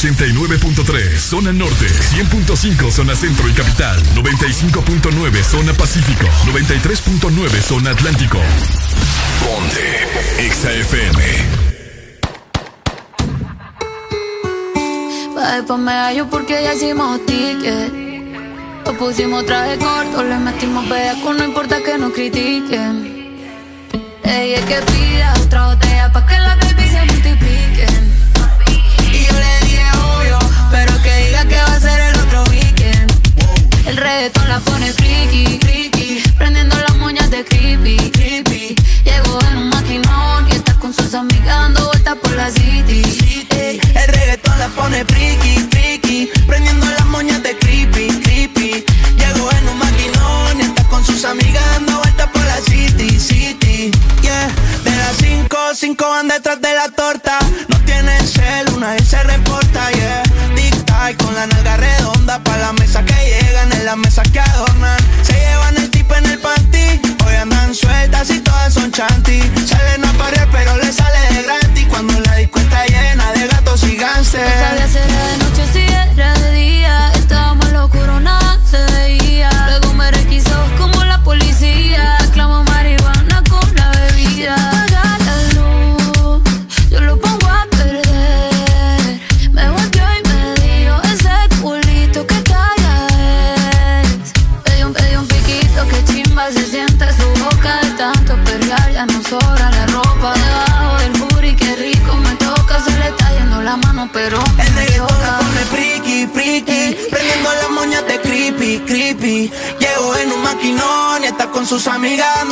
89.3 zona norte, 100.5 zona centro y capital, 95.9 zona pacífico, 93.9 zona atlántico. Ponte XFM. Pa después me hallo porque ya hicimos ticket. Lo pusimos traje corto, le metimos con no importa que nos critiquen. Ella es que pida otra botella pa' que la reggaetón la pone friki, friki. Prendiendo las moñas de creepy, creepy. Llegó en un maquinón y está con sus amigas dando vueltas por las sus amigas.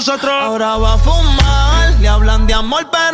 nosotros. Ahora va a fumar, le hablan de amor, pero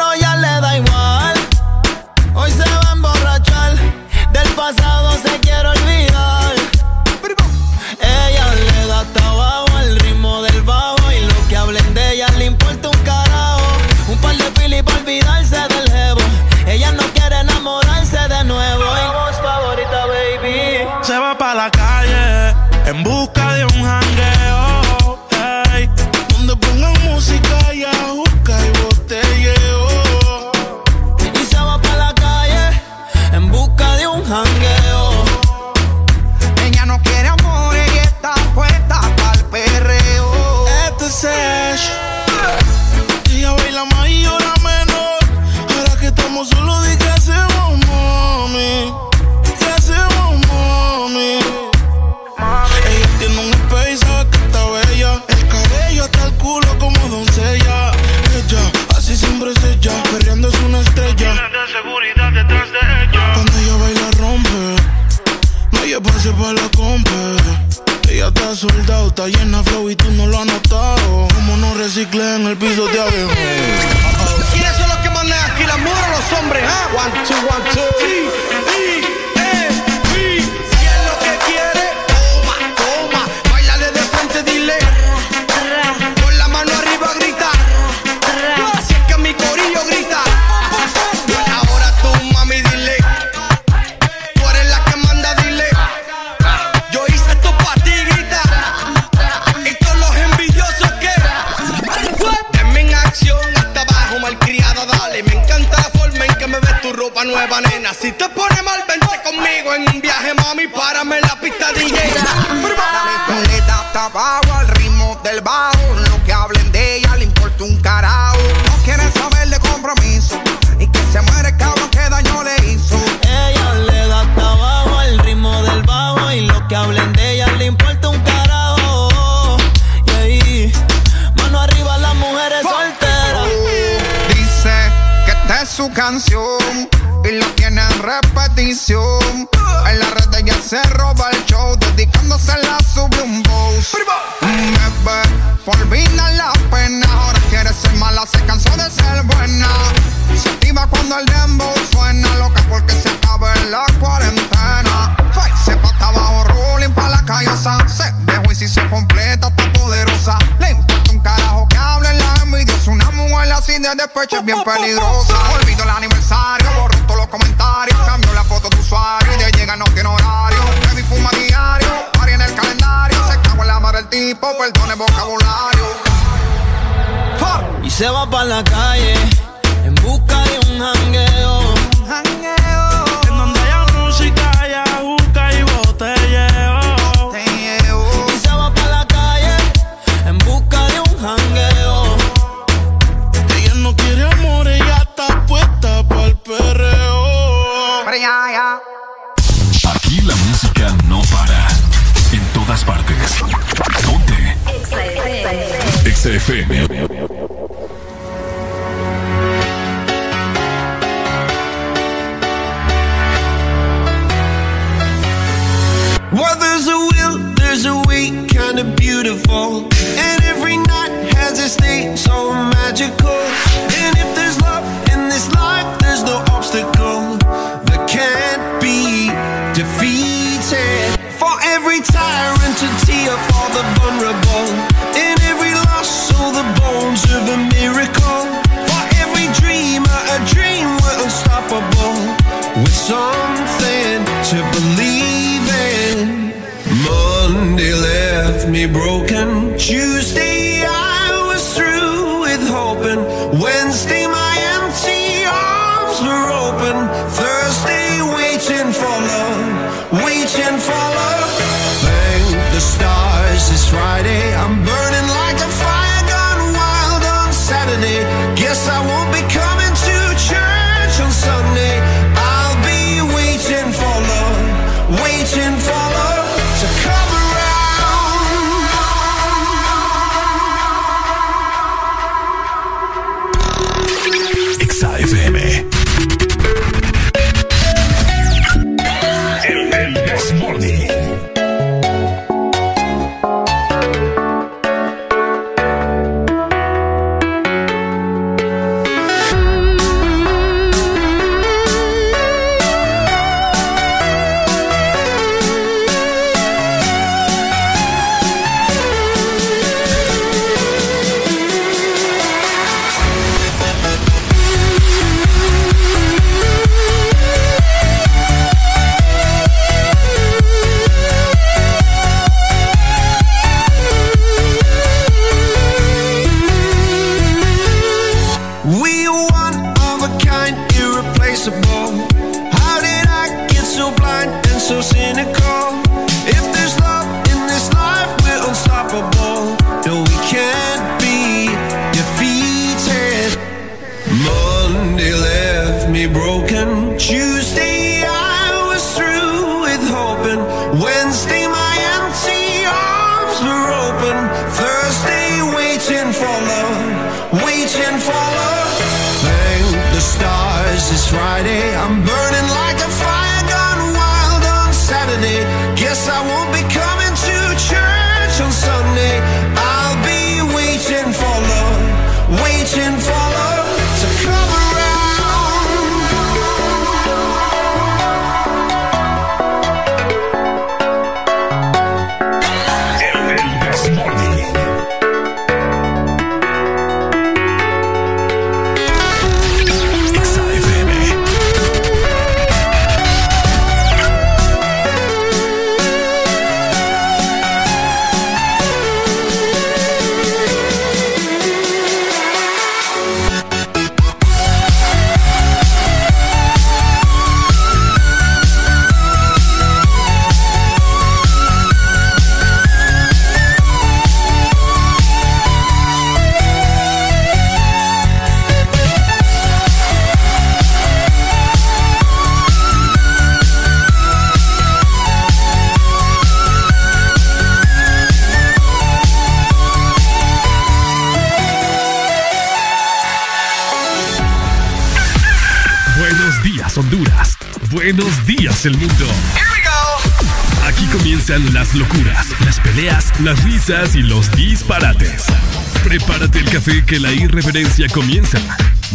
tendencia comienza.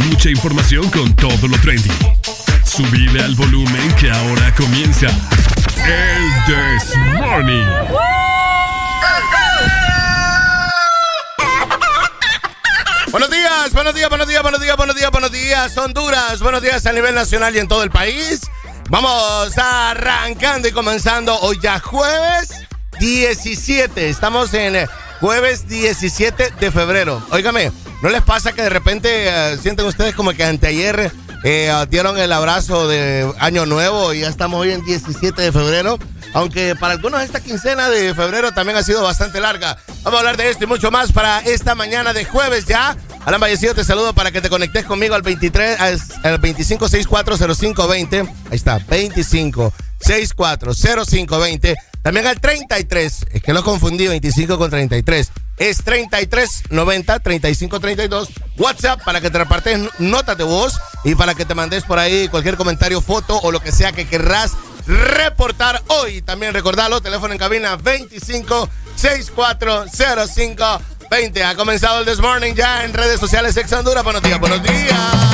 Mucha información con todo lo trendy. Subile al volumen que ahora comienza. El This Morning. Buenos días, buenos días, buenos días, buenos días, buenos días, buenos días, Honduras. Buenos días a nivel nacional y en todo el país. Vamos arrancando y comenzando hoy ya jueves 17. Estamos en jueves 17 de febrero. Óigame, ¿No les pasa que de repente eh, sienten ustedes como que anteayer eh, dieron el abrazo de Año Nuevo y ya estamos hoy en 17 de febrero? Aunque para algunos esta quincena de febrero también ha sido bastante larga. Vamos a hablar de esto y mucho más para esta mañana de jueves ya. Alan Vallecido, te saludo para que te conectes conmigo al 23, al 25640520. Ahí está, 25640520. También al 33, es que lo confundí, 25 con 33 es 3390-3532. WhatsApp para que te repartes notas de voz y para que te mandes por ahí cualquier comentario, foto o lo que sea que querrás reportar hoy. También recordarlo, teléfono en cabina 25 6405 20. Ha comenzado el This Morning ya en redes sociales Ex Honduras. Buenos días, buenos días.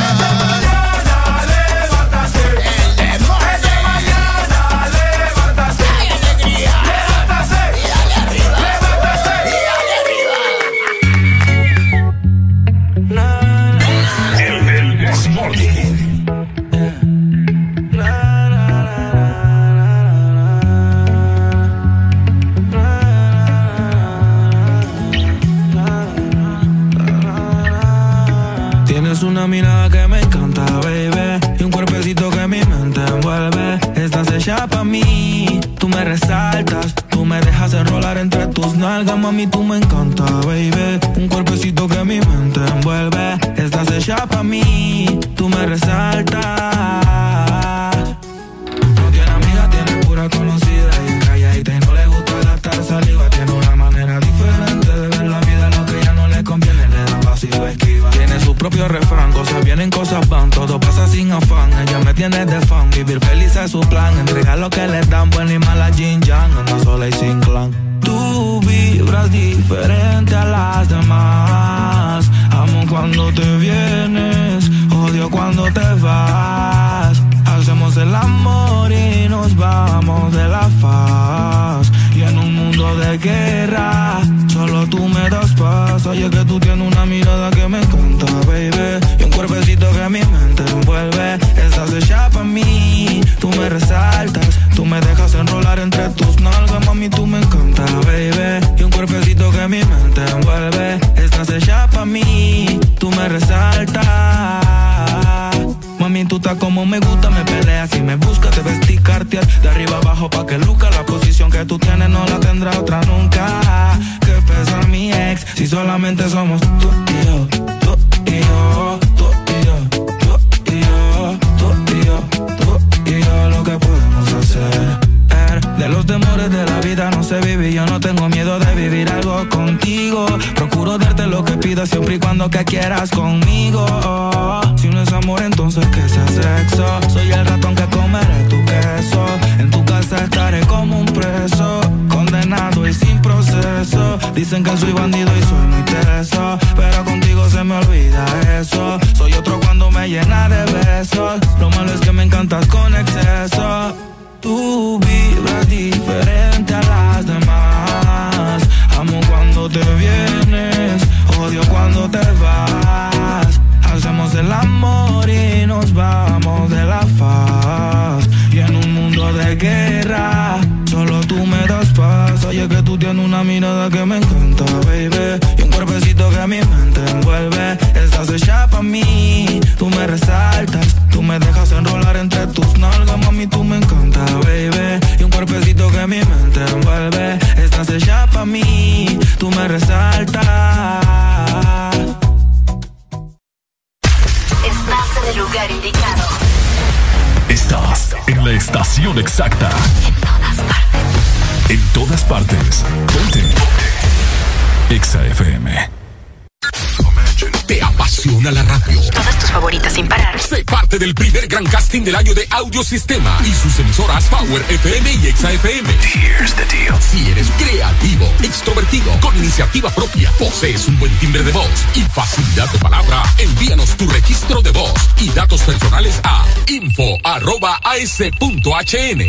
info.as.hn.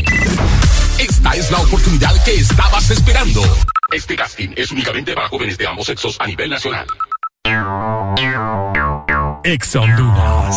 Esta es la oportunidad que estabas esperando. Este casting es únicamente para jóvenes de ambos sexos a nivel nacional. Ex Honduras.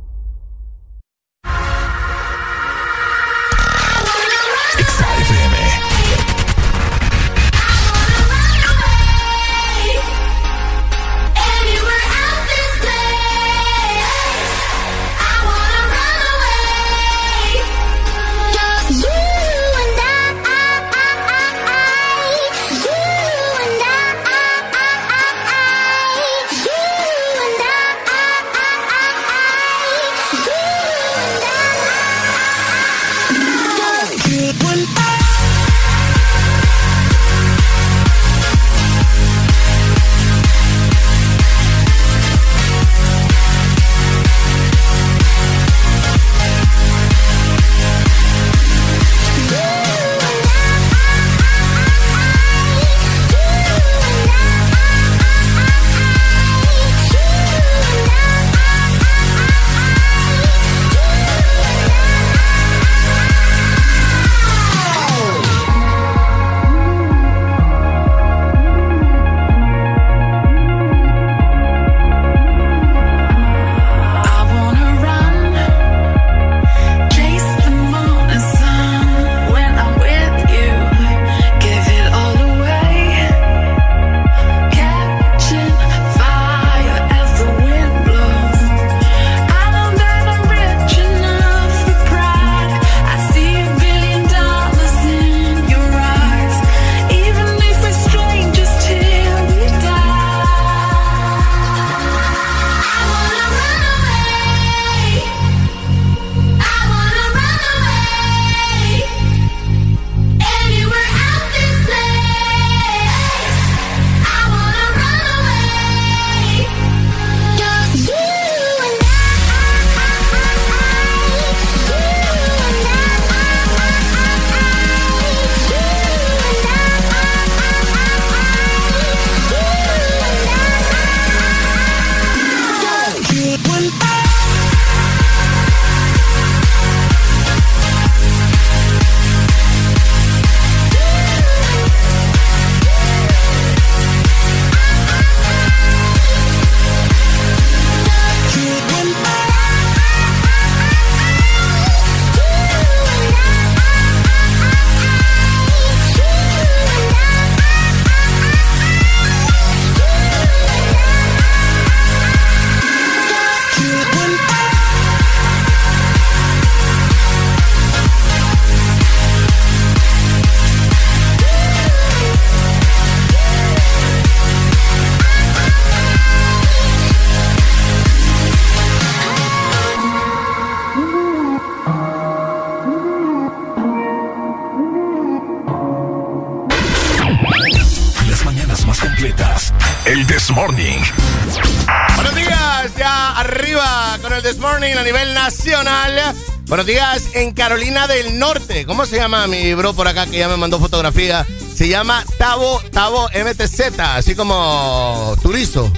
Se llama mi bro por acá que ya me mandó fotografía? Se llama Tavo, Tavo MTZ, así como Turizo.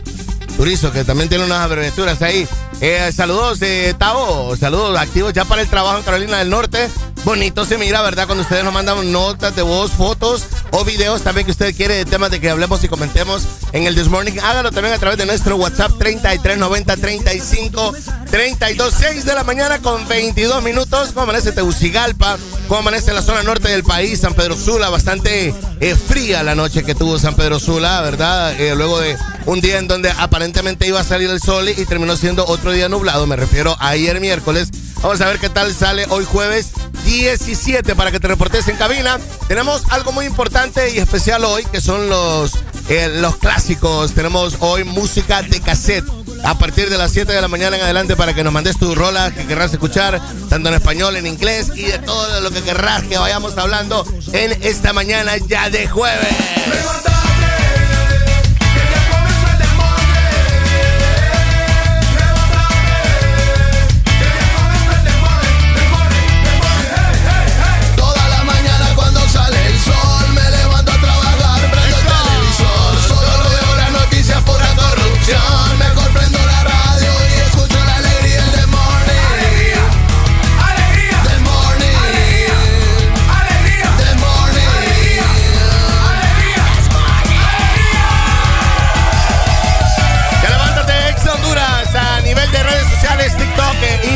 Turizo, que también tiene unas abreviaturas ahí. Eh, saludos, eh, Tavo. Saludos activos ya para el trabajo en Carolina del Norte. Bonito se mira, ¿verdad? Cuando ustedes nos mandan notas de voz, fotos o videos también que usted quiere de temas de que hablemos y comentemos en el This Morning. Hágalo también a través de nuestro WhatsApp 3390 35 32 6 de la mañana con 22 minutos. ¿Cómo amanece Tegucigalpa? ¿Cómo amanece la zona norte del país? San Pedro Sula, bastante eh, fría la noche que tuvo San Pedro Sula, ¿verdad? Eh, luego de un día en donde aparentemente iba a salir el sol y terminó siendo otro día nublado. Me refiero a ayer miércoles. Vamos a ver qué tal sale hoy jueves 17 para que te reportes en cabina. Tenemos algo muy importante y especial hoy que son los, eh, los clásicos. Tenemos hoy música de cassette a partir de las 7 de la mañana en adelante para que nos mandes tu rola que querrás escuchar, tanto en español, en inglés y de todo lo que querrás que vayamos hablando en esta mañana ya de jueves.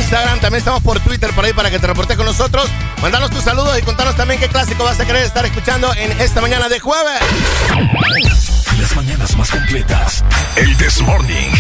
Instagram. También estamos por Twitter por ahí para que te reportes con nosotros. Mandanos tus saludos y contanos también qué clásico vas a querer estar escuchando en esta mañana de jueves. Las mañanas más completas. El This Morning.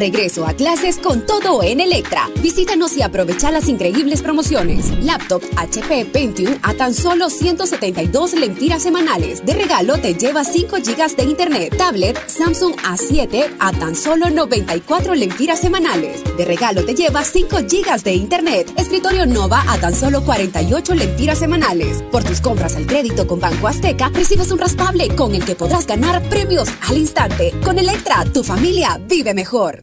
Regreso a clases con todo en Electra. Visítanos y aprovecha las increíbles promociones. Laptop HP Pentium a tan solo 172 lempiras semanales. De regalo te lleva 5 GB de internet. Tablet Samsung A7 a tan solo 94 lempiras semanales. De regalo te lleva 5 GB de internet. Escritorio Nova a tan solo 48 lempiras semanales. Por tus compras al crédito con Banco Azteca recibes un raspable con el que podrás ganar premios al instante. Con Electra, tu familia vive mejor.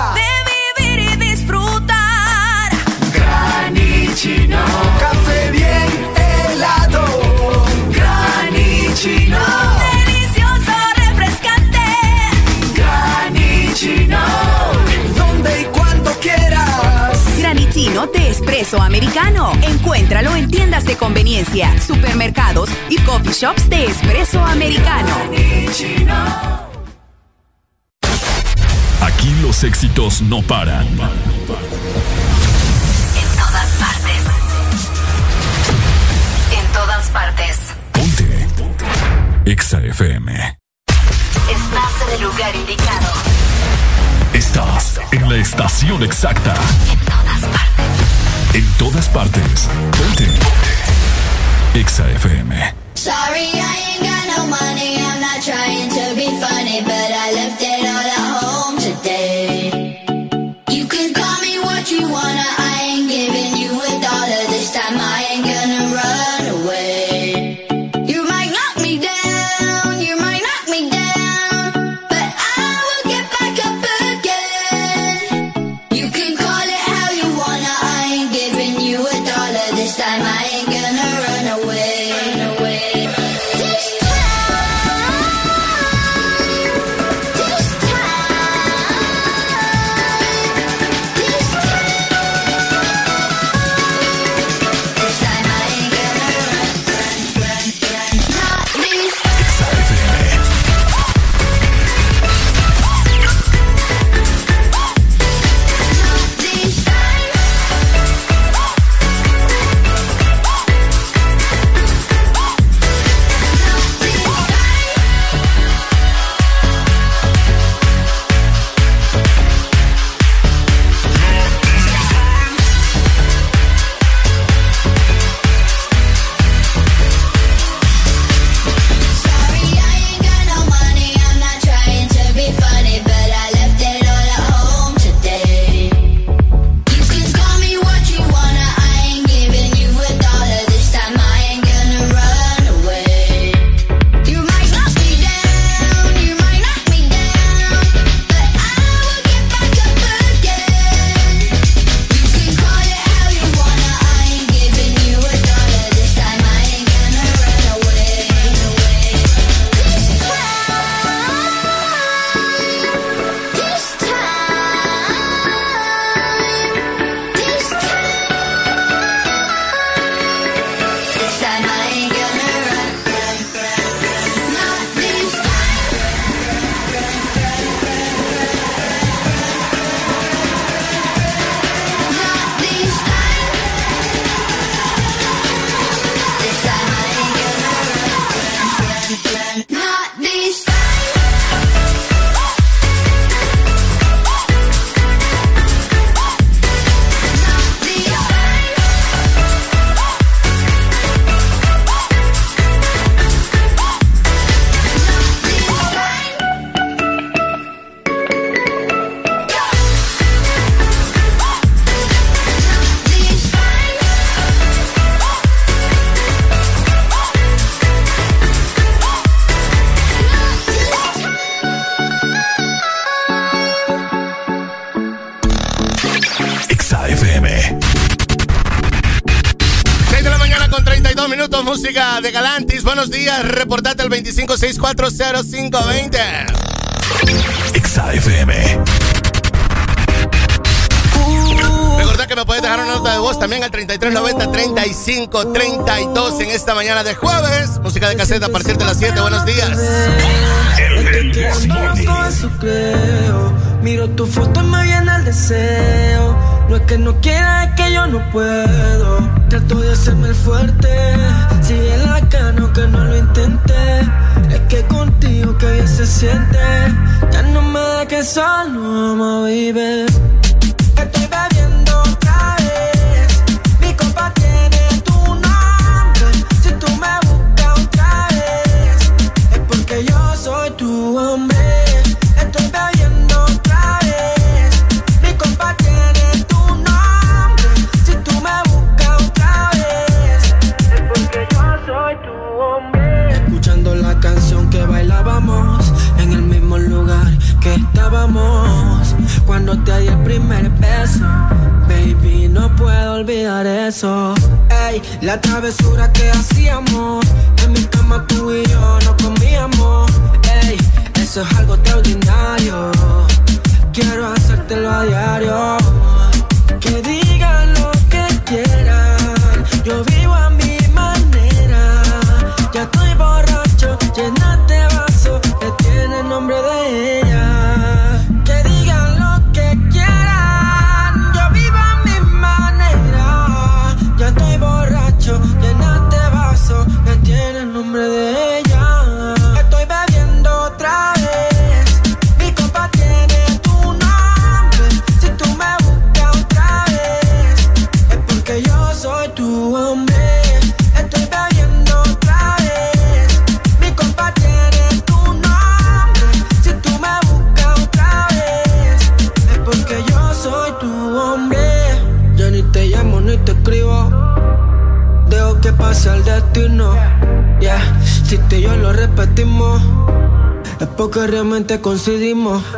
De espresso americano. Encuéntralo en tiendas de conveniencia, supermercados y coffee shops de espresso americano. Aquí los éxitos no paran. En todas partes. En todas partes. Ponte. EXA FM. Estás en el lugar indicado. Estás en la estación exacta. En todas partes. En todas partes. EXA FM. 25640520. XAFM. Recordad que me puedes dejar una nota de voz también al 3390-3532 en esta mañana de jueves. Música de caseta a partir de las 7. Buenos días. Miro tu foto y me viene el deseo. No es que no quiera, es que yo no puedo. Trato de hacerme el fuerte. Sigue la cano que no lo intenté. Que contigo que bien se siente. Ya no me da que solo, a vivir.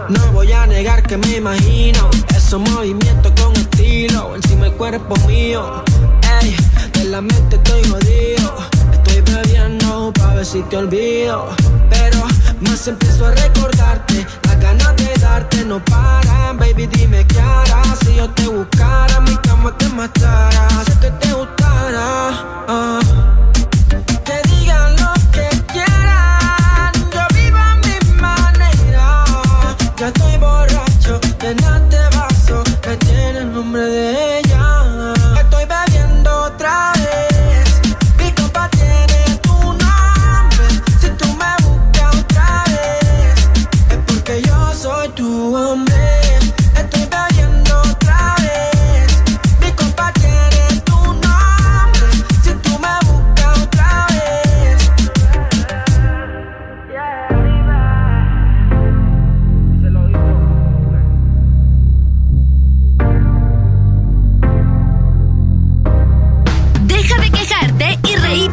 No voy a negar que me imagino esos movimientos con estilo encima el cuerpo mío. Ey, de la mente estoy jodido. Estoy bebiendo pa' ver si te olvido. Pero más empiezo a recordarte.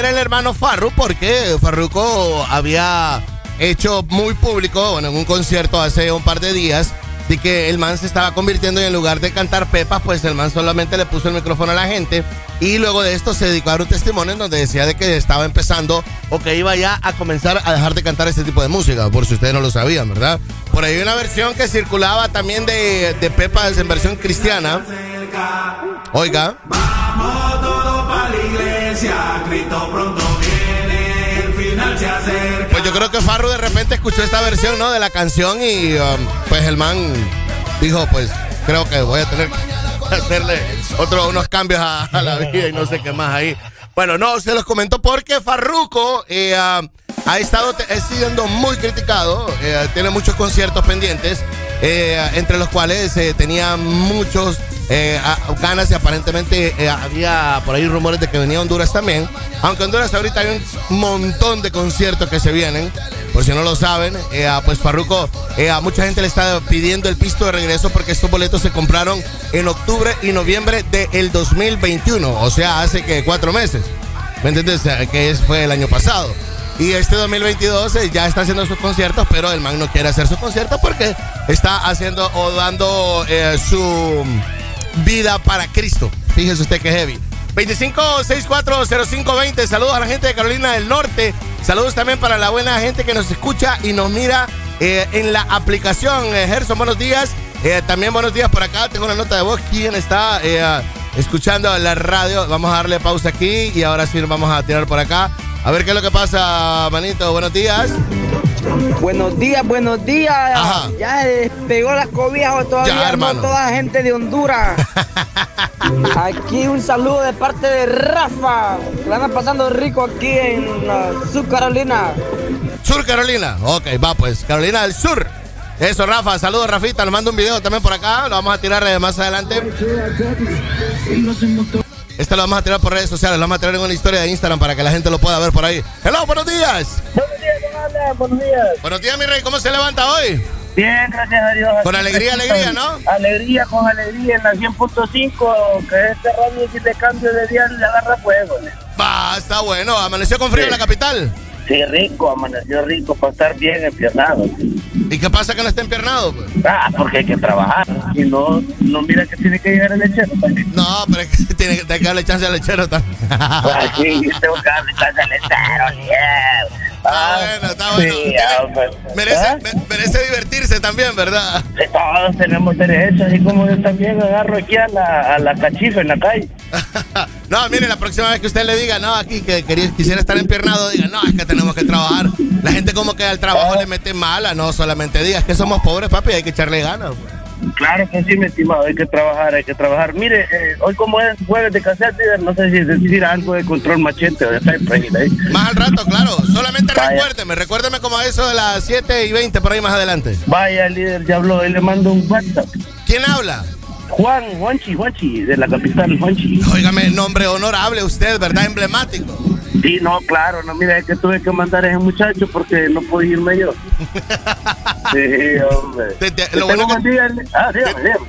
Era el hermano Farru porque Farruko había hecho muy público, bueno, en un concierto hace un par de días, de que el man se estaba convirtiendo y en lugar de cantar pepas, pues el man solamente le puso el micrófono a la gente y luego de esto se dedicó a dar un testimonio en donde decía de que estaba empezando o que iba ya a comenzar a dejar de cantar este tipo de música, por si ustedes no lo sabían, ¿verdad? Por ahí una versión que circulaba también de, de pepas en versión cristiana. Oiga. Vamos todos para la iglesia. Pronto viene. El final se acerca. Pues yo creo que Farru de repente escuchó esta versión, ¿no? De la canción y um, pues el man dijo, pues creo que voy a tener que hacerle otro, unos cambios a, la vida y no sé qué más ahí. Bueno, no, se los comento porque Farruko eh, ah, ha estado siendo muy criticado, eh, tiene muchos conciertos pendientes, eh, entre los cuales tenía muchos eh, a- ganas y aparentemente eh, había por ahí rumores de que venía Honduras también. Aunque Honduras ahorita hay un montón de conciertos que se vienen. por si no lo saben, eh, pues Farruko, eh, a mucha gente le está pidiendo el pisto de regreso porque estos boletos se compraron en octubre y noviembre del 2021, o sea, hace que cuatro meses. ¿Me entiendes? Que fue el año pasado. Y este 2022 eh, ya está haciendo sus conciertos, pero el man no quiere hacer sus conciertos porque está haciendo o dando su vida para Cristo. Fíjese usted que heavy. 25640520. Saludos a la gente de Carolina del Norte. Saludos también para la buena gente que nos escucha y nos mira eh, en la aplicación. Eh, Gerson, buenos días. Eh, también buenos días por acá. Tengo una nota de voz. ¿Quién está escuchando la radio? Vamos a darle pausa aquí y ahora sí nos vamos a tirar por acá. A ver qué es lo que pasa, manito. Buenos días. Buenos días, buenos días. Ya despegó las cobijas o todavía no toda la gente de Honduras. aquí un saludo de parte de Rafa. La andan pasando rico aquí en Sur Carolina. Sur Carolina. Ok, va pues. Carolina del Sur. Eso, Rafa. Saludos, Rafita. Nos manda un video también por acá. Lo vamos a tirar eh, más adelante. Este lo vamos a tirar por redes sociales. Lo vamos a tirar en una historia de Instagram para que la gente lo pueda ver por ahí. Hello, buenos días. Buenos días, Buenos días. Buenos días, mi rey. ¿Cómo se levanta hoy? Bien, gracias a Dios. Con alegría, alegría, ¿no? Alegría, con alegría en la 100.5, que este radio si le cambio de día le agarra fuego. Va, está bueno. ¿Amaneció con frío en la capital? Sí, rico, amaneció rico para estar bien empiernado. ¿Y qué pasa que no está empiernado? Pues? Ah, porque hay que trabajar. Y no, no mira que tiene que llegar el lechero también. No, pero es que tiene que darle chance al lechero también. Ah, sí, tengo que darle chance al lechero, yeah. Ah, bueno, está bueno. merece, ¿Ah? merece, divertirse también, ¿verdad? todos tenemos derecho, así como yo también agarro aquí a la, a la cachifa en la calle. no, mire, la próxima vez que usted le diga, no, aquí que quería, quisiera estar empiernado, diga, no, es que tenemos que trabajar. La gente como que al trabajo le mete mala, no solamente diga, es que somos pobres, papi, hay que echarle ganas. Pues. Claro que sí, mi estimado, hay que trabajar, hay que trabajar. Mire, eh, hoy como es jueves de cassette, no sé si decir algo de control machete o de ahí. Más al rato, claro. Solamente recuérdeme, recuérdeme como a eso de las 7 y 20 por ahí más adelante. Vaya, líder ya habló, él le mando un WhatsApp. ¿Quién habla? Juan, Juanchi, Juanchi, de la capital, Juanchi. Óigame, nombre honorable usted, ¿verdad? Emblemático. Sí, no, claro, no, mira, es que tuve que mandar a ese muchacho porque no podía irme yo. sí, hombre. lo bueno ah,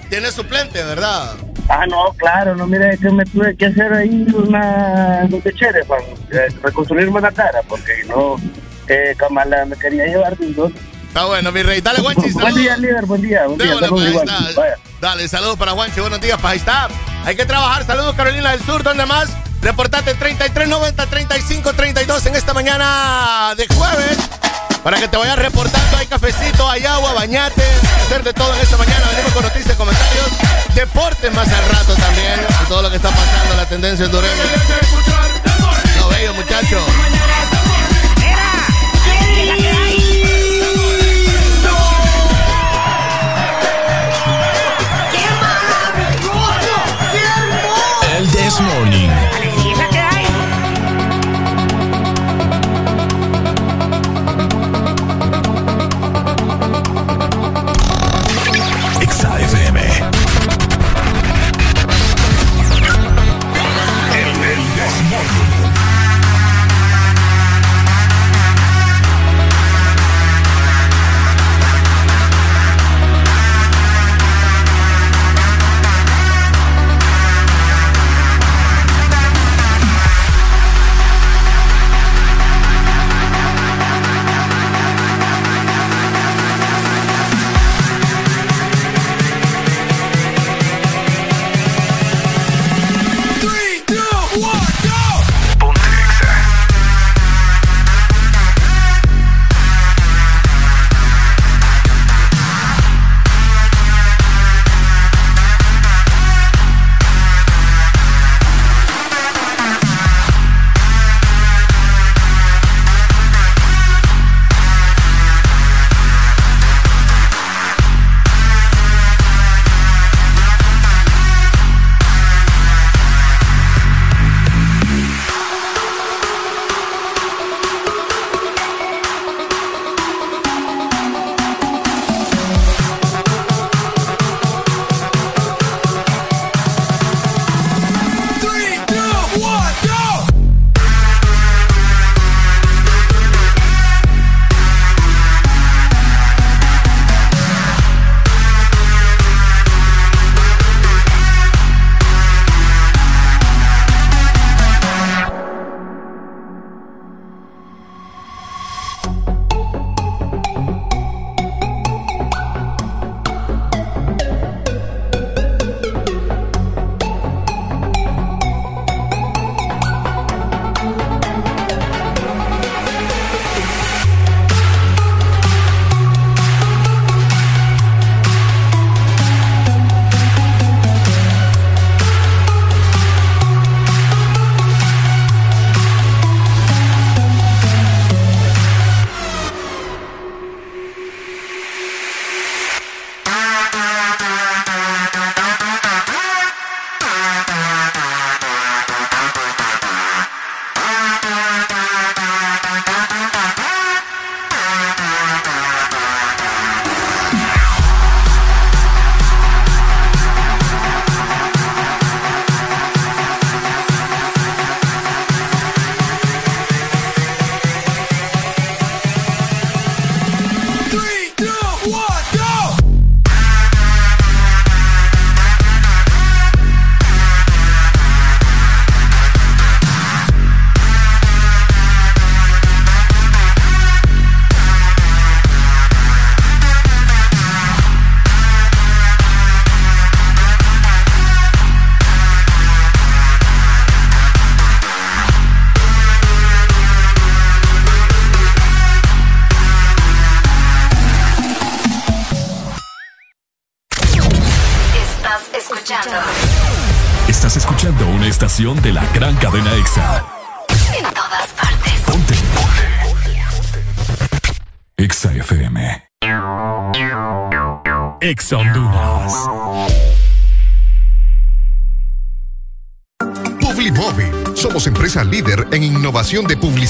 Tiene suplente, ¿verdad? Ah, no, claro, no, mira, es que me tuve que hacer ahí una chévere, para eh, reconstruirme la cara, porque no, eh, Kamala me quería llevar, ¿no? Está bueno, mi rey. Dale, Juanchi. Buen día, líder. Buen día. Buen día. Pues, Dale, saludos para Juanchi. Buenos días, para ahí está. Hay que trabajar. Saludos, Carolina del Sur. ¿Dónde más? Reportate 3390 3532 en esta mañana de jueves. Para que te vayas reportando, hay cafecito, hay agua, bañate, hacer de todo en esta mañana. Venimos con noticias, comentarios, deportes más al rato también. Y todo lo que está pasando, la tendencia es dureña. No veo, muchachos. El This Morning.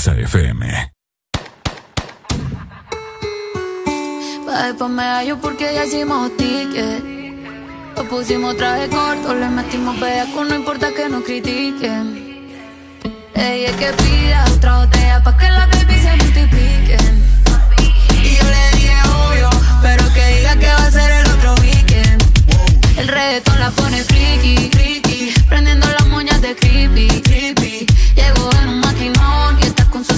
EXA FM. Pa' después me hallo porque ya hicimos ticket. Lo pusimos traje corto, le metimos bellaco, no importa que nos critiquen. Ella es que pida otra botella pa' que la baby se multipliquen. Y yo le dije obvio, pero que diga que va a ser el otro weekend. El reggaetón la pone friki, friki, prendiendo las moñas de creepy, creepy. Llegó en un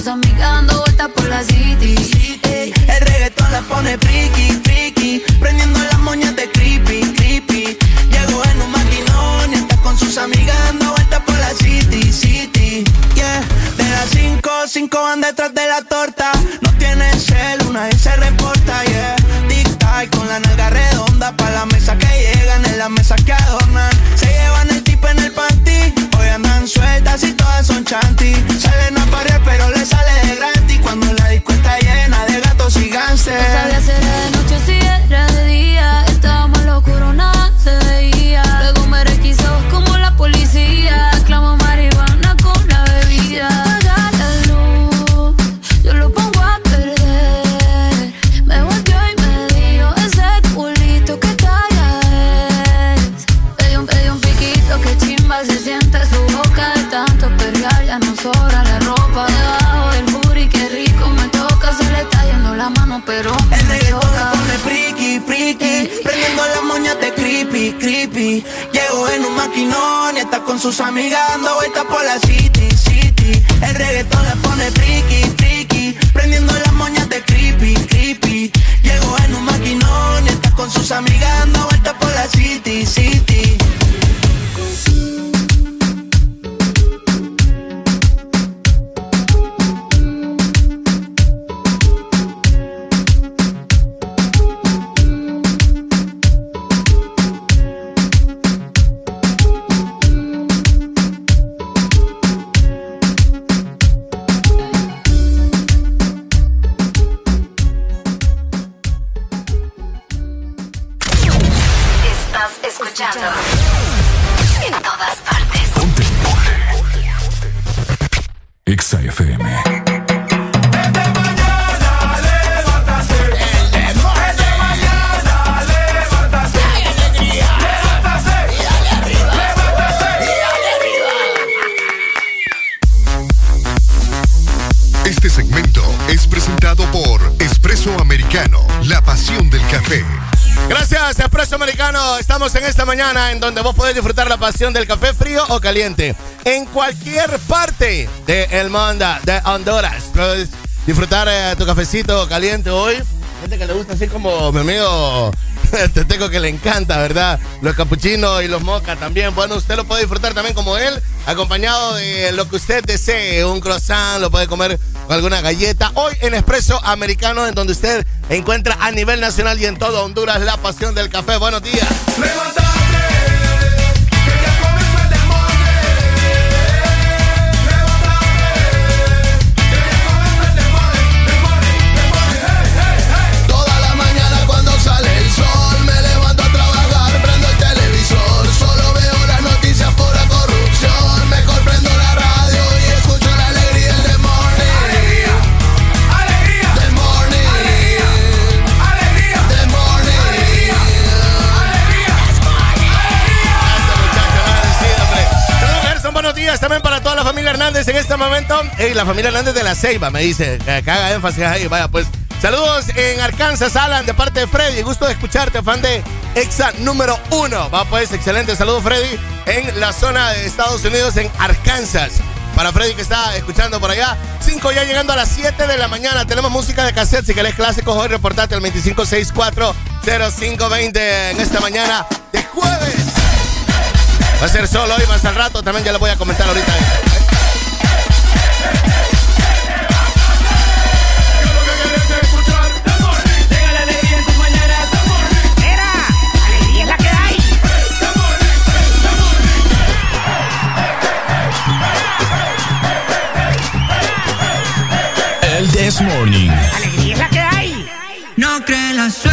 sus amigas vueltas por la city. Ey. El reggaetón la pone friki, friki, prendiendo las moñas de creepy, creepy. Llegó en un maquinón y está con sus amigas dando vueltas por la city, city. Yeah, de las cinco, cinco van detrás de la torta. No tiene cel, una vez se reporta, yeah. Tic tac con la nalga redonda pa' la mesa que llegan, en la mesa que adornan. Sueltas y todas son chanty. Salen a parir pero le sale de gratis cuando la disco está llena de gatos y No gánster. sabía creepy. Llegó en un maquinón y está con sus amigas dando vueltas por la city, city. El reggaetón la pone friki, friki, prendiendo las moñas de creepy, creepy. Llegó en un maquinón y está con sus amigas dando vueltas por la city, city. EXA FM. Este segmento es presentado por Espresso Americano, la pasión del café. Gracias, Espresso Americano. Estamos en esta mañana en donde vos podés disfrutar la pasión del café frío o caliente. En cualquier parte de el mundo, de Honduras. Puedes disfrutar eh, tu cafecito caliente hoy. Gente que le gusta así como mi amigo Teteco que le encanta, ¿verdad? Los capuchinos y los moca también. Bueno, usted lo puede disfrutar también como él acompañado de lo que usted desee, un croissant, lo puede comer con alguna galleta. Hoy en Expreso Americano, en donde usted encuentra a nivel nacional y en todo Honduras la pasión del café. Buenos días. también Hernández en este momento. y la familia Hernández de la Ceiba me dice que, haga énfasis ahí. Vaya, pues saludos en Arkansas, Alan, de parte de Freddy. Gusto de escucharte, fan de Exa número uno. Va, pues, excelente. Saludos, Freddy, en la zona de Estados Unidos, en Arkansas. Para Freddy que está escuchando por allá. 5 ya llegando a las 7 de la mañana. Tenemos música de cassette. Si querés clásicos, hoy reportate al 2564-0520 en esta mañana de jueves. Va a ser solo hoy, más al rato. También ya lo voy a comentar ahorita. This Morning. Alegría es la que hay. No cree la suerte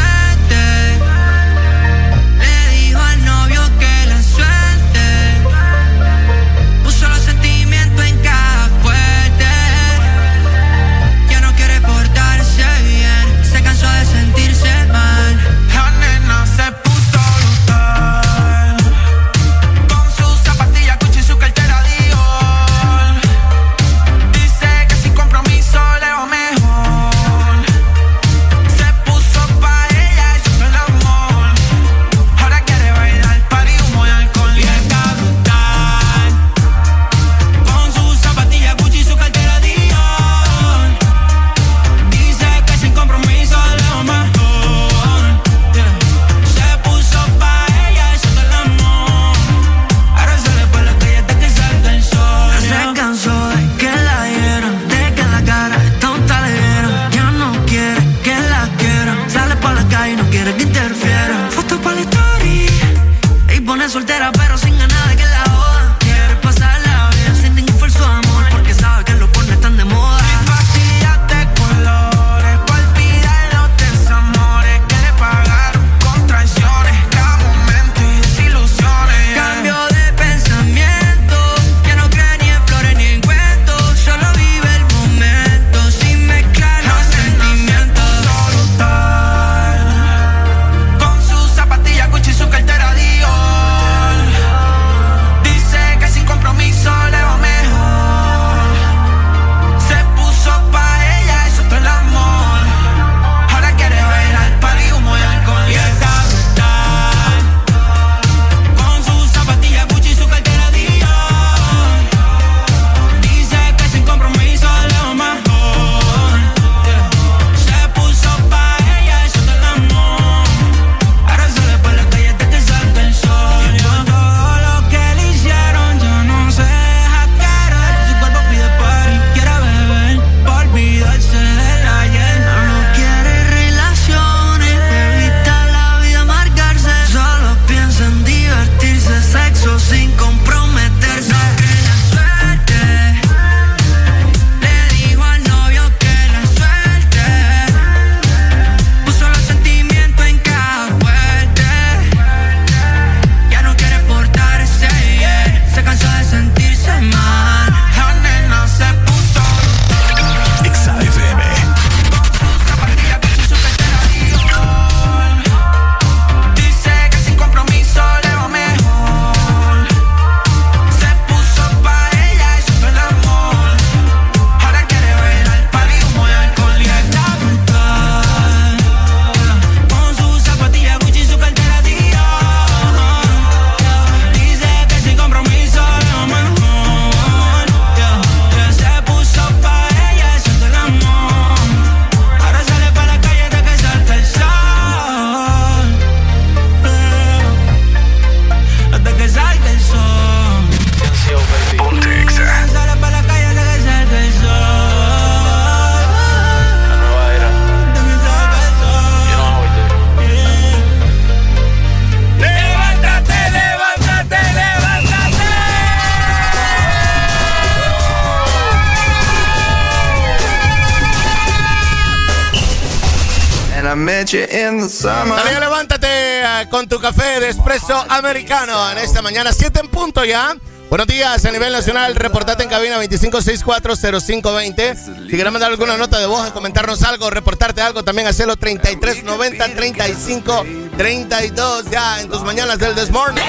con tu café de espresso americano en esta mañana, 7 en punto ya. Buenos días a nivel nacional, reportate en cabina 25640520. Si quieres mandar alguna nota de voz, comentarnos algo, reportarte algo, también hacelo 3390 35 32 ya en tus mañanas del Desmorning.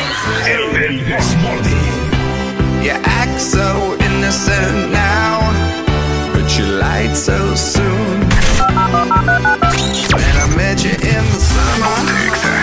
El Desmorning. You act so innocent now, but you lied so soon. When I met you in the summer.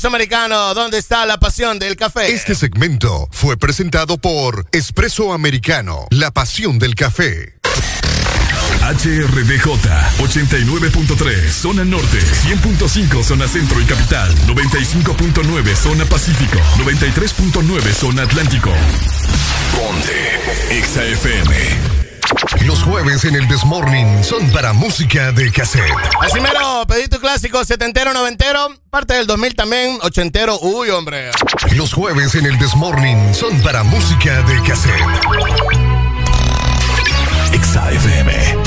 Espresso Americano. ¿Dónde está la pasión del café? Este segmento fue presentado por Espresso Americano, la pasión del café. HRDJ 89.3 Zona Norte, 100.5 Zona Centro y Capital, 95.9 Zona Pacífico, 93.9 Zona Atlántico. Ponte XAFM. Los jueves en el Desmorning son para música de cassette. Así mero, pedito clásico, setentero, noventero, parte del 2000 también, ochentero, uy, hombre. Los jueves en el Desmorning son para música de cassette. XAFM.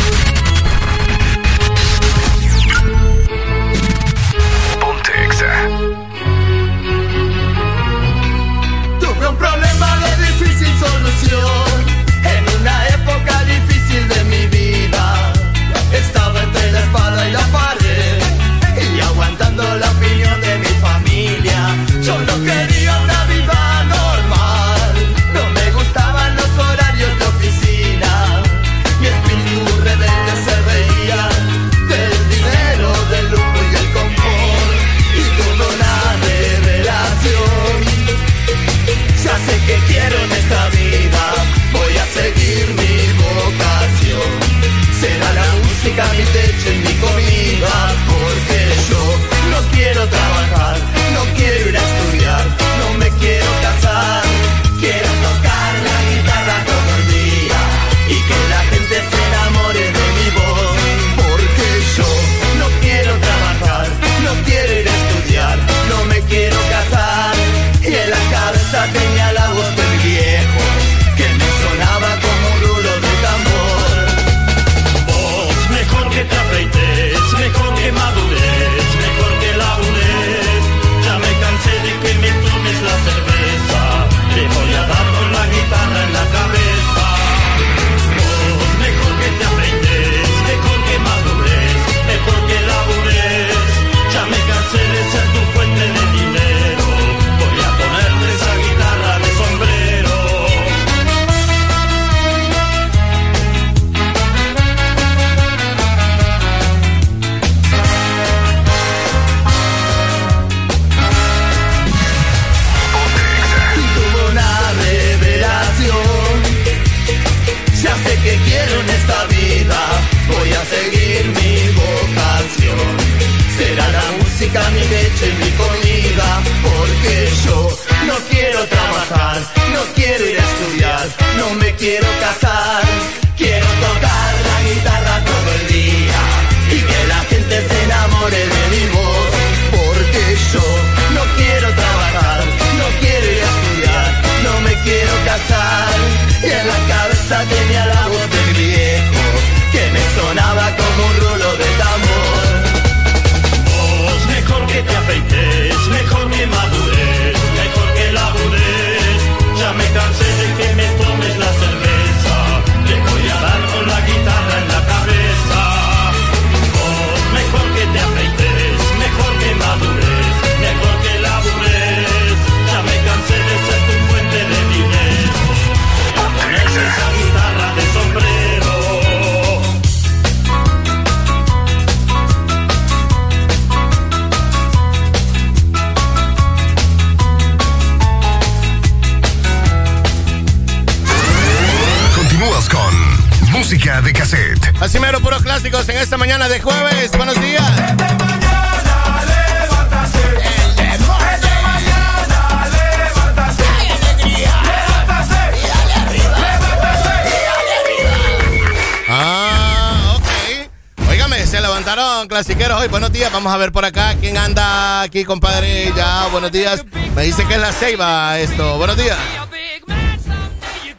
Buenos días. Me dice que es la ceiba esto. Buenos días.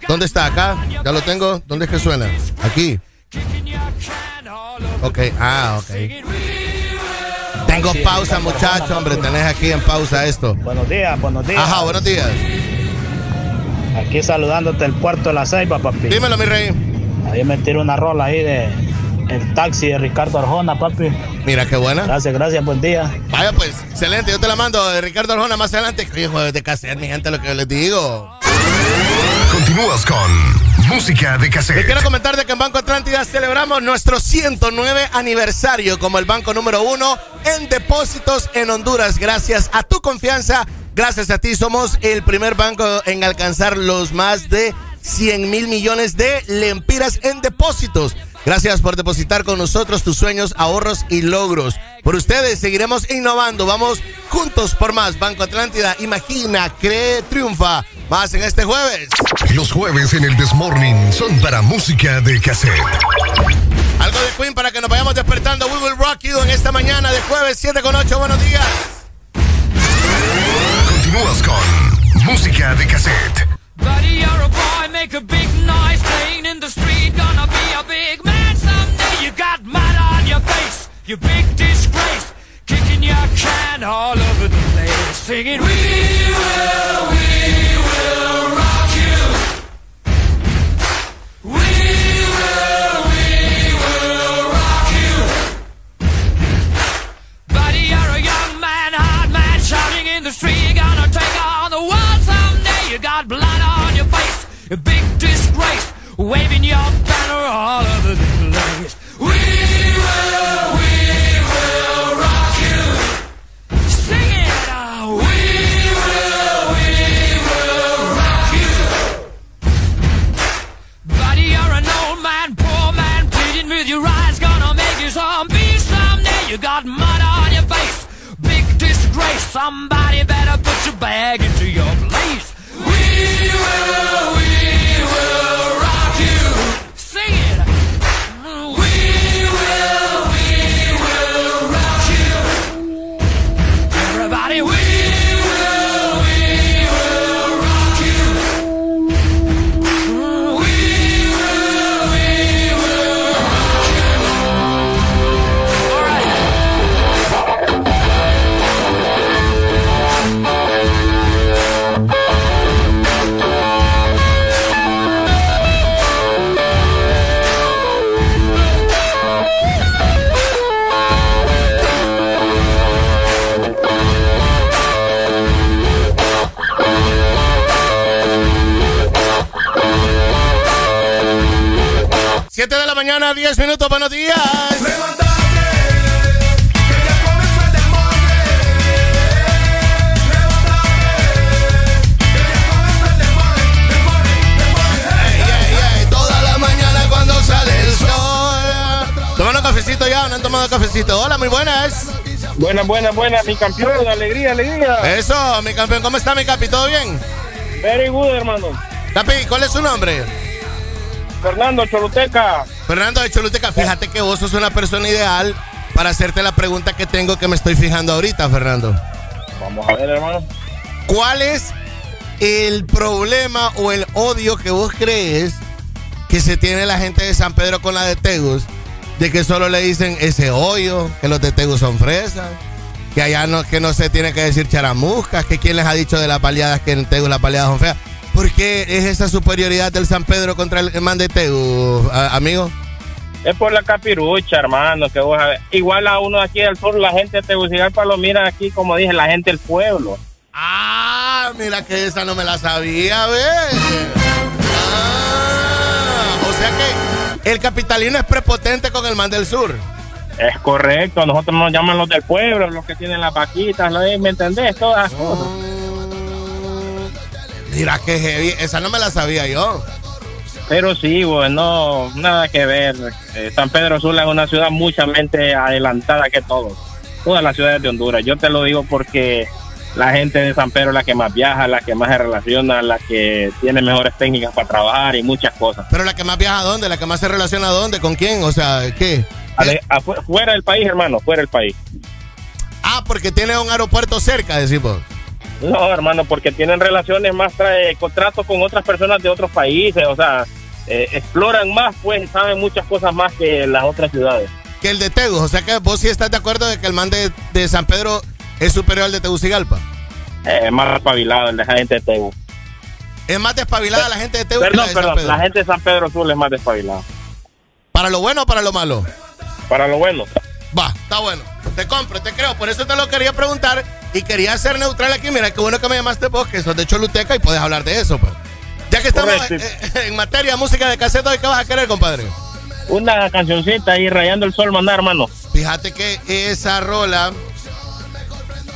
¿Dónde está? Acá. Ya lo tengo. ¿Dónde es que suena? Aquí. Ok, ah, ok. Tengo pausa, muchacho, hombre. Tenés aquí en pausa esto. Buenos días, buenos días. Ajá, buenos días. Aquí saludándote el puerto de la Ceiba, papi. Dímelo, mi rey. Ahí me tiro una rola ahí de el taxi de Ricardo Arjona, papi. Mira, qué buena. Gracias, gracias, buen día. Vaya, pues, excelente. Yo te la mando de Ricardo Arjona más adelante. Hijo de cassette, mi gente, lo que les digo. Continúas con música de Les cassette. quiero comentar de que en Banco Atlántida celebramos nuestro 109 aniversario como el banco número uno en depósitos en Honduras. Gracias a tu confianza, gracias a ti, somos el primer banco en alcanzar los más de 100 mil millones de lempiras en depósitos. Gracias por depositar con nosotros tus sueños, ahorros y logros. Por ustedes seguiremos innovando. Vamos juntos por más. Banco Atlántida, imagina, cree, triunfa. Más en este jueves. Los jueves en el Desmorning son para música de cassette. Algo de Queen para que nos vayamos despertando. We will rock you en esta mañana de jueves 7 con 8. Buenos días. Continúas con música de cassette. Buenas. Buenas, buenas, mi campeón, alegría, alegría. Eso, mi campeón, ¿cómo está mi capi? ¿Todo bien? Very good, hermano. Capi, ¿cuál es su nombre? Fernando Choluteca. Fernando de Choluteca, fíjate que vos sos una persona ideal para hacerte la pregunta que tengo que me estoy fijando ahorita, Fernando. Vamos a ver, hermano. ¿Cuál es el problema o el odio que vos crees que se tiene la gente de San Pedro con la de Tegus? De que solo le dicen ese hoyo, que los de Tegus son fresas, que allá no, que no se tiene que decir charamuscas, que quién les ha dicho de las paliadas que en Tegus las paliadas son feas. ¿Por qué es esa superioridad del San Pedro contra el man de Tegus, amigo? Es por la capirucha, hermano, que vos sabés. Igual a uno aquí del sur, la gente de Tegucigalpa lo mira aquí, como dije, la gente del pueblo. Ah, mira que esa no me la sabía, ¿ves? Ah, o sea que el capitalino es prepotente con el man del sur. Es correcto, a nosotros nos llaman los del pueblo, los que tienen las vaquitas, ¿no? ¿me entendés? Todas las cosas. Mira que heavy, esa no me la sabía yo. Pero sí, bueno, nada que ver. Eh, San Pedro Sula es una ciudad muchamente adelantada que todos. Todas las ciudades de Honduras. Yo te lo digo porque la gente de San Pedro es la que más viaja, la que más se relaciona, la que tiene mejores técnicas para trabajar y muchas cosas. Pero la que más viaja a dónde, la que más se relaciona a dónde, con quién, o sea, ¿qué? Ale- afu- fuera del país, hermano, fuera del país. Ah, porque tiene un aeropuerto cerca, decimos. No, hermano, porque tienen relaciones más, trae contratos con otras personas de otros países, o sea, eh, exploran más, pues saben muchas cosas más que las otras ciudades. Que el de Tegus, o sea que vos sí estás de acuerdo de que el man de, de San Pedro es superior al de Tegucigalpa. Eh, más espabilado el de la gente de Tegu. Es más despabilada la gente de Tegus que Perdón, la de San perdón, Pedro. la gente de San Pedro Sur es más despabilada. ¿Para lo bueno o para lo malo? Para lo bueno. Va, está bueno. Te compro, te creo. Por eso te lo quería preguntar y quería ser neutral aquí. Mira, qué bueno que me llamaste vos, que sos de Choluteca y puedes hablar de eso, pues. Ya que estamos Correcto. en materia de música de cassette, ¿hoy qué vas a querer, compadre? Una cancioncita ahí rayando el sol, mandar, hermano. Fíjate que esa rola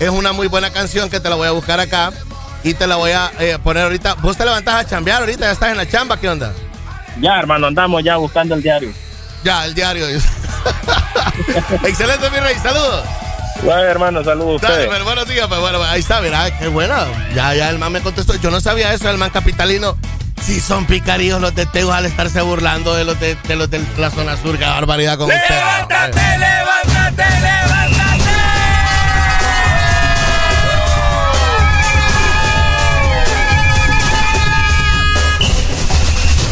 es una muy buena canción que te la voy a buscar acá y te la voy a eh, poner ahorita. Vos te levantás a chambear ahorita, ya estás en la chamba, ¿qué onda? Ya, hermano, andamos ya buscando el diario. Ya, el diario. Excelente, mi rey, saludos. Bueno, hermano, saludos a ustedes. buenos días, pues bueno, ahí está, mira, qué buena. Ya, ya el man me contestó. Yo no sabía eso, el man capitalino. Si son picarillos los de Tegus al estarse burlando de los de, de los de la zona sur, qué barbaridad con usted. ¡Levántate, levántate, levántate!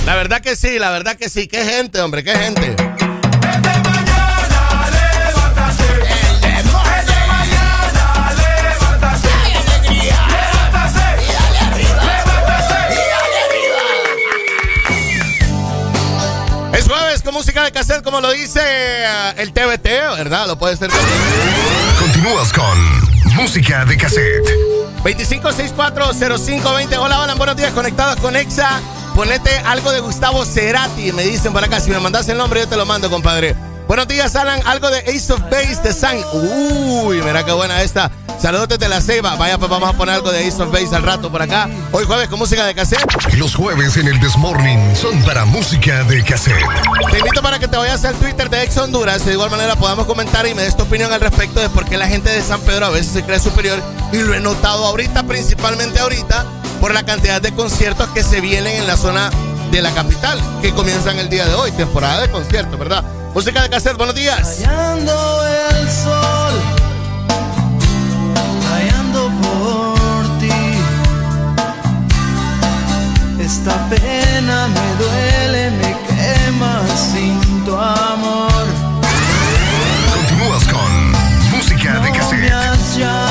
La verdad que sí, la verdad que sí. Qué gente, hombre, qué gente. Música de cassette, como lo dice eh, el TBT, ¿verdad? Lo puede ser también. Continúas con música de cassette. 25640520. Hola, hola, buenos días, conectados con Exa. Ponete algo de Gustavo Cerati, me dicen por acá. Si me mandas el nombre, yo te lo mando, compadre. Buenos días, Alan. Algo de Ace of Base de Sang. Uy, mira qué buena esta. Saludos desde la Ceiba. Vaya, pues vamos a poner algo de Ace of Base al rato por acá. Hoy jueves con música de cassette. Los jueves en el Desmorning son para música de cassette. Te invito para que te vayas al Twitter de Ex Honduras. De igual manera podamos comentar y me des tu opinión al respecto de por qué la gente de San Pedro a veces se cree superior. Y lo he notado ahorita, principalmente ahorita, por la cantidad de conciertos que se vienen en la zona de la capital, que comienzan el día de hoy, temporada de conciertos, ¿verdad? Música de cassette, buenos días. El sol, Esta pena me duele, me quema sin tu amor. Continúas con música de cassette.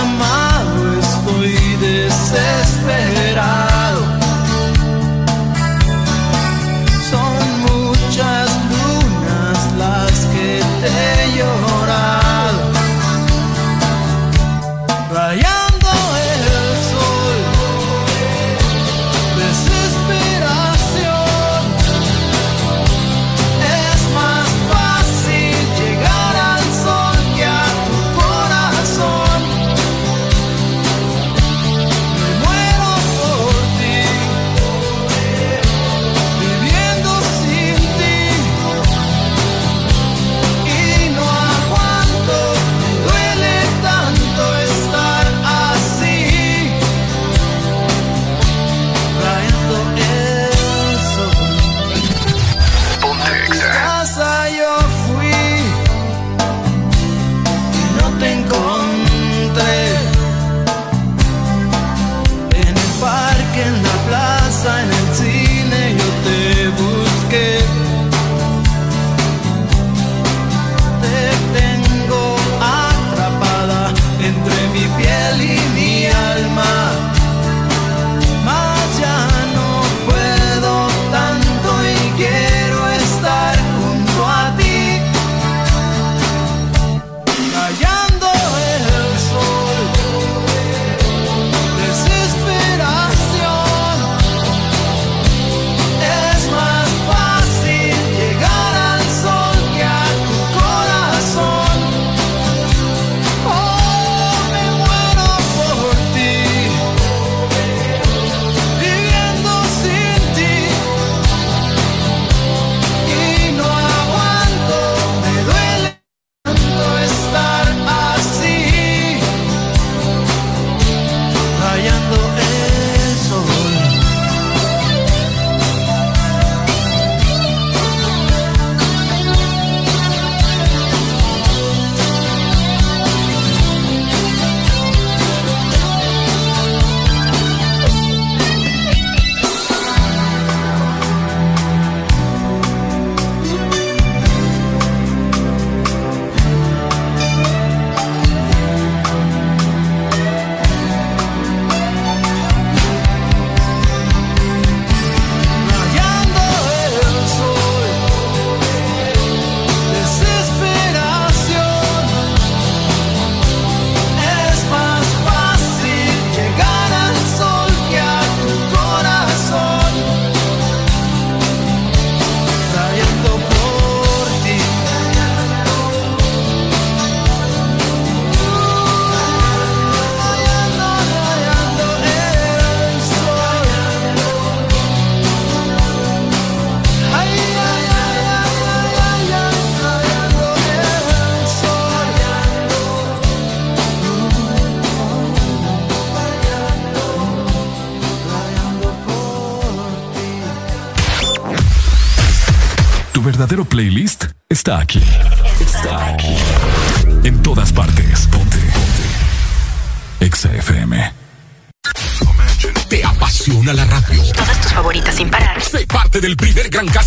Playlist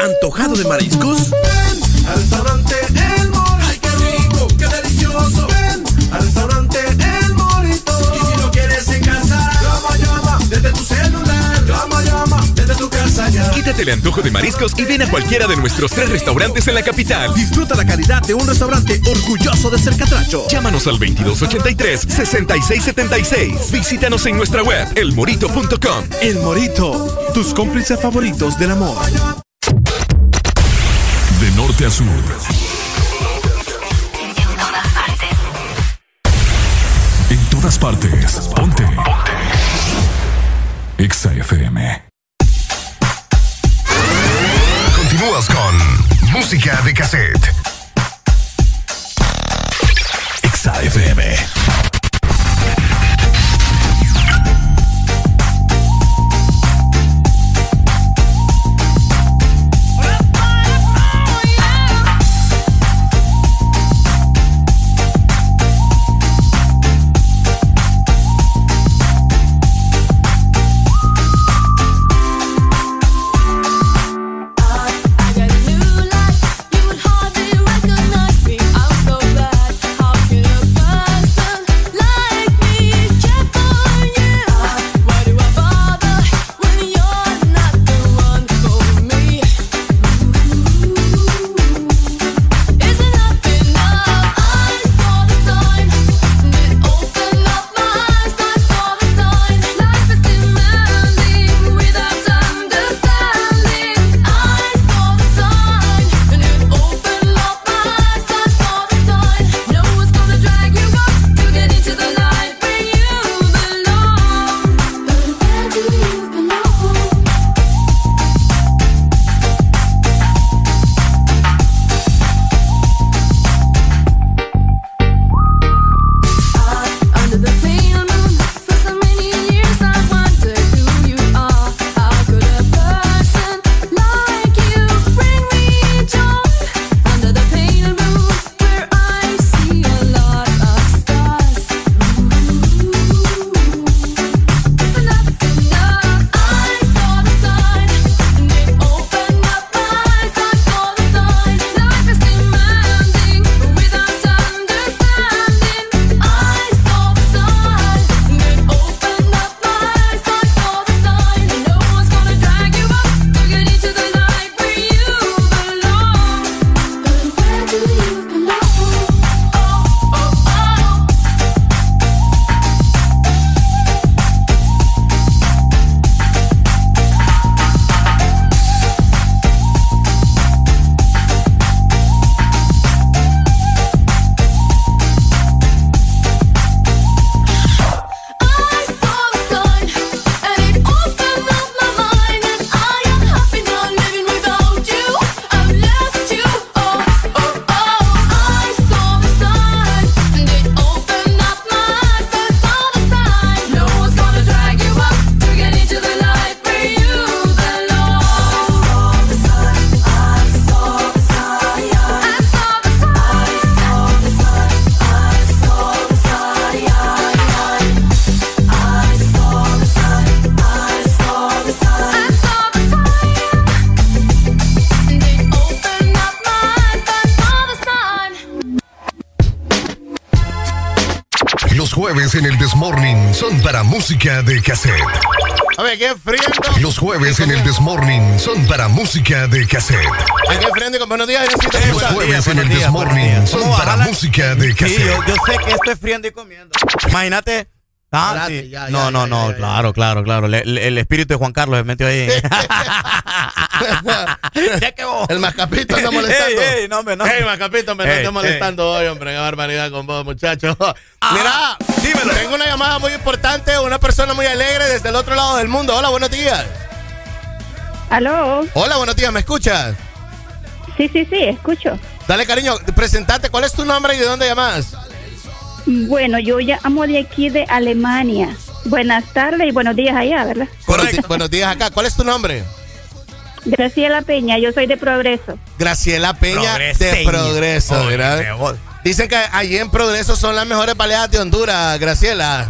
¿Antojado de mariscos? Ven al restaurante El Morito. ¡Ay, qué rico! ¡Qué delicioso! Quítate el antojo de mariscos y ven a cualquiera de nuestros tres restaurantes en la capital. Disfruta la calidad de un restaurante orgulloso de ser catracho. Llámanos al 2283-6676. Visítanos en nuestra web, elmorito.com. El Morito, tus cómplices favoritos del amor. De norte a sur. En todas En partes. todas partes. Ponte. Ponte. Exa FM. Con música de cassette. Exa son para música de cassette. A ver, ¿qué friendo? Los jueves en el Desmorning son para música de cassette. ¿A qué friendo? Buenos días, Los jueves en el Desmorning son para música de cassette. Sí, yo, yo sé que esto es friendo y comiendo. Imagínate. Ah, sí. no, no, no, claro, claro, claro. Le- le- el espíritu de Juan Carlos se metió ahí. El mascapito anda molestando. Ey, ey, no, hombre, no. Ey, mascapito, me Ey, anda molestando hoy, hombre. Qué barbaridad con vos, muchachos. Mira, tengo una llamada muy importante, una persona muy alegre desde el otro lado del mundo. Hola, buenos días. Aló. Hola, buenos días, ¿me escuchas? Sí, sí, sí, escucho. Dale, cariño, presentate. ¿Cuál es tu nombre y de dónde llamas? Bueno, yo llamo de aquí de Alemania. Buenas tardes y buenos días allá, ¿verdad? Di- buenos días acá. ¿Cuál es tu nombre? Graciela Peña, yo soy de Progreso. Graciela Peña de. Progreso, Oye, ¿verdad? Dicen que allí en Progreso son las mejores baleadas de Honduras, Graciela.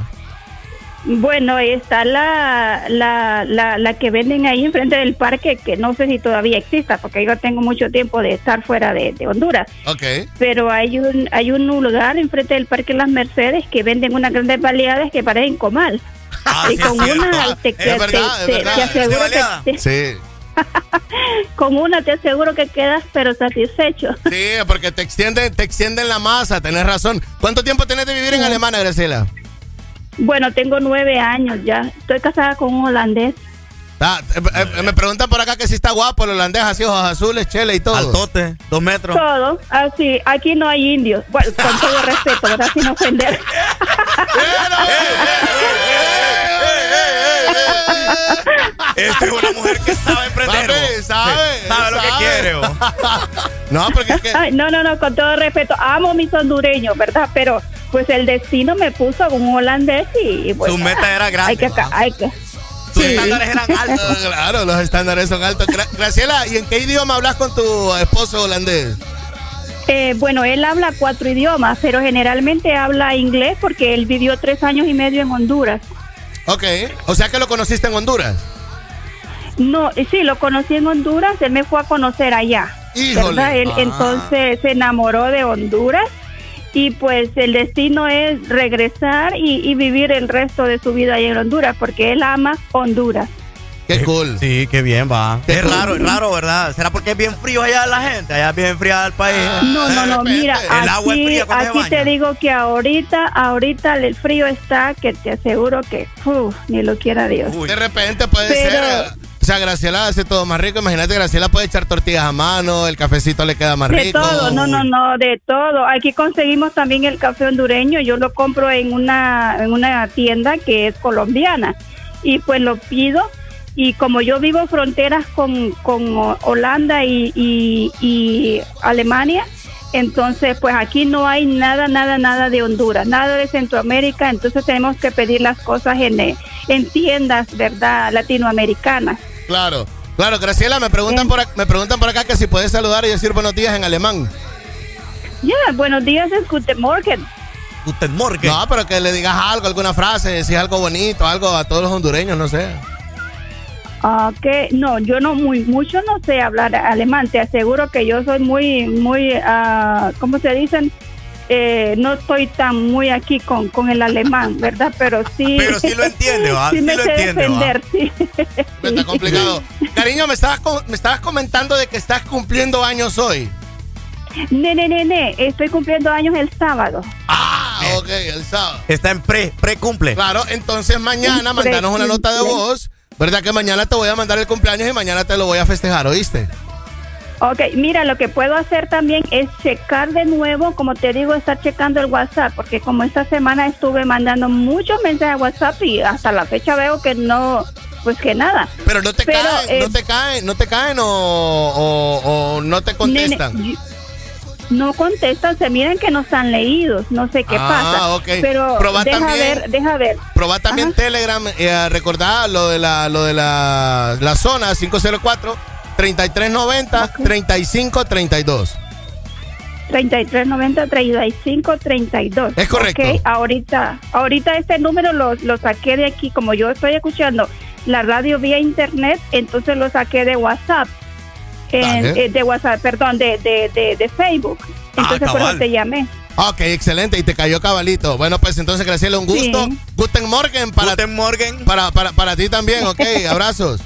Bueno, está la, la, la, la que venden ahí enfrente del parque, que no sé si todavía exista, porque yo tengo mucho tiempo de estar fuera de, de Honduras. Ok. Pero hay un, hay un lugar enfrente del Parque Las Mercedes que venden unas grandes baleadas que parecen comal. Ah, y con una te, te- te- te- verdad. te aseguro que te- Sí. Con una te aseguro que quedas pero satisfecho. Sí, porque te extienden, te extienden la masa, tenés razón. ¿Cuánto tiempo tenés de vivir en Alemania, Graciela? Bueno, tengo nueve años ya. Estoy casada con un holandés. Ah, eh, eh, me preguntan por acá que si está guapo el holandés, así ojos azules, chele y todo. Altote, dos metros. Todo, así. Aquí no hay indios. Bueno, con todo respeto, ¿verdad? Sin ofender. Esta es una mujer que sabe emprender. Papi, sabe, Sí, sabe lo que quiere. vos. No, porque es que... Ay, no, no, no, con todo respeto. Amo a mis hondureños, ¿verdad? Pero pues el destino me puso con un holandés y bueno. Su meta era grande, Hay que, hay que. Sus Sí. estándares eran altos. Claro, los estándares son altos. Gra- Graciela, ¿y en qué idioma hablas con tu esposo holandés? Eh, bueno, él habla cuatro idiomas, pero generalmente habla inglés porque él vivió tres años y medio en Honduras. Ok, o sea que lo conociste en Honduras. No, eh, sí, lo conocí en Honduras, él me fue a conocer allá. Híjole. ¿verdad? Él Ah. entonces se enamoró de Honduras y pues el destino es regresar y, y vivir el resto de su vida ahí en Honduras porque él ama Honduras. Qué cool. Sí, qué bien va. Qué es cool. raro, es raro, ¿verdad? ¿Será porque es bien frío allá la gente? Allá es bien fría el país. No, no, no, mira, El agua es aquí, fría cuando se aquí te digo que ahorita, ahorita el frío está que te aseguro que uf, ni lo quiera Dios. De repente puede Pero- ser. eh, O sea, Graciela hace todo más rico. Imagínate, Graciela puede echar tortillas a mano, el cafecito le queda más De rico. todo, no, no, no, de todo. Aquí conseguimos también el café hondureño. Yo lo compro en una, en una tienda que es colombiana. Y pues lo pido. Y como yo vivo fronteras con, con Holanda y, y- y Alemania, entonces pues aquí no hay nada, nada, nada de Honduras, nada de Centroamérica. Entonces tenemos que pedir las cosas en, eh, en tiendas, ¿verdad? Latinoamericanas. Claro, claro, Graciela, me preguntan, por, me preguntan por acá que si puedes saludar y decir buenos días en alemán. Ya, buenos días, es Guten Morgen. Usted morgue. No, pero que le digas algo, alguna frase, decir algo bonito, algo a todos los hondureños, no sé. Ah, que no, yo no muy mucho no sé hablar alemán. Te aseguro que yo soy muy muy ah, ¿cómo se dicen? Eh, no estoy tan muy aquí con, con el alemán, ¿verdad? Pero sí. Pero sí lo entiende, ¿va? Sí Sí me lo sé entiende, ¿va? defender, sí. Está complicado. Cariño, me estabas, me estabas comentando de que estás cumpliendo años hoy. Nene, nene, estoy cumpliendo años el sábado. Ah, ok, el sábado. Está en pre, pre cumple. Claro, entonces mañana mandanos una nota de voz. ¿Verdad que mañana te voy a mandar el cumpleaños y mañana te lo voy a festejar, ¿oíste? Ok, mira, lo que puedo hacer también es checar de nuevo, como te digo, estar checando el WhatsApp, porque como esta semana estuve mandando muchos mensajes a WhatsApp y hasta la fecha veo que no, pues que nada. Pero no te Pero, caen, eh, no te caen, no te caen o, o- o no te contestan. Nene, no contestan, se miran que no están leídos, no sé qué Ah, pasa. ok. Pero deja también- ver, deja ver. Probá también Telegram, eh, recordá lo de la, lo de la, la zona 504 3390 3532. 3390 3532. Es correcto. Ok, ahorita, ahorita este número lo, lo saqué de aquí, como yo estoy escuchando la radio vía internet, entonces lo saqué de WhatsApp. En- eh, de WhatsApp, perdón, de, de, de, de Facebook. Entonces por cabal. eso te llamé. Ok, excelente. Y te cayó cabalito. Bueno, pues entonces, Graciela, un gusto. Guten Morgen para, Guten Morgen. Para, para, para ti también, ok. Abrazos.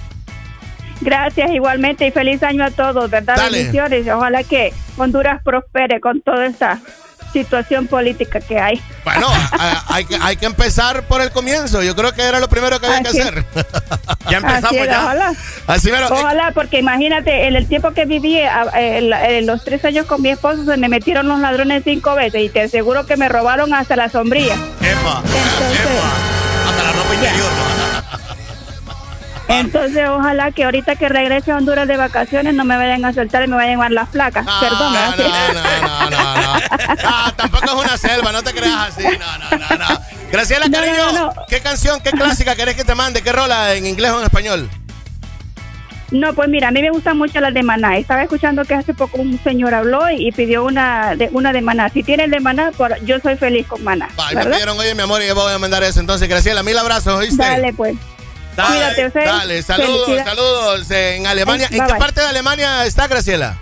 Gracias igualmente y feliz año a todos, ¿verdad? Dale. Bendiciones. Ojalá que Honduras prospere con toda esta situación política que hay. Bueno, hay, que, hay que empezar por el comienzo. Yo creo que era lo primero que había que Así hacer. ya Así es, Ojalá. Así mero. Ojalá, porque imagínate, en el tiempo que viví, el- los tres años con mi esposo, se me metieron los ladrones cinco veces y te aseguro que me robaron hasta la sombrilla. Epa, hasta la ropa interior. Entonces, ojalá que ahorita que regrese a Honduras de vacaciones no me vayan a soltar y me vayan a llevar las placas. Perdón. No, ¿verdad? no, no, no, no. Tampoco es una selva, no te creas así. No, no, no, no. Graciela, No, cariño, no, no. ¿qué canción, qué clásica querés que te mande? ¿Qué rola en inglés o en español? No, pues mira, a mí me gustan mucho las de Maná. Estaba escuchando que hace poco un señor habló y, y pidió una de, una de Maná. Si tiene el de Maná, por- yo soy feliz con Maná. Ay, me pidieron, oye, mi amor, y yo voy a mandar eso. Entonces, Graciela, mil abrazos, ¿oíste? Dale, pues. Dale, Cuídate, José. Dale, saludos, Felicidad- saludos en Alemania. ¿En bye, qué bye. parte de Alemania está Graciela?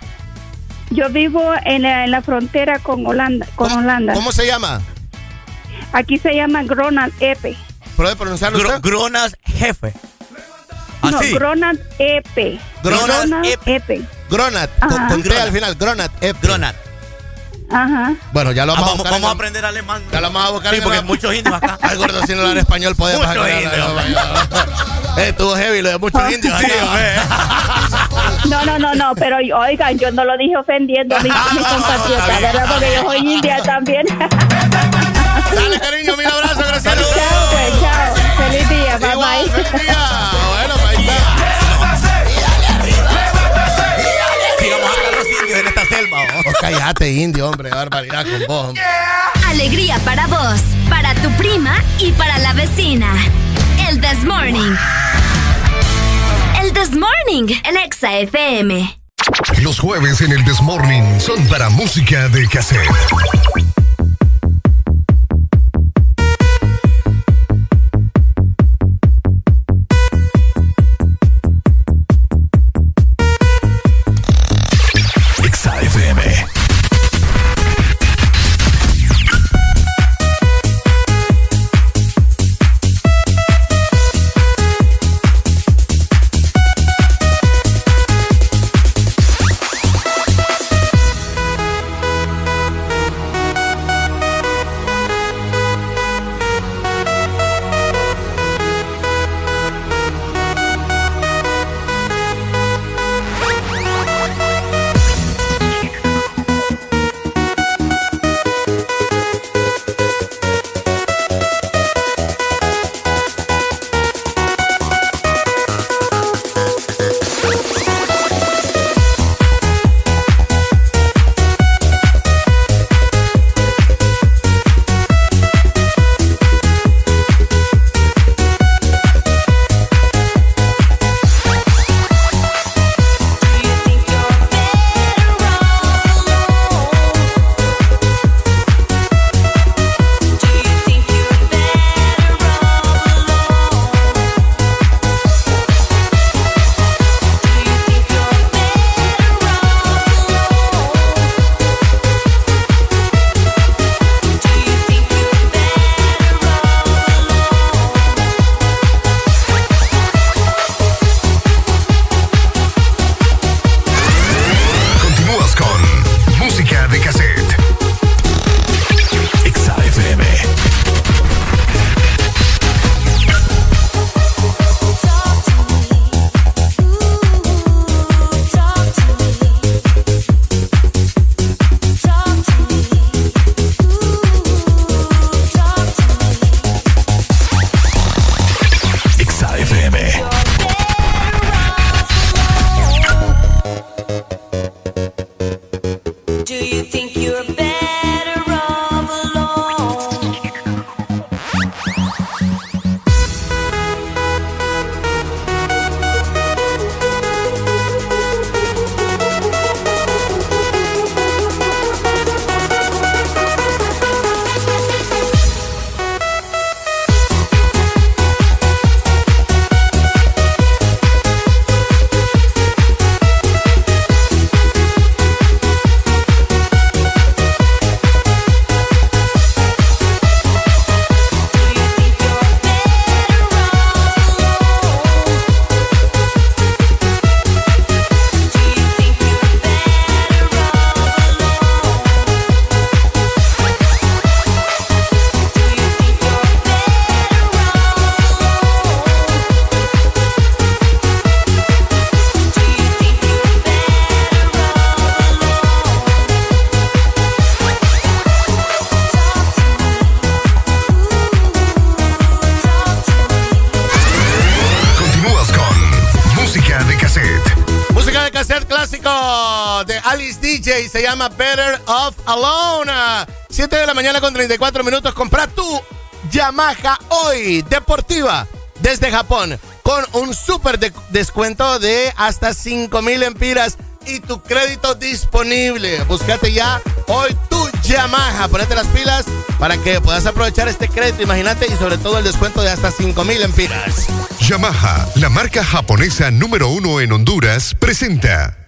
Yo vivo en la, en la frontera con Holanda. Con Holanda. ¿Cómo se llama? Aquí se llama Gronald Epe. ¿Puede pronunciarlo usted? Gronas jefe. No, Así. Gronald Epe. Gronald Epe. Con, Ajá. con T al final, Gronat. Gronat. Ajá. Bueno, ya lo Ah, vamos, vamos, a buscar. vamos a en- aprender alemán. Ya lo vamos a buscar. Sí, porque el- muchos indios acá. Ay, gordo, si no hablar español, podemos Muchos indios. Eh, estuvo heavy lo de muchos indios. Sí, acá. No, no, no, no, pero oigan, yo no lo dije ofendiendo a mis, mis compatriotas, ¿verdad? Porque yo soy india también. Dale, cariño, mil abrazos, gracias. Chao, pues, chao. Feliz día, bye Igual, bye. feliz día. Oh, cállate, indio, hombre, barbaridad con vos. hombre. Alegría para vos, para tu prima y para la vecina. El This Morning. El This Morning en Exa FM. Los jueves en el Desmorning son para música de cassette. Se llama Better Off Alone. 7 de la mañana con 34 minutos. Compra tu Yamaha hoy, deportiva, desde Japón, con un super descuento de hasta 5 mil empiras y tu crédito disponible. Búscate ya hoy tu Yamaha. Ponete las pilas para que puedas aprovechar este crédito, imagínate, y sobre todo el descuento de hasta 5 mil empiras. Yamaha, la marca japonesa número uno en Honduras, presenta.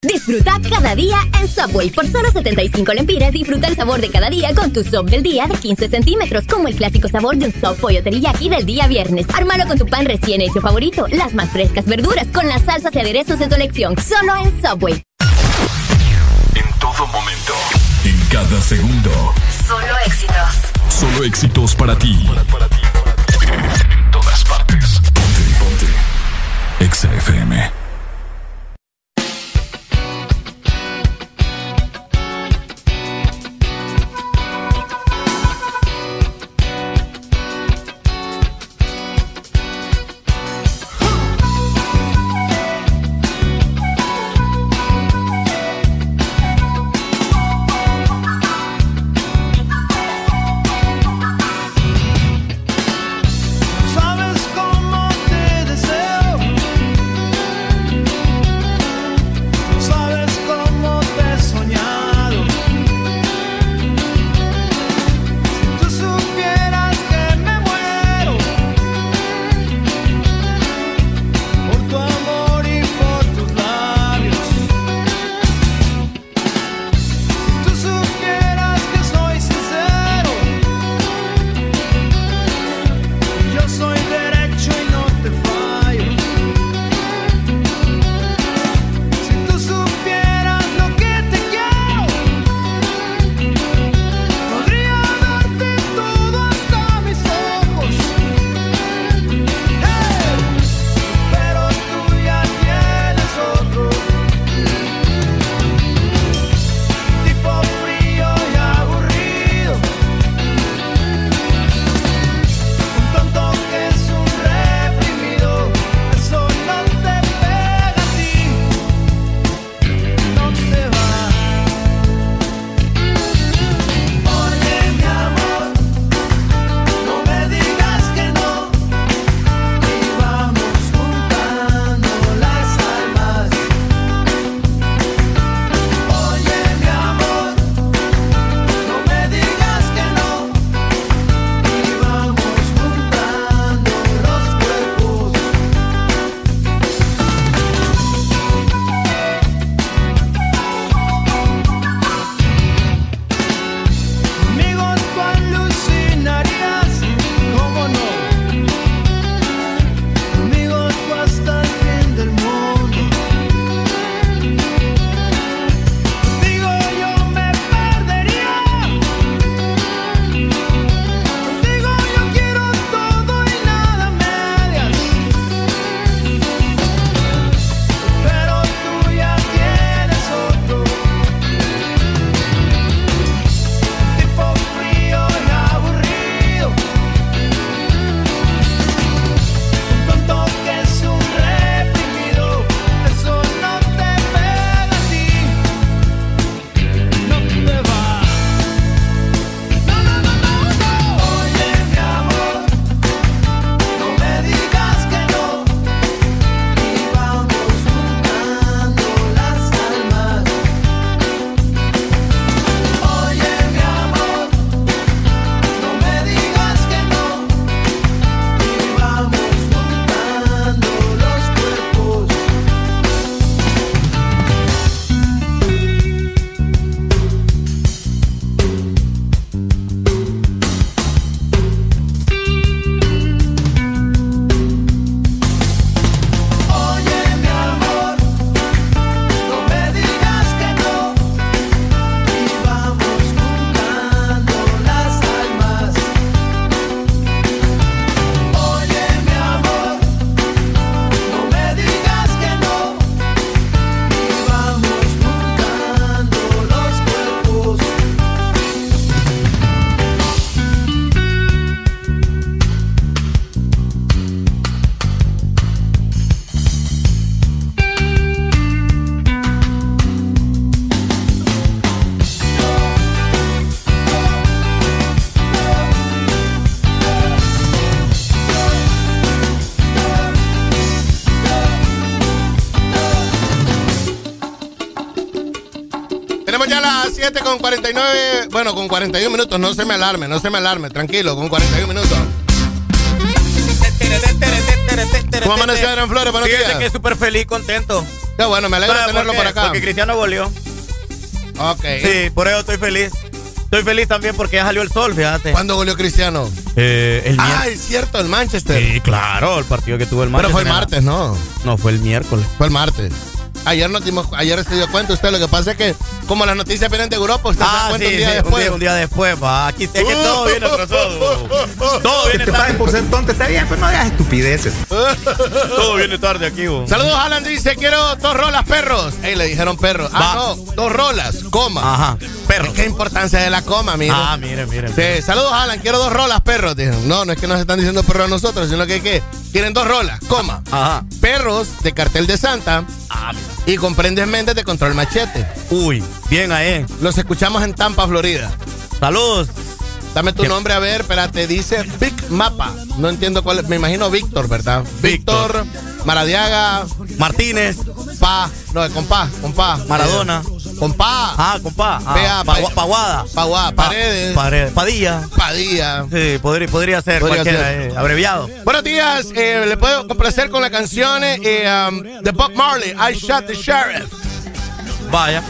Disfruta cada día en Subway. Por solo 75 lempiras, disfruta el sabor de cada día con tu sub del día de 15 centímetros, como el clásico sabor de un sub pollo teriyaki del día viernes. Ármalo con tu pan recién hecho favorito, las más frescas verduras, con las salsas y aderezos de tu elección, solo en Subway. En todo momento, en cada segundo. Solo éxitos. Solo éxitos para ti. Todas partes. FM. 7 con 49, bueno, con 41 minutos. No se me alarme, no se me alarme. Tranquilo, con 41 minutos. ¿Cómo amaneció Gran Flores? Buenos Fíjese días. que súper feliz, contento. Qué bueno, me alegra ¿Sabe tenerlo por acá. Porque Cristiano volvió. Ok. Sí, por eso estoy feliz. Estoy feliz también porque ya salió el sol, fíjate. ¿Cuándo volvió Cristiano? Eh, el Ah, miércoles. es cierto, el Manchester. Sí, claro, el partido que tuvo el Pero martes. fue el martes, ¿no? No, fue el miércoles. Fue el martes. Ayer nos dimos, ayer se dio cuenta usted, lo que pasa es que como las noticias vienen de Europa, usted se da Ah, cuenta sí, un día sí, después. Un día, un día después, va. Aquí es que todo viene atrasado. Todo viene te paguen tarde. por ser tonto, está bien, pero no digas estupideces. Todo viene tarde aquí, vos. Saludos, Alan dice, quiero dos rolas, perros. Ey, le dijeron perros. Ah, no, dos rolas, coma. Ajá, perros. ¿Qué importancia de la coma, mire? Ah, mire, mire. Sí, saludos, Alan, quiero dos rolas, perros. Dijeron, no, no es que nos están diciendo perros a nosotros, sino que, ¿qué? Quieren dos rolas, coma. Ajá. Perros de cartel de Santa Ah, mira. y comprendes Méndez de Control Machete. Uy, bien ahí. Los escuchamos en Tampa, Florida. Saludos. Dame tu ¿Qué? nombre, a ver, espérate, dice Big Mapa. No entiendo cuál es, me imagino Víctor, ¿verdad? Víctor. Maradiaga, Martínez, Pa, no, con Pa. Maradona. Eh, con Pa, Ah, compa. Ah, pa- Paguada. Paguá, Pa- Paredes, Paredes. Padilla. Padilla. Sí, podría, podría ser Podría cualquiera, ser. eh, abreviado. Buenos días, eh, le puedo complacer con la canción eh, um, de Bob Marley, I Shot the Sheriff. Vaya.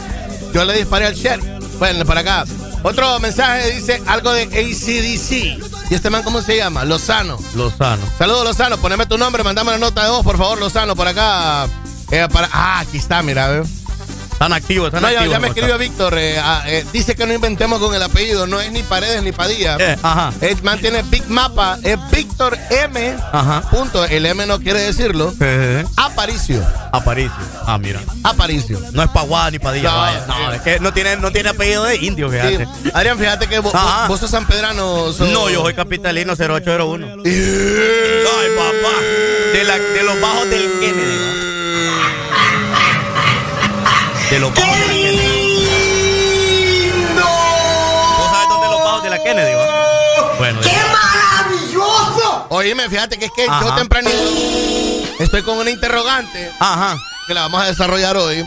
Yo le disparé al sheriff. Bueno, para acá. Otro mensaje dice algo de ACDC. ¿Y este man cómo se llama? Lozano. Lozano. Saludos, Lozano. Poneme tu nombre, mandame una nota de voz, por favor, Lozano, por acá. Eh, para... Ah, aquí está, mira, ve. Están activos, están No, ya, activos. ya me en escribió. Víctor. eh, ah, eh, dice que no inventemos con el apellido. No es ni Paredes ni Padilla. Eh, ajá. El man tiene Big Mapa. Es Víctor M. Ajá. Punto. El M no quiere decirlo. Eh, Aparicio. Aparicio. Ah, mira. Aparicio. No es Paguada ni Padilla, No, vaya. No, sí. es que no tiene, no tiene apellido de indio, Sí. fíjate. Adrián, fíjate que vos- vos sos sanpedrano. sos- No, yo soy capitalino 0801. Ay, papá. De, la, de los bajos del Kennedy. De los bajos de la Kennedy. ¿Vos sabés dónde los bajos de la Kennedy? va? Bueno, ¡Qué maravilloso! Oíme, fíjate que es que yo tempranito estoy con una interrogante Ajá. que la vamos a desarrollar hoy.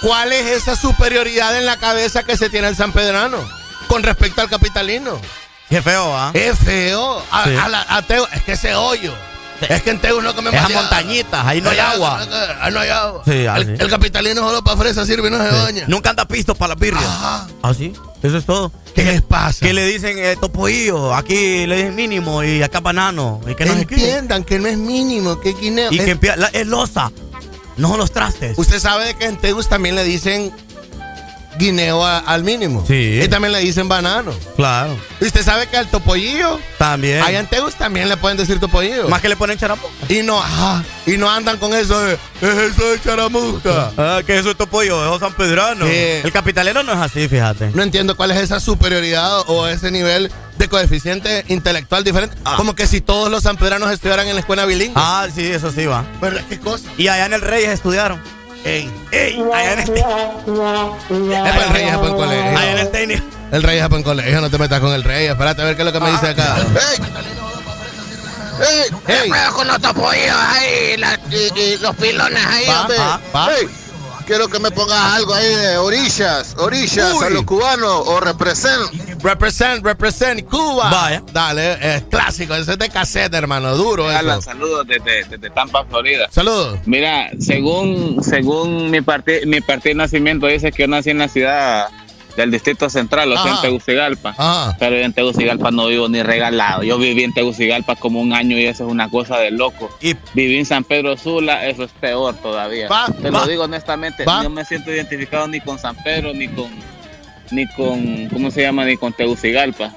¿Cuál es esa superioridad en la cabeza que se tiene el sanpedrano con respecto al capitalino? Qué feo, ¿ah? Es feo. A, Sí. a la- a Teo- es que ese hoyo. Es que en Teo no comemos Esas allá. montañitas, ahí no hay agua. Ahí no hay agua. Sí, ah, el, sí. el capitalino solo para fresa sirve y no se baña. Nunca anda pisto para las birrias. Ajá. ¿Ah, sí? Eso es todo. ¿Qué les pasa? Que le dicen eh, topoillo, aquí le dicen mínimo y acá banano. Y que no. Entiendan que no es mínimo, que es guineo. Y Es- que la- es losa, no son los trastes. Usted sabe que en Tegus también le dicen guineo a- al mínimo. Sí. Y también le dicen banano. Claro. Y usted sabe que al topollillo, También. allá en Tegus también le pueden decir topollillo. Más que le ponen charapo. Y no, ajá, y no andan con eso de, es eso de charamusca. Ah, que eso es topollo, eso es San Pedrano. Sí. El capitalero no es así, fíjate. No entiendo cuál es esa superioridad o ese nivel de coeficiente intelectual diferente. Ah. Como que si todos los sanpedranos estudiaran en la escuela bilingüe. Ah, sí, eso sí va. Pero qué cosa. Y allá en el Reyes estudiaron. Ey, ¡Ey! Allá en el, es para el rey, es para el colegio. allá en el técnico. El rey es para el colegio, no te metas con el rey. Espérate a ver qué es lo que me dice acá. ¡Ey! ¿Qué Ey. pedo con los topollos ahí y, los pilones ahí, hombre? Ey, quiero que me pongas algo ahí de orillas, orillas Uy. a los cubanos o represent. Represent, represent Cuba. Vaya. Dale, es clásico, ese es de cassette, hermano, duro Alan, eso. saludos desde, desde Tampa, Florida. Saludos. Mira, según según mi partido mi partido de nacimiento dice que yo nací en la ciudad del Distrito Central, o sea, en. Tegucigalpa. Ajá. Pero yo en Tegucigalpa no vivo ni regalado. Yo viví en Tegucigalpa como un año y eso es una cosa de loco. Y Viví en San Pedro Sula, eso es peor todavía. Va, Te va. lo digo honestamente, Va. no me siento identificado ni con San Pedro ni con ni con ¿cómo se llama? ni con Tegucigalpa.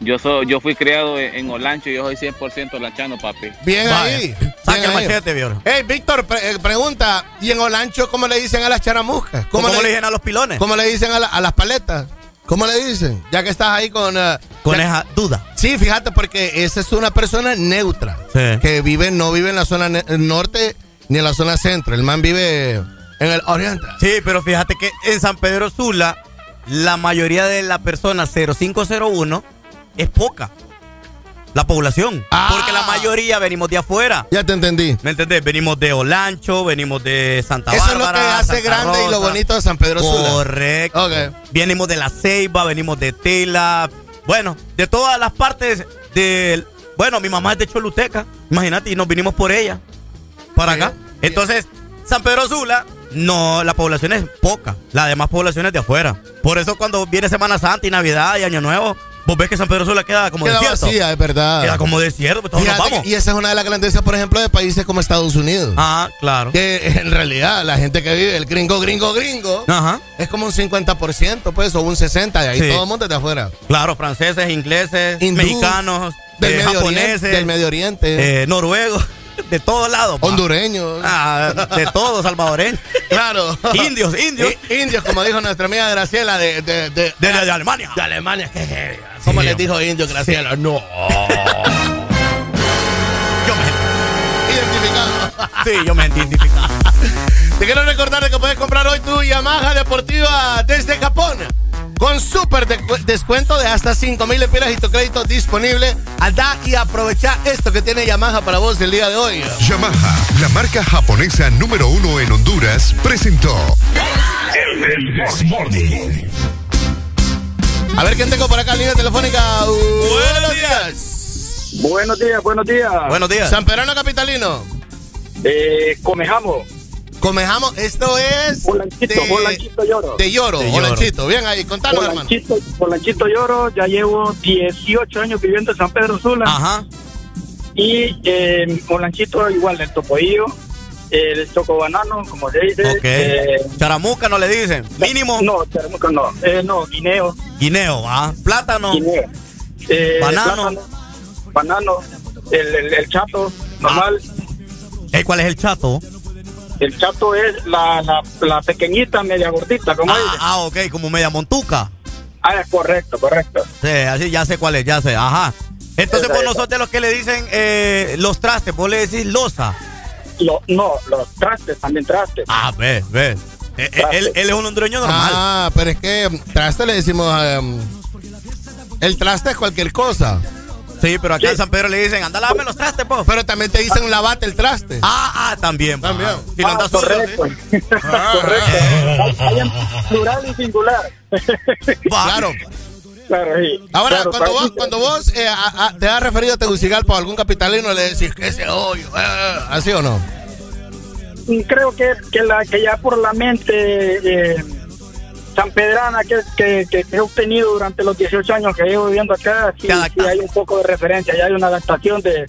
Yo soy yo fui criado en, en Olancho y yo soy 100% lanchano, papi. Bien Vaya. ahí. Bien el ahí. machete, viejo. Hey, Víctor, pre- eh, pregunta, ¿y en Olancho cómo le dicen a las charamuscas? ¿Cómo, le dicen a los pilones? ¿Cómo le dicen a, la- a las paletas? ¿Cómo le dicen? Ya que estás ahí con... eh, Con ya- esa duda. Sí, fíjate, porque esa es una persona neutra. Sí. Que vive, no vive en la zona norte ni en la zona centro. El man vive en el oriente. Sí, pero fíjate que en San Pedro Sula, la mayoría de la persona 0501 es poca. La población. Ah. Porque la mayoría venimos de afuera. Ya te entendí. ¿Me entendés? Venimos de Olancho, venimos de Santa Eso Bárbara. es lo que hace Santa grande y lo bonito de San Pedro Sula. Correcto. Venimos de la Ceiba, venimos de Tela. Bueno, de todas las partes del. Bueno, mi mamá es de Choluteca. Imagínate, y nos vinimos por ella. Para acá. Entonces, San Pedro Sula, no, la población es poca. La demás población es de afuera. Por eso, cuando viene Semana Santa y Navidad y Año Nuevo, vos ves que San Pedro Sula queda como Queda desierto. vacía, es verdad. Queda como desierto, pues todos nos vamos. y esa es una de las grandezas, por ejemplo, de países como Estados Unidos. Ah, claro. Que en realidad la gente que vive, el gringo, gringo, gringo, Ajá. es como un 50%, pues, o un 60%, y ahí Sí. todo el mundo es de afuera. Claro, franceses, ingleses, Hindú, mexicanos, del eh, Medio japoneses, Oriente, del Medio Oriente. eh, noruegos, de todos lados. pa. Hondureños. Ah, de todos, salvadoreños. Claro. Indios, indios. I- indios, como dijo nuestra amiga Graciela de, de, de, De, de Alemania. de Alemania. ¿Cómo Sí, les dijo indios Graciela? No. Yo me, Identificado. sí, yo me identifico. Te quiero recordar que puedes comprar hoy tu Yamaha Deportiva desde Japón. Con súper de- descuento de hasta 5 mil lempiras y tu crédito disponible. Anda y aprovecha esto que tiene Yamaha para vos el día de hoy. Yamaha, la marca japonesa número uno en Honduras, presentó El Desmorning. A ver quién tengo por acá, línea telefónica. Buenos días. Buenos días, buenos días. Buenos días. San Perano Capitalino. Eh, Comejamo. Comejamos, esto es. Polanchito, de, Polanchito Lloro. de Lloro, De Lloro. Polanchito. Bien ahí, contanos, hermano. Polanchito, Polanchito Lloro, ya llevo 18 años viviendo en San Pedro Sula. Ajá. Y eh, Polanchito igual, el topoillo, el chocobanano, como se dice. Ok. eh, Charamuca no le dicen. Mínimo. no, charamuca no. Eh, no, guineo. Guineo, ¿va? Plátano. Guineo. Eh, Banano. plátano, banano. El, el, el chato, normal. Eh, ¿Cuál es el chato? El chato es la, la, la pequeñita, media gordita, como Ah, dice. ah, ok, como media montuca. Ah, es correcto, correcto. Sí, así ya sé cuál es, ya sé. Ajá. Entonces, esa. nosotros los que le dicen eh, los trastes, vos le decís losa. Lo, no, los trastes, también trastes. Ah, ves, ves. Eh, eh, él, él es un hondureño normal. Ah, pero es que um, traste le decimos. um, el traste es cualquier cosa. Sí, pero acá en San Pedro le dicen, anda, lávame los trastes, po. Pero también te dicen lavate el traste. Ah, ah, también. pa. También. Si no Ah, andas sucio, correcto. correcto. Hay- en plural y singular. Claro. Claro, sí. Ahora, Claro, cuando vos, cuando vos eh, a- a- te has referido a Tegucigalpa o algún capitalino, le decís que ese hoyo, eh, ¿así o no? Creo que, que, la, que ya por la mente eh, sanpedrana que, que, que, que he obtenido durante los 18 años que llevo viviendo acá, sí, sí hay un poco de referencia, ya hay una adaptación de,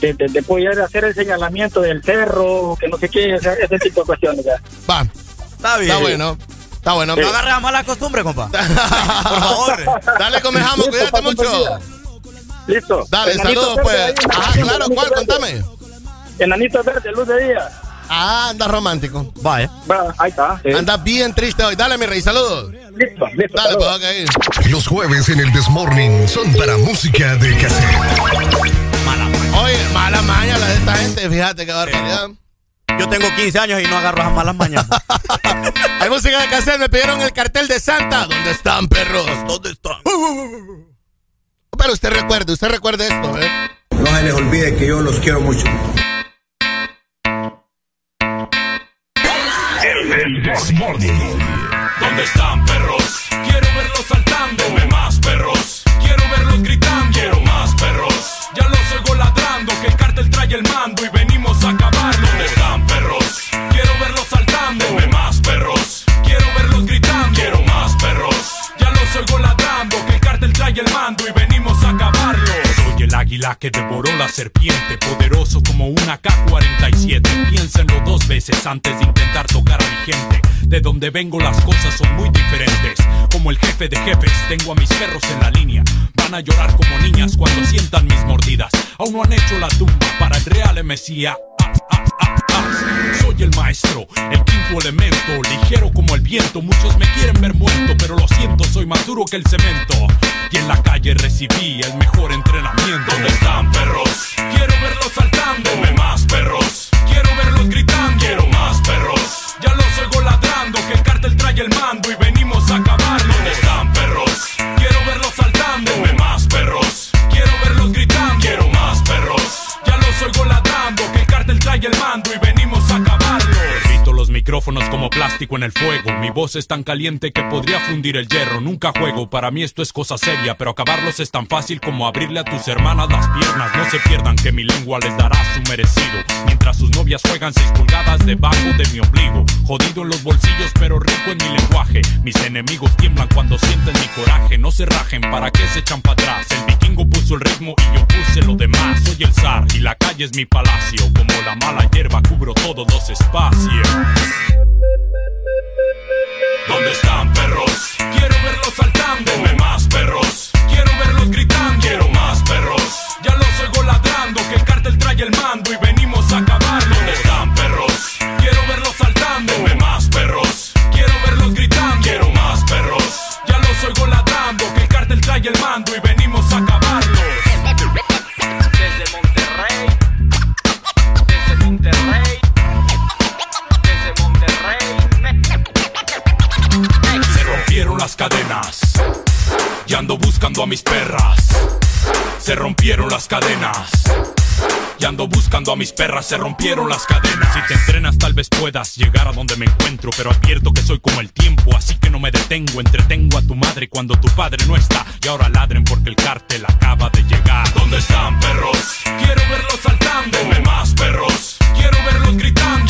de, de- de poder hacer el señalamiento del cerro, que no sé qué, ese, ese tipo de cuestiones. ya. Va, Está bien. está bueno. Está bueno. No agarres a mala costumbre, compa. Por favor. Dale, comejamo, Listo, cuídate mucho. Listo. Dale, Enanito saludos, verde, pues. Ajá, enanito claro, ¿cuál? verde. Contame. Enanito verde, luz de día. Ah, anda romántico. Vaya. Va, ahí está. sí. Anda bien triste hoy. Dale, mi rey, saludos. Listo, listo. Dale, saludos. pues, ok. Los jueves en el Desmorning son para música de cassette. Oye, mala maña la de esta gente, fíjate qué barbaridad. Yo tengo 15 años y no agarro a malas mañanas. Hay música de cassette, me pidieron el cartel de Santa. ¿Dónde están, perros? ¿Dónde están? Pero usted recuerde, usted recuerde esto, ¿eh? No se les olvide que yo los quiero mucho. Desmorning. ¿Dónde están perros? Quiero verlos saltando. Deme más perros. Quiero verlos gritando. Quiero más perros. Ya los oigo ladrando. Que el cártel trae el mando y venimos a acabarlo. ¿Dónde están perros? Quiero verlos saltando. Deme más perros. Quiero verlos gritando. Quiero más perros. Ya los oigo ladrando. Que el cártel trae el mando y. Águila que devoró la serpiente. Poderoso como una K-47. Piénsenlo dos veces antes de intentar tocar a mi gente. De donde vengo las cosas son muy diferentes. Como el jefe de jefes, tengo a mis perros en la línea. Van a llorar como niñas cuando sientan mis mordidas. Aún no han hecho la tumba para el real Mesías. Soy el maestro, el quinto elemento, ligero como el viento. Muchos me quieren ver muerto, pero lo siento, soy más duro que el cemento. Y en la calle recibí el mejor entrenamiento. ¿Dónde están perros? Quiero verlos saltando. Deme más perros. Quiero verlos gritando. Quiero más perros. Ya los oigo ladrando, que el cártel trae el mando y venimos a acabarlo. ¿Dónde están perros? Quiero verlos saltando. Deme más perros. Quiero verlos gritando. Quiero más perros. Ya los oigo ladrando, que el cártel trae el mando como plástico en el fuego. Mi voz es tan caliente que podría fundir el hierro. Nunca juego, para mí esto es cosa seria. Pero acabarlos es tan fácil como abrirle a tus hermanas las piernas. No se pierdan que mi lengua les dará su merecido. Mientras sus novias juegan seis pulgadas debajo de mi ombligo. Jodido en los bolsillos, pero rico en mi lenguaje. Mis enemigos tiemblan cuando sienten mi coraje. No se rajen, ¿para qué se echan para atrás? El vikingo puso el ritmo y yo puse lo demás. Soy el zar y la calle es mi palacio. Como la mala hierba cubro todos los espacios. A mis perras, se rompieron las cadenas. Si te entrenas, tal vez puedas llegar a donde me encuentro. Pero advierto que soy como el tiempo, así que no me detengo. Entretengo a tu madre cuando tu padre no está. Y ahora ladren porque el cártel acaba de llegar. ¿Dónde están perros? Quiero verlos saltando. Deme más perros. Quiero verlos gritando.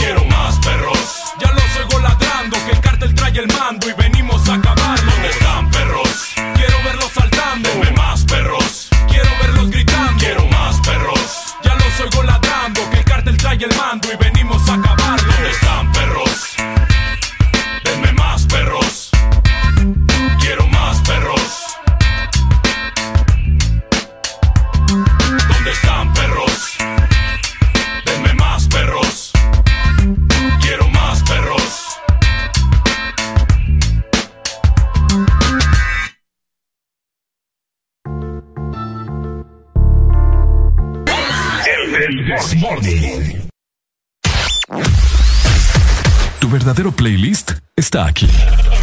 Tu verdadero playlist está aquí.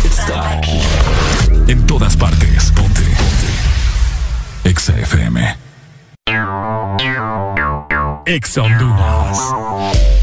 Está aquí. En todas partes. Ponte. Ponte. Exa FM. Exa Honduras.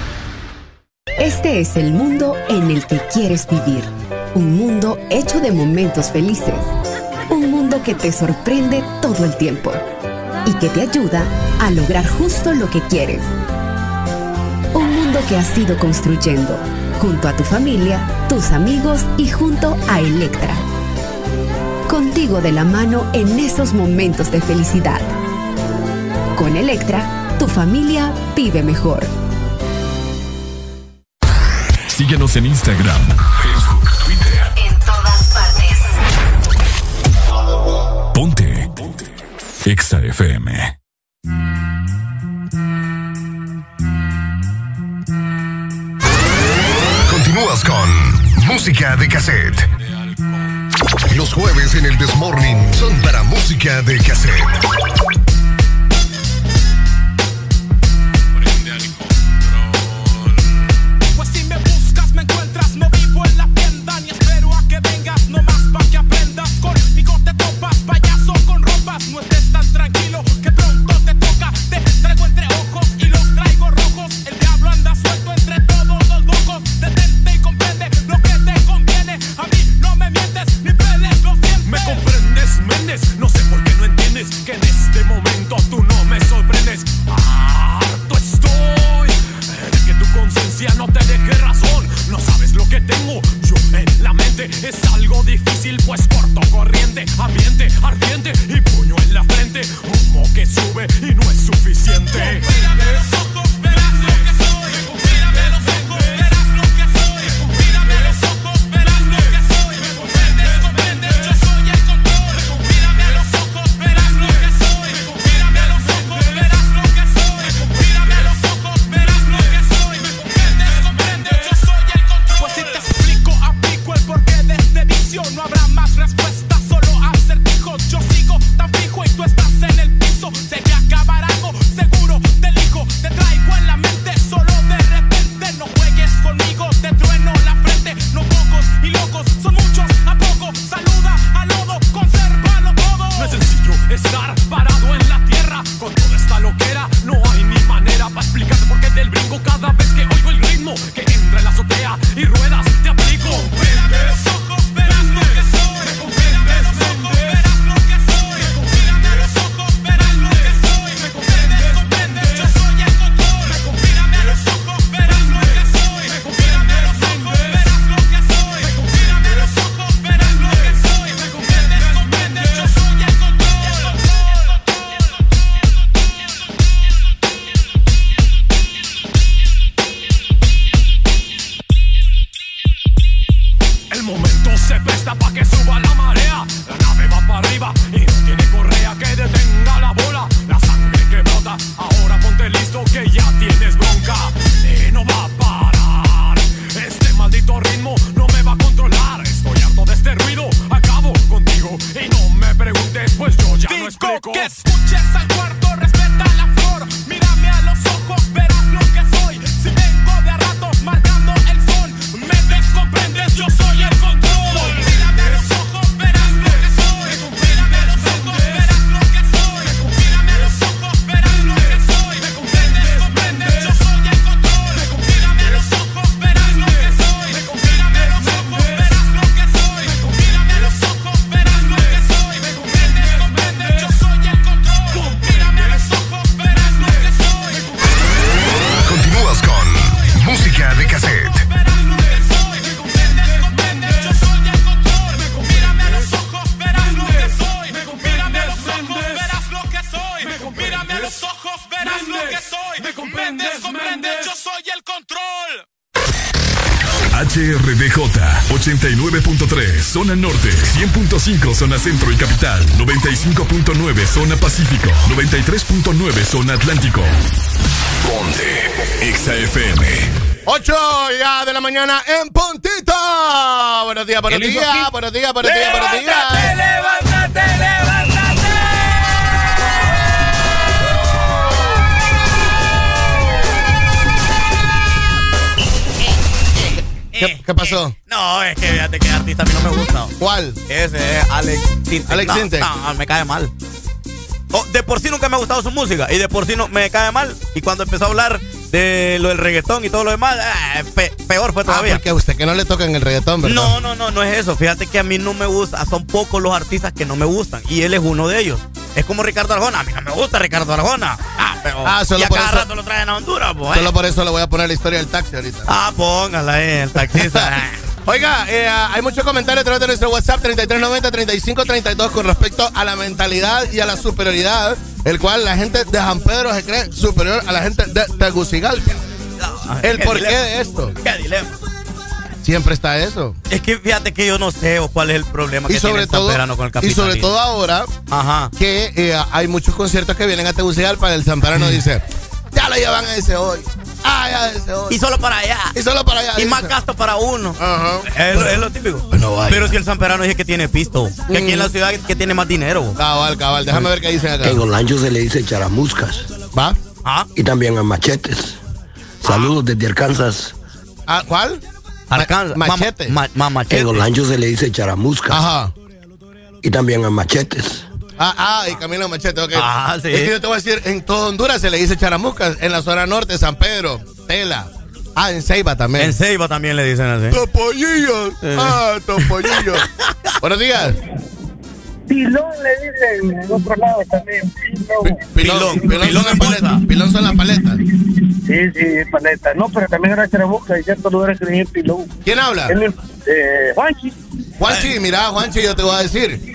Este es el mundo en el que quieres vivir. Un mundo hecho de momentos felices. Un mundo que te sorprende todo el tiempo y que te ayuda a lograr justo lo que quieres. Un mundo que has ido construyendo junto a tu familia, tus amigos y junto a Electra. Contigo de la mano en esos momentos de felicidad. Con Electra, tu familia vive mejor. Síguenos en Instagram, Facebook, Twitter. En todas partes. Ponte. Ponte. Exa FM. Continúas con Música de Cassette. Los jueves en el Desmorning son para música de cassette. Zona Centro y Capital 95.9 Zona Pacífico 93.9 Zona Atlántico Ponte XAFM 8 ya de la mañana en puntito. Buenos días, buenos ¿Qué le hizo días, buenos días, buenos días, buenos días. levántate, levántate! ¿Qué, qué pasó? No, es que fíjate que artista a mí no me gusta. ¿Cuál? Ese es Alex Sintek. Alex no. No, me cae mal. Oh, de por sí nunca me ha gustado su música y de por sí no me cae mal. Y cuando empezó a hablar de lo del reggaetón y todo lo demás, eh, pe- peor fue Ah, todavía. porque a usted que no le tocan el reggaetón, ¿verdad? No, no, no, no es eso. Fíjate que a mí no me gusta. Son pocos los artistas que no me gustan. Y él es uno de ellos. Es como Ricardo Arjona. A mí no me gusta Ricardo Arjona. Ah, pero. Ah, solo y a por cada eso- rato Honduras, pues. Solo por eso le voy a poner la historia del taxi ahorita. Ah, póngala ahí, el taxista. Oiga, eh, hay muchos comentarios a través de nuestro WhatsApp 3390-3532 con respecto a la mentalidad y a la superioridad, el cual la gente de San Pedro se cree superior a la gente de Tegucigalpa. El qué porqué dilema. de esto. Qué dilema. Siempre está eso. Es que fíjate que yo no sé o cuál es el problema que Y sobre tiene el San todo, Pedrano con el y sobre todo ahora Ajá. que eh, hay muchos conciertos que vienen a Tegucigalpa, el Zamperano dice, lo llevan a ese hoy. Ah, ya ese hoy. Y solo para allá. Y solo para allá. Y más dice. gasto para uno. Ajá. Es, lo- es lo típico. Bueno, vaya. Pero si el Samperano el que tiene pisto. Que aquí en la ciudad que tiene más dinero. Cabal, cabal. Déjame ver qué dicen acá. En Olancho se le dice charamuscas. ¿Va? Ah. Y también a machetes. Saludos desde Arkansas. Ah, ¿Cuál? Arkansas. machete. Ma- ma- machete. En Olancho se le dice charamuscas. Ajá. Y también a machetes. Ah, ah, y Camilo Machete, ok. Ah, sí. Es que yo te voy a decir, en todo Honduras se le dice charamuscas, en la zona norte, San Pedro, Tela. Ah, en Ceiba también. En Ceiba también le dicen así. Topollillos. Eh. Ah, topollillos. Buenos días. Pilón le dicen en otro lado también. Pilón, pilón, pilón son en las paletas. Pilón son las paletas. Sí, sí, paleta. No, pero también era Charamusca y ciertos lugares que le dicen pilón. ¿Quién habla? El, eh, Juanchi. Juanchi, mira, Juanchi, yo te voy a decir.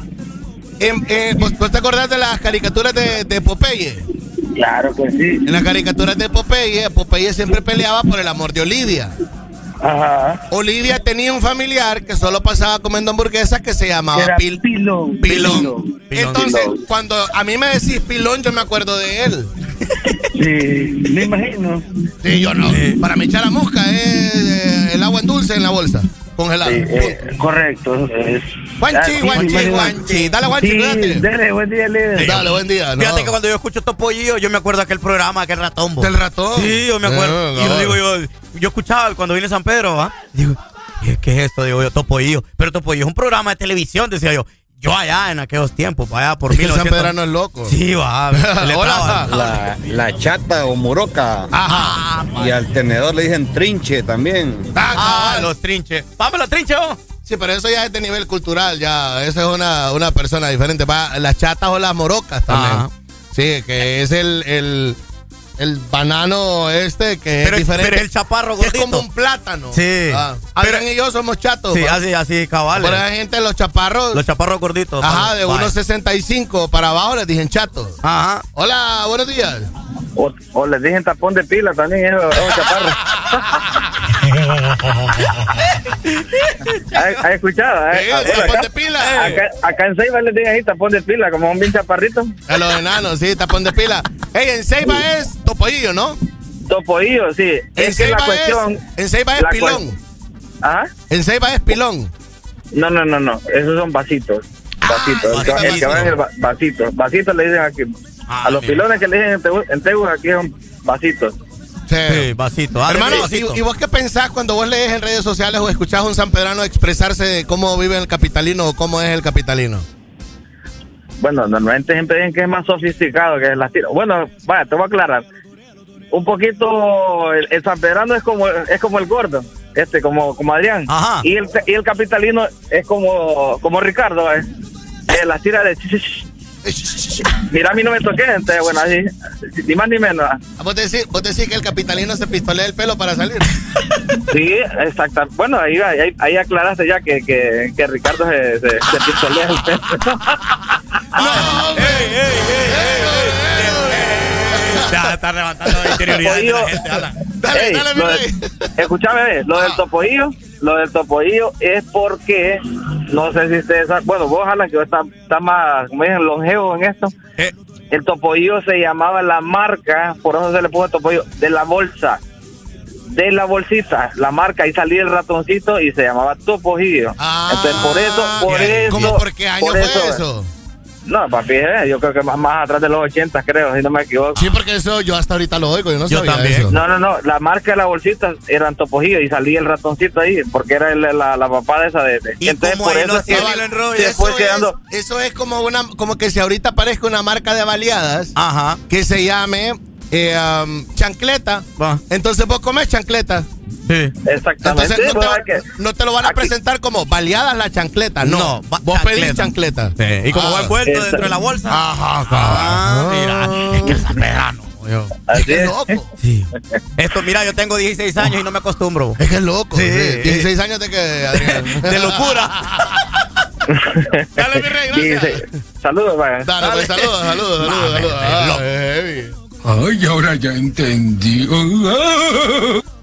En- eh, ¿vos, te acordás de las caricaturas de, de Popeye? Claro que sí. En las caricaturas de Popeye, Popeye siempre peleaba por el amor de Olivia. Ajá. Olivia tenía un familiar que solo pasaba comiendo hamburguesas que se llamaba Era Pil- pilón. Pilón. Pilón. Entonces, Pilón. cuando a mí me decís Pilón, yo me acuerdo de él. Sí, me imagino. Sí, yo no. Para mí echar mosca es eh, el agua en dulce en la bolsa, congelada. Sí, eh, correcto. Es, Ah, Juanchi, me imagino. Juanchi. Dale, Juanchi, Sí, cuídate. Dale, buen día, líder. Dale, buen día. no. Fíjate que cuando yo escucho Topollillo, yo me acuerdo de aquel programa, aquel ratón. Del ratón. Sí, yo me acuerdo. Ah, y yo digo, yo, yo escuchaba cuando vine a San Pedro, ¿va? Digo, ¿qué, qué es esto? Digo yo, Topollillo. Pero Topollillo es un programa de televisión, decía yo. Yo allá en aquellos tiempos, para allá por que el San 1900. Pedrano es loco. Sí, va. La, la chata o moroca. Ajá. Y al tenedor le dicen trinche también. Ah, Ah, los trinches. Vamos, los trinches, vos. Sí, pero eso ya es de nivel cultural, ya. Eso es una, una persona diferente. Va, las chatas o las morocas también. Ajá. Sí, que es el, el, el banano este que Pero, es diferente. pero el chaparro que es gordito. como un plátano. Sí. Ah. Pero- y yo somos chatos. Sí, va. así, así, cabales. Por ahí gente, los chaparros. Los chaparros gorditos. Ajá, de Vale. 1.65 para abajo les dicen chatos. Ajá. Hola, buenos días. O, o les dicen tapón de pila también, es un chaparro. ¿Has escuchado? Sí, eh? Ah, bueno, tapón acá- de pila. Acá, acá en Ceiba les dicen ahí tapón de pila, como un bien chaparrito. A los enanos, sí, tapón de pila. Ey, en Ceiba es topollillo, ¿no? Topoillo, sí. En Es que la cuestión. es, en Ceiba es pilón. ¿Ah? En Ceiba es pilón. No, no, no, no. Esos son vasitos. Vasitos. el, que, vasito. el que va en el va- vasito. Vasitos le dicen aquí. Ah, a los mira. pilones que le dicen en Tegu, en Tegu, aquí son vasitos. Sí. Vasito. Ah, Hermano, ¿y, vos qué pensás cuando vos lees en redes sociales o escuchás a un sanpedrano expresarse de cómo vive el capitalino o cómo es el capitalino? Bueno, normalmente siempre dicen que es más sofisticado que el latino. Bueno, vaya, te voy a aclarar. Un poquito, el, el sanpedrano es como, es como el gordo, este, como, como Adrián. Ajá. Y el, y el capitalino es como, como Ricardo, ¿eh? Que las tira de... Mira, a mí no me toqué, entonces, bueno, así, ni más ni menos. ¿Vos decís, vos decís que el capitalino se pistolea el pelo para salir? Sí, exacto. Bueno, ahí, ahí, ahí aclaraste ya que, que, que Ricardo se, se, se pistolea el pelo. ¡Ey, ey, ey, ey, ey! Ya está levantando la interioridad de la gente, Alan. Dale, Ey, dale, mi lo del- lo del topoillo, lo del topoillo es porque, no sé si ustedes saben, bueno, vos, Alan, que está, está más, como dicen, longevo en esto, Eh. el topoillo se llamaba la marca, por eso se le puso topoillo, de la bolsa, de la bolsita, la marca, y salía el ratoncito y se llamaba topoillo. Entonces, por eso, por eso... ¿Cómo por qué año por fue eso? No, papi, eh, yo creo que más, más atrás de los 80, creo, si no me equivoco. Sí, porque eso yo hasta ahorita lo oigo, yo no Yo sabía también. eso. No, no, no. La marca de la bolsita eran topojillos y salía el ratoncito ahí porque era el- la, la papá de esa de. de- Y entonces, como por eso lo es que después Eso quedando. es, eso es como una como que si ahorita parezca una marca de baleadas Ajá. que se llame eh, um, chancleta. Va. Entonces vos comes chancleta. Sí. Exactamente. Entonces no pues, te, no te lo van a aquí- presentar como baleadas la chancleta. No, vos pedís chancleta. Sí, Y como Ah. va envuelto Esa- dentro de la bolsa. Ajá, Ah, mira, es que es verano. yo. así Qué es. loco. Sí. Esto, mira, yo tengo 16 años y no me acostumbro. Es que es loco. Sí. sí. 16 años de que, Adrián. De locura. Dale, mi rey, gracias. Saludos, vaya. Dale, pues, saludos, saludos, saludos, saludos. Ay, ahora ya entendí.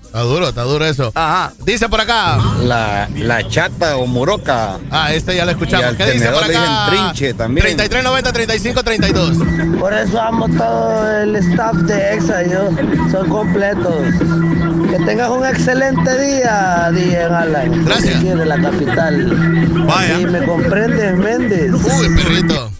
Está duro, está duro eso. Ajá. Dice por acá. La, la chata o moroca. Ah, este ya lo escuchamos. Y al ¿Qué dice por acá? dicen trinche también. 3390 3532. Por eso amo todo el staff de EXA, yo. Son completos. Que tengas un excelente día, DJ Alan. Gracias. Aquí de la capital. Vaya. Y me comprendes, Méndez. Uy, perrito.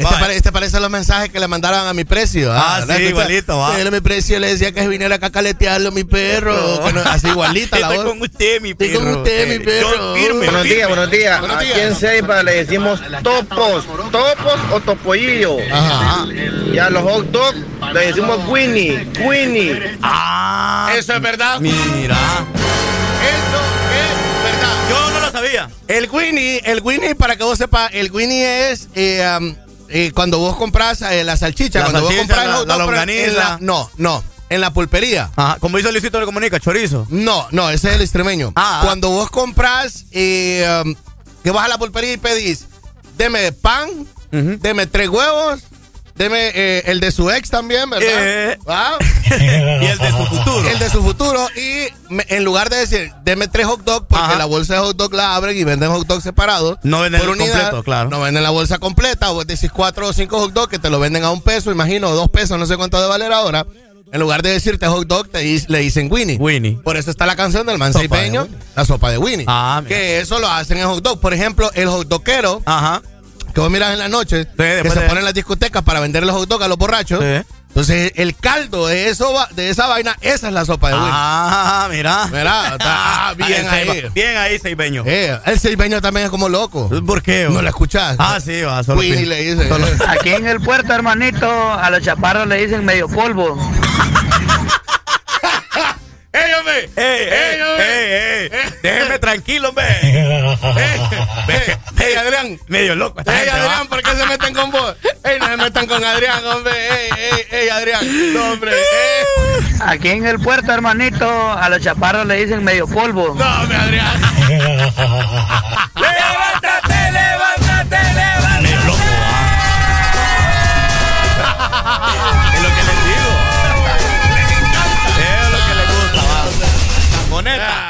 Este, pare- este parece los mensajes que le mandaron a mi precio. Ah, ¿no sí, igualito, va. Él a mi precio le decía que viniera acá a caletearlo, mi perro. No- así igualita la Estoy voz. con usted, mi Estoy perro. con usted, mi perro. yo firme, Buenos firme. días, buenos días. Buenos Aquí días. en Ceiba le decimos topos, topos o topollillo. Ajá. Y a los hot dogs le decimos Winnie, Winnie. Ah, Eso es verdad. mira. Eso es verdad. Yo no lo sabía. El Winnie, el Winnie, para que vos sepas, el Winnie es eh, um, eh, cuando vos compras eh, la salchicha, La cuando salchicha, vos compras la- la longaniza. no, no, en la pulpería. Ajá. Como hizo Luisito le comunica, chorizo. No, no, ese es el extremeño. Ah, ah. Cuando vos compras, eh, um, que vas a la pulpería y pedís, deme pan, Ujú. deme tres huevos, deme eh, el de su ex también, ¿verdad? Eh. ¿Ah? y el de su futuro. El de su futuro. Y me- en lugar de decir, deme tres hot dogs, porque Ajá. la bolsa de hot dog la abren y venden hot dogs separados. No venden por el unidad, completo, claro. No venden la bolsa completa. Vos decís cuatro o cinco hot dogs que te lo venden a un peso, imagino, o dos pesos, no sé cuánto de valer ahora. En lugar de decirte hot dog, te dis- le dicen Winnie. Winnie. Por eso está la canción del man de Winnie. la sopa de Winnie. Ah, mira. que eso lo hacen en hot dog. Por ejemplo, el hot dogero, Ajá. Que vos miras en la noche, que se de- ponen en las discotecas para vender los hot dogs a los borrachos. Sí. Entonces, el caldo de, eso, de esa vaina, esa es la sopa de Winnie. Ah, mira. Mira, está bien Ah, ahí. Bien ahí, Seibeño. Eh, el seibeño también es como loco. ¿Por qué? No lo escuchás. Ah, sí, va. Solo Winnie pi- le dice. solo- Aquí en el puerto, hermanito, a los chaparros le dicen medio polvo. ¡Ey, hombre! ¡Ey, ey, ¡Ey, hombre! ey, ey! Déjeme tranquilo, hombre. ¡Ey, ey, Adrián! Medio loco. ¡Ey. Adrián! ¿Por qué se meten con vos? ¡Ey, no se metan con Adrián, hombre! ¡Ey, ey, ey, Adrián! ¡No, hombre! ¡Ey! Aquí en el puerto, hermanito, a los chaparros le dicen medio polvo. ¡No, hombre, Adrián! ¡Levántate, levántate, levántate! Medio loco, va. Es lo que les digo. Es lo que les gusta, va. Moneta.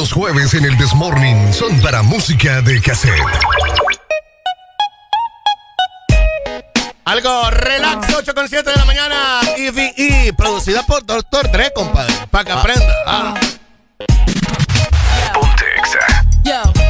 Los jueves en el Desmorning son para música de cassette. Algo relax, 8 con 7 de la mañana. EVE, producida por Dr. Dre, compadre. Para que aprenda. Ah. Yo,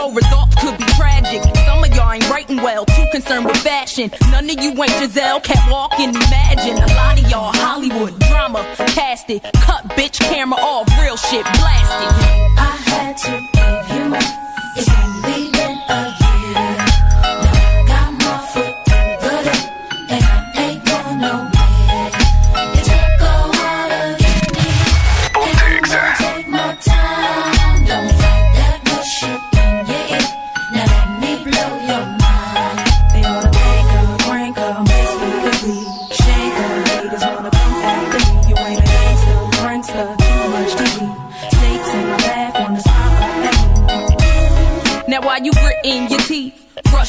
results could be tragic. Some of y'all ain't writing well, too concerned with fashion. None of you ain't Giselle, can't walk and imagine. A lot of y'all Hollywood drama, cast it. Cut bitch camera off, real shit blasted. I had to give you my.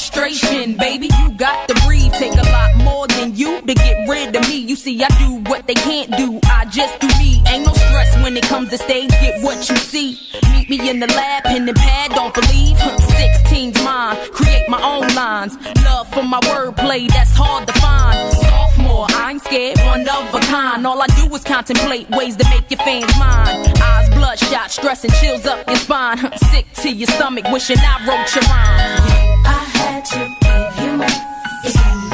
Frustration, baby. You got to breathe. Take a lot more than you to get rid of me. You see, I do what they can't do. I just do me. Ain't no stress when it comes to stage. Get what you see. Meet me in the lab, pen and pad. Don't believe. Huh, 16's mine. Create my own lines. Love for my wordplay. That's hard to find. Sophomore, I ain't scared. One of a kind. All I do is contemplate ways to make your fans mine. Eyes bloodshot, stress and chills up your spine. Sick to your stomach, wishing I wrote your rhyme. I had to give you more.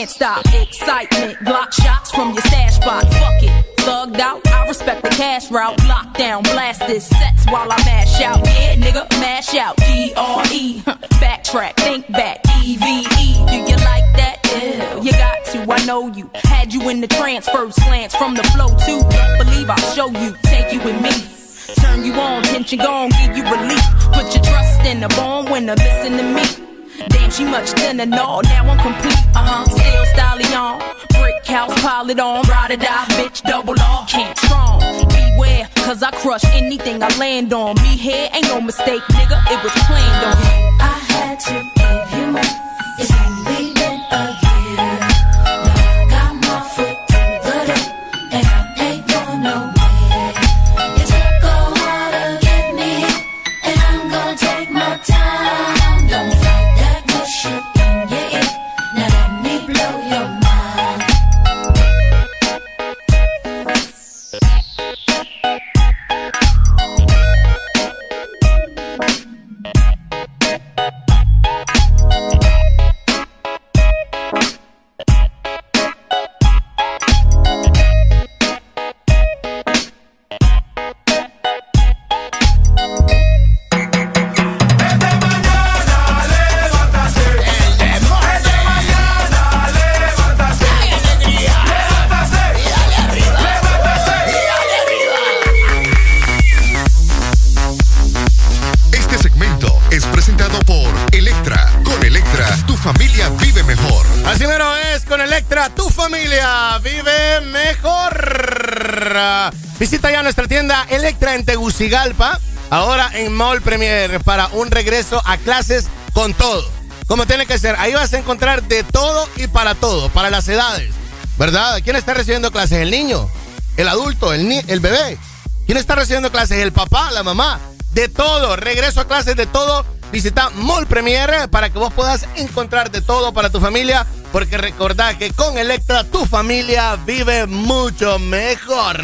Can't stop. Excitement, block shots from your stash spot. Fuck it, thugged out. I respect the cash route. Lockdown, blast this sets while I mash out. Yeah, nigga, mash out. D R E, backtrack, think back. E V E, do you like that? Yeah, you got to. I know you. Had you in the transfer slants from the flow too. Believe I'll show you. Take you with me. Turn you on, tension gone, give you relief. Put your trust in the born winner, listen to me. Damn, she much thinner, no, now I'm complete. Uh huh, still stallion. Brick house, pile it on, ride or die, bitch, double R. Can't strong. Beware, cause I crush anything I land on. Me here ain't no mistake, nigga, it was planned on. I had to give you more. It's only been a Tegucigalpa, ahora en Mall Premier, para un regreso a clases con todo. Como tiene que ser, ahí vas a encontrar de todo y para todo, para las edades. ¿Verdad? ¿Quién está recibiendo clases? ¿El niño? ¿El adulto? ¿El, ni- el bebé? ¿Quién está recibiendo clases? ¿El papá? ¿La mamá? De todo. Regreso a clases de todo. Visita Mall Premier para que vos puedas encontrar de todo para tu familia. Porque recordá que con Electra tu familia vive mucho mejor.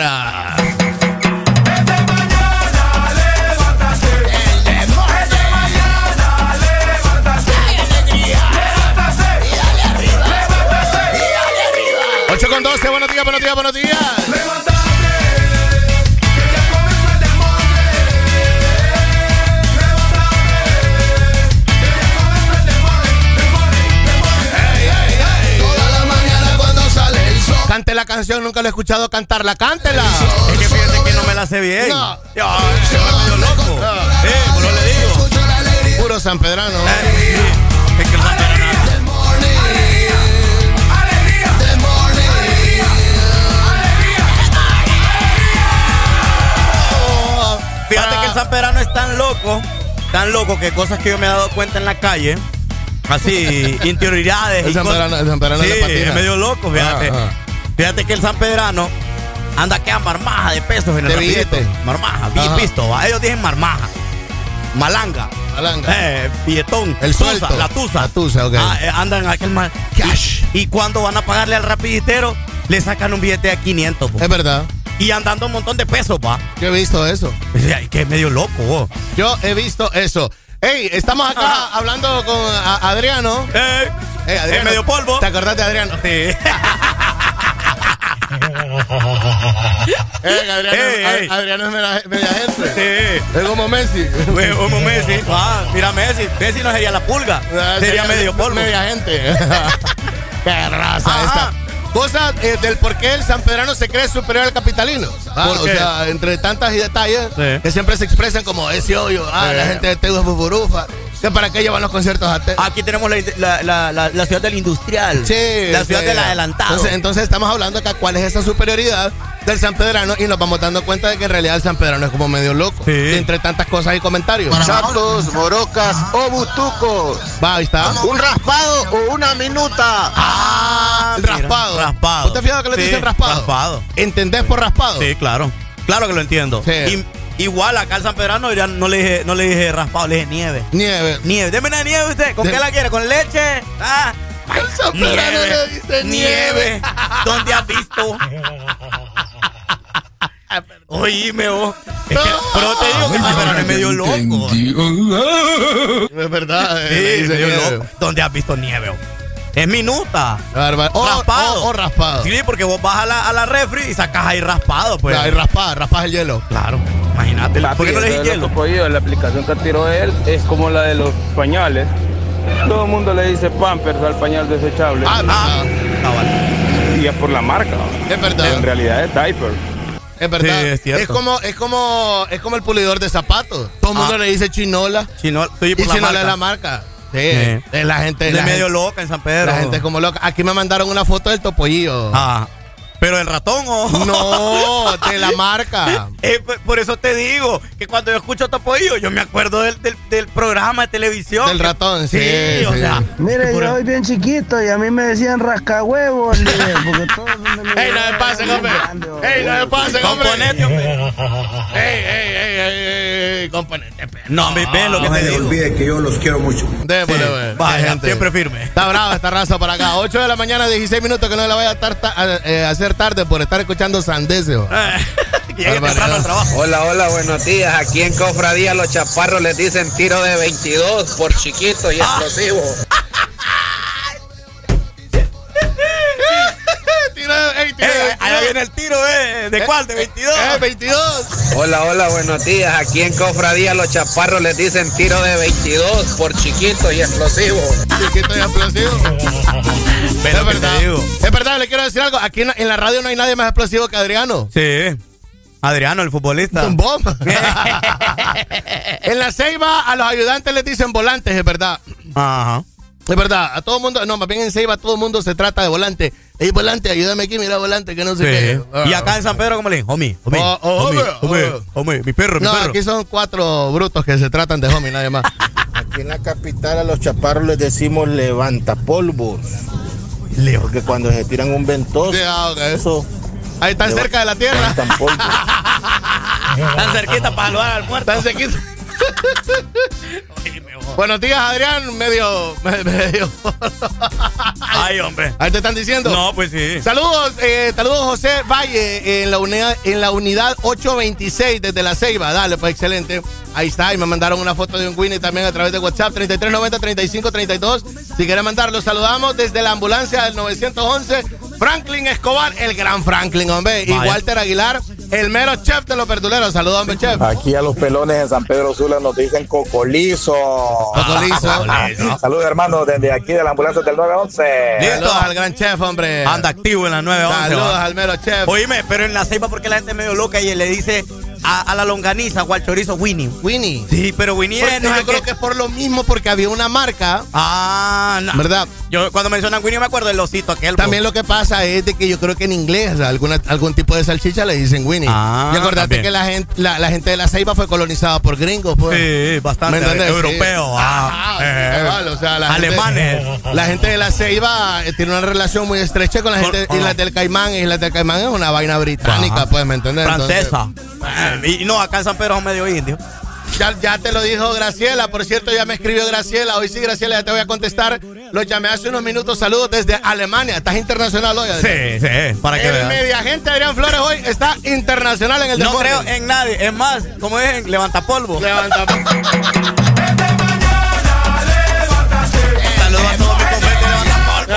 Ocho con 12, buenos días, buenos días, buenos días. Cante la canción, nunca lo he escuchado cantarla, cántela. Es que fíjate que no me la sé bien. No. Yo, yo medio loco. Sí, pues no le digo. Puro San Pedrano. Es Pedrano es tan loco, tan loco que cosas que yo me he dado cuenta en la calle, así, interioridades El. Pedrano- el San Pedrano sí, es medio loco, fíjate. Ajá, ajá. Fíjate que el San Pedrano anda que a marmaja de pesos en el rapidito. billete. Marmaja, visto, va. ellos dicen marmaja. Malanga. Malanga. Eh, billetón. El tusa, suelto. La tusa. La tusa, ok. Ah, eh, andan aquel mal. Cash. Y, y cuando van a pagarle al rapiditero, le sacan un billete de 500. po. Es verdad. Y andando un montón de pesos, va. Yo he visto eso. Que es medio loco, vos. Yo he visto eso. Hey, estamos acá Ajá. hablando con a- Adriano. Eh, Hey, es medio polvo. ¿Te acordás de Adriano? Sí. Adriano, Ey, Ad- ey. Adriano es media, media gente. Sí. Es como Messi. Güey, como Messi. Ah, mira Messi. Messi no sería la pulga. Ah, sería medio polvo. Media gente. Qué raza Ajá. esta. Cosas eh, del por qué el sanpedrano se cree superior al capitalino. Ah, ¿Por o sea, entre tantas y detalles Sí. que siempre se expresan como ese hoyo, ah, Sí. la gente de Tegu es buburufa, que para qué llevan los conciertos a Tegu. Aquí tenemos la, la, la, la- la ciudad del industrial. Sí, La ciudad sí. del adelantado. Entonces, entonces estamos hablando acá cuál es esa superioridad del sanpedrano y nos vamos dando cuenta de que en realidad el sanpedrano es como medio loco. Entre tantas cosas y comentarios. Chatos, morocas o butucos. Va, ahí está. Un raspado o una minuta. Ah, el raspado. Raspado. ¿Usted fijado que le Sí, dicen raspado? raspado. ¿Entendés por raspado? Sí, claro. Claro que lo entiendo. Sí. Y- igual acá al San Pedrano ya no le dije, no le dije raspado, le dije nieve. Nieve. Nieve. Deme una nieve usted. ¿Con De- qué la quiere? ¿Con leche? Ah. Sanpedrano le dice nieve. ¿Dónde has visto? Oíme vos. Es que- pero te digo que San Pedrano es medio loco. Es verdad. eh, Sí, medio nieve. loco. ¿Dónde has visto nieve? vos? Es minuta. O raspado. O, o raspado. Sí, porque vos vas a la, a la refri y sacas ahí raspado, pues. Ahí raspada, raspas el hielo. Claro, imagínate. ¿Por qué no le hielo? lo que la aplicación que tiró él es como la de los pañales. Todo el mundo le dice Pampers al pañal desechable. Ah, Ah, cabal. Y es por la marca. Es verdad. En realidad es diaper. Es verdad. Sí, es cierto. como, es como, es como el pulidor de zapatos. Todo el mundo Ah. le dice chinola. Chino, sí, Y por la chinola marca. es la marca. Sí. Sí. Es la gente. De la medio gente- loca en San Pedro. La gente es como loca. Aquí me mandaron una foto del topollillo. Ah. ¿Pero el ratón o...? No, de la marca. Eh, por- por eso te digo que cuando yo escucho Topoillo, yo me acuerdo del, del, del programa de televisión. Del ratón, sí, o sí. sea. Mire, yo soy bien chiquito y a mí me decían rascahuevos, porque todos ¡Ey, no me pasen, hombre! ¡Ey, no me pasen, hombre! Componente, hombre. ¡Ey, ey, ey, ey, ey! Componente, perro. No, me ven lo que No se te digo. olvide que yo los quiero mucho. Démosle. Vaya, siempre firme. Está brava esta raza para acá. 8 de la mañana, 16 minutos que no le vaya a ta- a- eh, hacer tarde por estar escuchando Sandesio. Trabajo. Hola, hola, buenos días. Aquí en Cofradía los chaparros les dicen tiro de 22 por chiquito y explosivo. Eh, allá viene el tiro, ¿eh? ¿De cuál? ¿De 22? Eh, 22. Hola, hola, buenos días. Aquí en Cofradía los chaparros les dicen tiro de 22 por chiquito y explosivo. Chiquito y explosivo. Pero es verdad. Es verdad, le quiero decir algo. Aquí en, en la radio no hay nadie más explosivo que Adriano. Sí. Adriano, el futbolista. Un bomba. en la Ceiba a los ayudantes les dicen volantes, es verdad. Ajá. Es verdad, a todo mundo, no, más bien en Ceiba todo el mundo se trata de volante. Ey, volante, ayúdame aquí, mira volante, que no sé qué. Sí. Y acá en San Pedro, ¿cómo le dicen? Homie, homie, Oh, oh, homie, hombre, homie, homie, mi perro, mi No, perro. aquí son cuatro brutos que se tratan de homie, nadie más. Aquí en la capital a los chaparros les decimos levantapolvos. Porque cuando se tiran un ventoso, Sí, ah, eso Ahí están cerca de la tierra. Tan cerquita para saludar al muerto. Están cerquita. Buenos días, Adrián. Medio. medio. Ay, hombre. Ahí te están diciendo. No, pues sí. Saludos, eh, saludos José Valle en la unidad en la unidad 826 desde la Ceiba. Dale, pues excelente. Ahí está, y me mandaron una foto de un Winnie también a través de WhatsApp 3390-3532. Si quieren mandarlo, saludamos desde la ambulancia del 911. Franklin Escobar, el gran Franklin, hombre. Y. Walter Aguilar, el mero chef de los verduleros. Saludos, hombre, chef. Aquí a los pelones en San Pedro Sula nos dicen cocolizo. Cocolizo. Saludos, hermano, desde aquí de la ambulancia del 911. Saludos al gran chef, hombre. Anda activo en la 911. Saludos va. al mero chef. Oíme, pero en la ceiba porque la gente es medio loca y le dice a, a la longaniza o al chorizo Winnie. Winnie. Sí, pero Winnie es, no yo es creo que- que es por lo mismo, porque había una marca, Ah, no. ¿verdad? Yo cuando mencionan Winnie me acuerdo del osito aquel. También lo que pasa es de que yo creo que en inglés, alguna, algún tipo de salchicha le dicen Winnie. Ah, y acordate también. que la gente, la, la gente de la Ceiba fue colonizada por gringos, pues. Sí, bastante. ¿Me entendés? Europeo. Sí. ah, Ah, eh, o sea, la gente- alemanes. la gente de la Ceiba eh, tiene una relación muy estrecha con la gente de. Islas del Caimán. Islas del Caimán es una vaina británica, Ajá. pues, ¿me? Entonces, Francesa. Eh, y no, acá en San Pedro son medio indios. Ya, ya te lo dijo Graciela, por cierto, ya me escribió Graciela. Hoy sí, Graciela, ya te voy a contestar. Lo llamé hace unos minutos. Saludos desde Alemania. Estás internacional hoy. Sí, sí, para que El media gente Adrián Flores hoy está internacional en el No deporte. creo en nadie. Es más, como es en levantapolvo. Levanta. Saludos a todos mis competes de levantapolvo.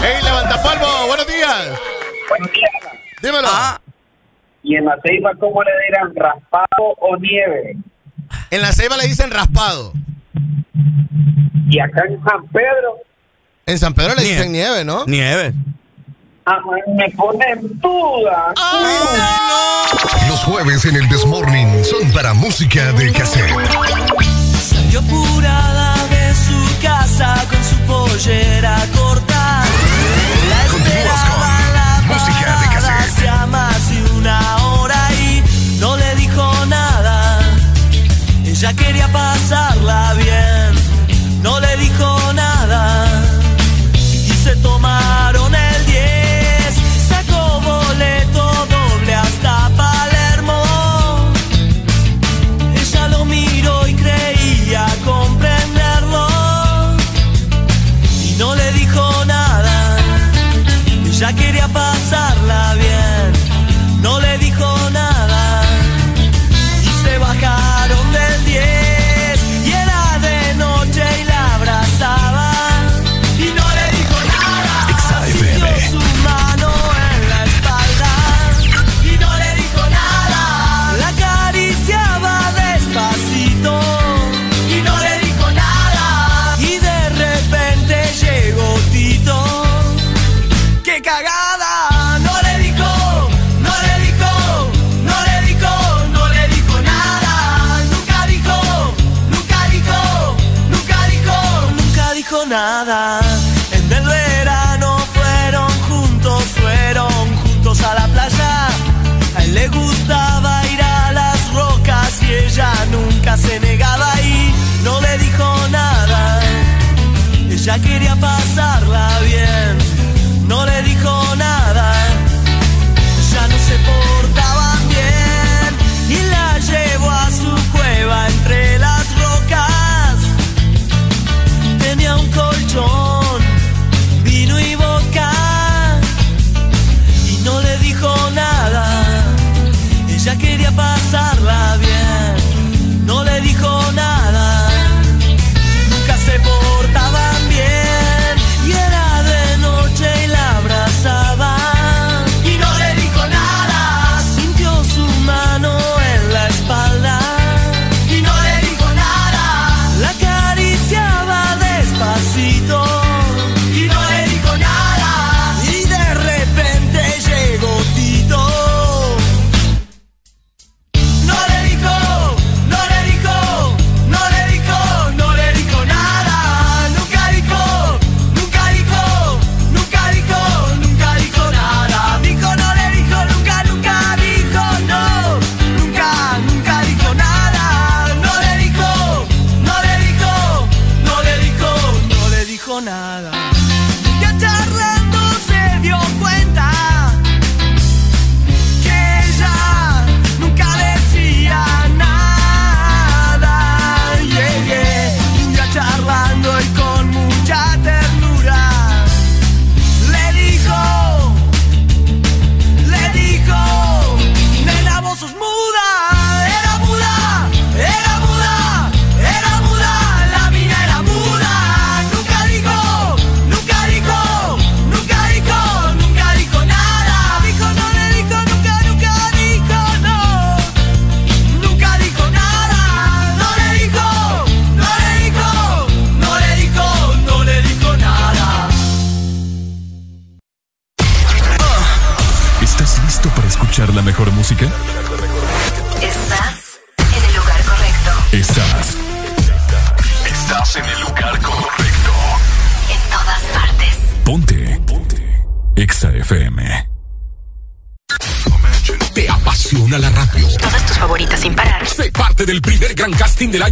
Hey, levanta polvo. Buenos días. Dímelo. Ah. ¿Y en la ceiba cómo le dirán? ¿Raspado o nieve? En la ceiba le dicen raspado. ¿Y acá en San Pedro? En San Pedro le dicen nieve, ¿no? Nieve. Ah, me pone en duda. ¡Oh, no! Los jueves en el Desmorning son para música de cassette. Salió purada de su casa con su pollera cortada Ella quería pasarla bien, no le dijo nada. Y se tomaron el 10, sacó boleto doble hasta Palermo. Ella lo miró y creía comprenderlo. Y no le dijo nada. Ella quería pasarla iría a pasarla.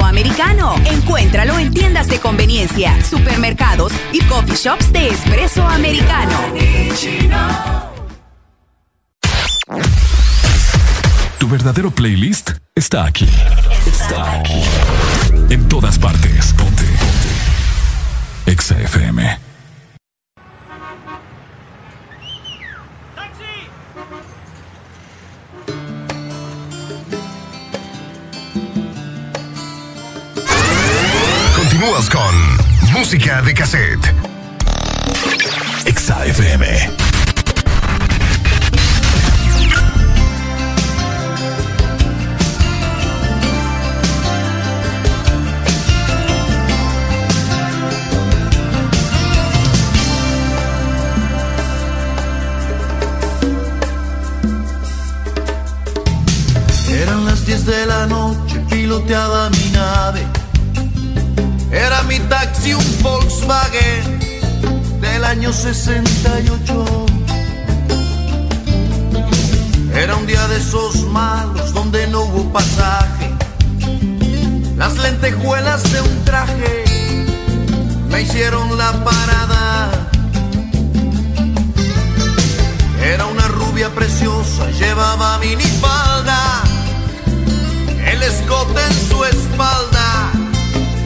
Americano. Encuéntralo en tiendas de conveniencia, supermercados y coffee shops de espresso americano. Tu verdadero playlist está aquí. Está aquí. En todas partes. Ponte. Ponte. Exa FM. Continúas con Música de Cassette. Exa FM. Eran las 10 de la noche, piloteaba mi nave. Era mi taxi un Volkswagen del año 68. Era un día de esos malos donde no hubo pasaje. Las lentejuelas de un traje me hicieron la parada. Era una rubia preciosa, llevaba minifalda, el escote en su espalda,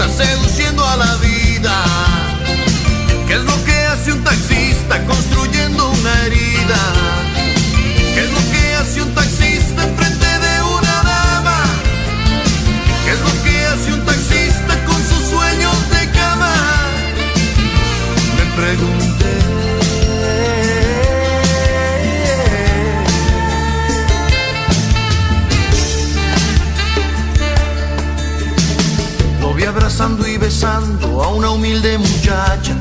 Seduciendo a la vida? ¿Qué es lo que hace un taxista construyendo una herida? ¿Qué es lo que hace un taxista enfrente de una dama? ¿Qué es lo que hace un taxista con sus sueños de cama? Me pregunté. Abrazando y besando a una humilde muchacha.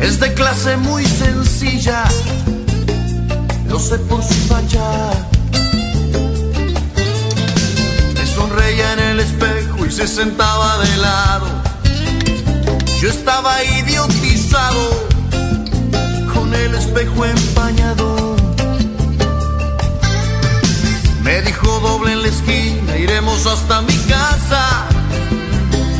Es de clase muy sencilla, lo sé por su facha. Me sonreía en el espejo y se sentaba de lado. Yo estaba idiotizado con el espejo empañado. Me dijo doble en la esquina, iremos hasta mi casa.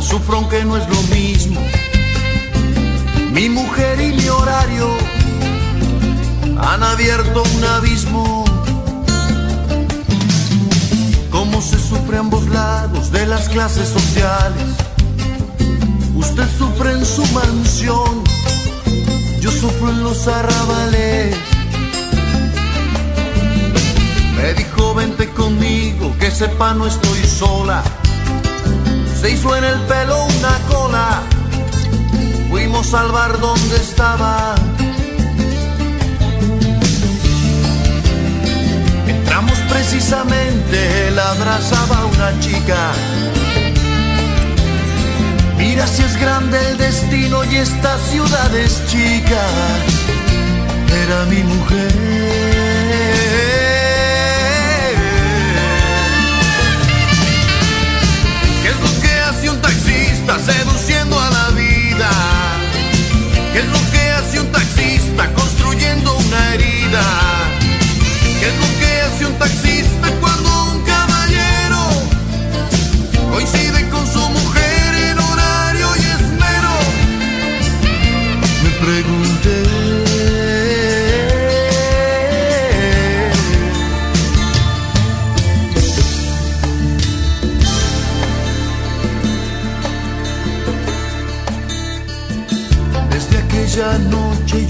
Sufro aunque no es lo mismo. Mi mujer y mi horario han abierto un abismo. Cómo se sufre a ambos lados de las clases sociales. Usted sufre en su mansión, yo sufro en los arrabales. Me dijo vente conmigo, que sepa no estoy sola. Se hizo en el pelo una cola, fuimos al bar donde estaba. Entramos precisamente, él abrazaba una chica. Mira si es grande el destino y esta ciudad es chica. Era mi mujer. Seduciendo a la vida? ¿Qué es lo que hace un taxista construyendo una herida? ¿Qué es lo que hace un taxista cuando un caballero coincide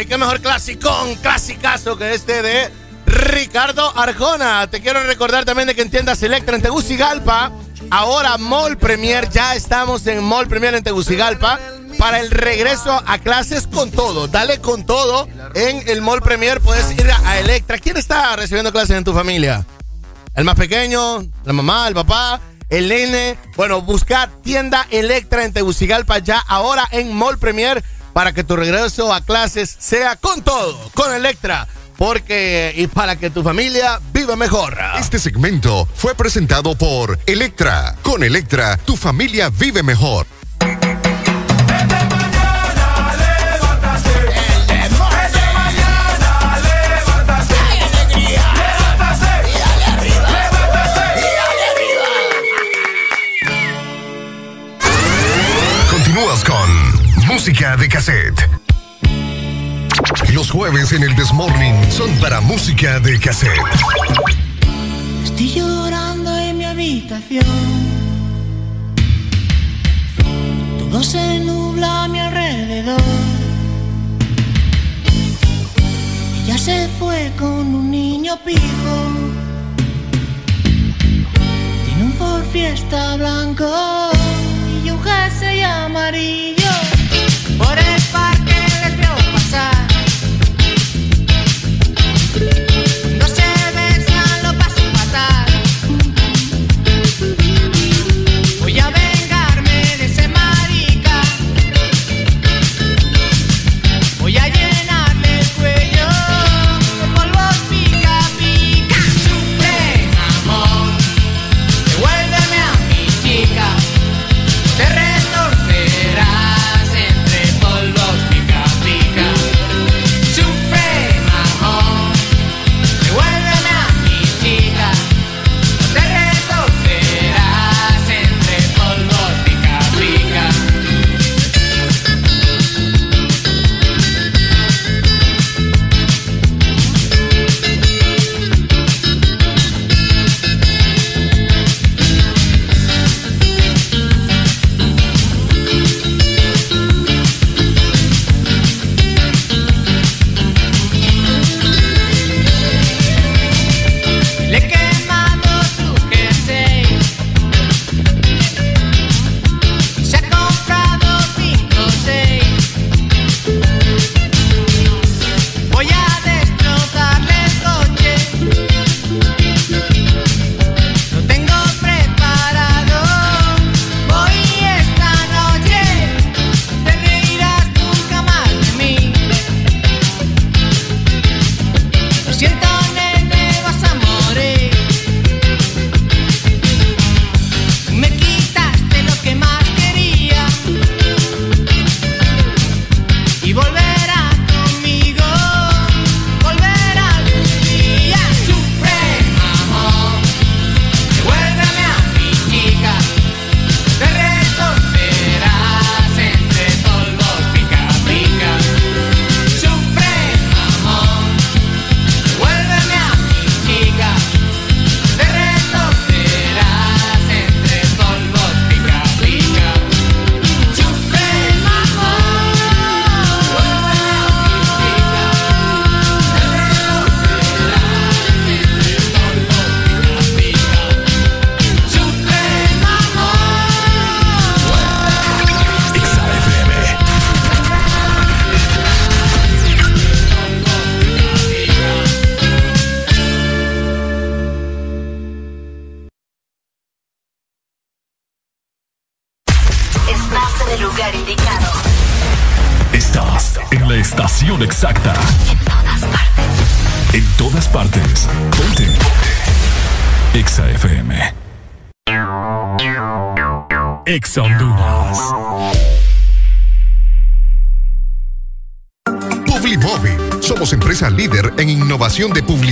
Y qué mejor clasicón, clasicazo que este de Ricardo Arjona. Te quiero recordar también de que en tiendas Electra en Tegucigalpa. Ahora Mall Premier, ya estamos en Mall Premier en Tegucigalpa. Para el regreso a clases con todo. Dale con todo en el Mall Premier. Puedes ir a Electra. ¿Quién está recibiendo clases en tu familia? El más pequeño, la mamá, el papá, el nene. Bueno, busca tienda Electra en Tegucigalpa ya ahora en Mall Premier para que tu regreso a clases sea con todo, con Electra. Porque, y para que tu familia viva mejor. Este segmento fue presentado por Electra. Con Electra, tu familia vive mejor. Música de Cassette. Los jueves en el Desmorning son para música de cassette. Estoy llorando en mi habitación. Todo se nubla a mi alrededor. Ella se fue con un niño pijo. Tiene un Ford Fiesta blanco y un jersey amarillo.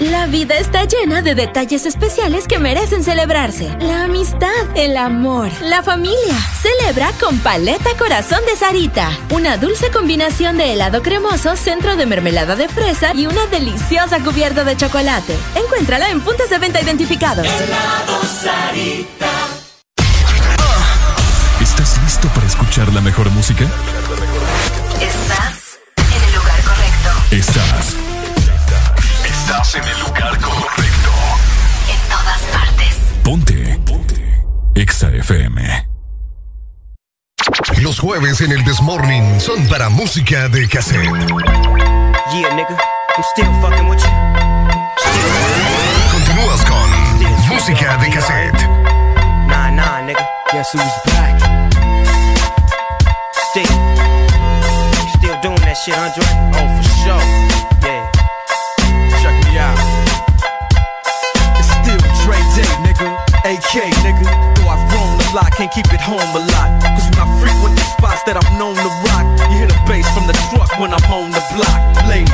La vida está llena de detalles especiales que merecen celebrarse. La amistad, el amor, la familia. Celebra con Paleta Corazón de Sarita. Una dulce combinación de helado cremoso, centro de mermelada de fresa y una deliciosa cubierta de chocolate. Encuéntrala en puntos de venta identificados. ¿Estás listo para escuchar la mejor música? Estás en el lugar correcto. Estás. Estás en el lugar correcto. En todas partes. Ponte. Ponte. Exa FM. Los jueves en el Desmorning son para música de cassette. Yeah, nigga, I'm still fucking with you. Continúas con música de cassette. Nah, nah, nigga. Guess who's back? Still, still doing that shit, Andre? Oh, for sure. AK, nigga. Though I've grown a lot, can't keep it home a lot. Cause when I frequent the spots that I'm known to rock, you hear the bass from the truck when I'm on the block. Pay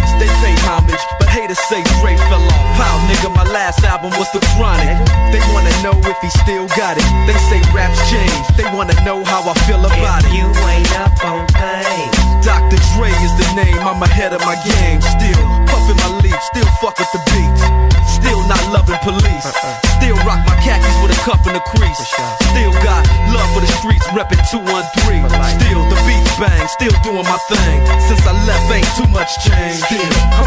homage, but haters say Dre fell off. How, nigga, my last album was The Chronic. They wanna know if he still got it. They say raps change. They wanna know how I feel about it. You ain't up on things. Dr. Dre is the name, I'm ahead of my game. Still puffin' my leaf, still fuck with the beats. Still not loving police. Still rock my khakis with a cuff and a crease. Still got love for the streets, reppin' 213. Still the beats bang, still doing my thing. Since I left, ain't too much change. Still, I'm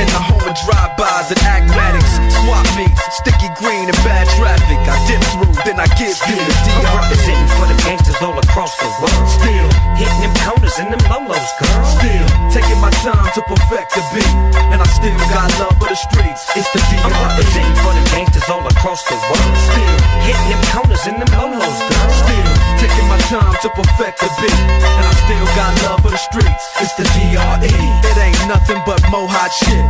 In the home of drive-bys and acmatics, swap meets, sticky green and bad traffic. I dip through, then I give you the I'm representing for the gangsters all across the world. Still hitting them corners and them lolos, girl. Still taking my time to perfect the beat, and I still got love for the streets. It's the I'm DR. representing for the gangsters all across the world. Still hitting them corners and them lolos, girl. Still taking my time to perfect the beat, and I still got love for the streets. It's the DRE. It ain't nothing but mo hot shit.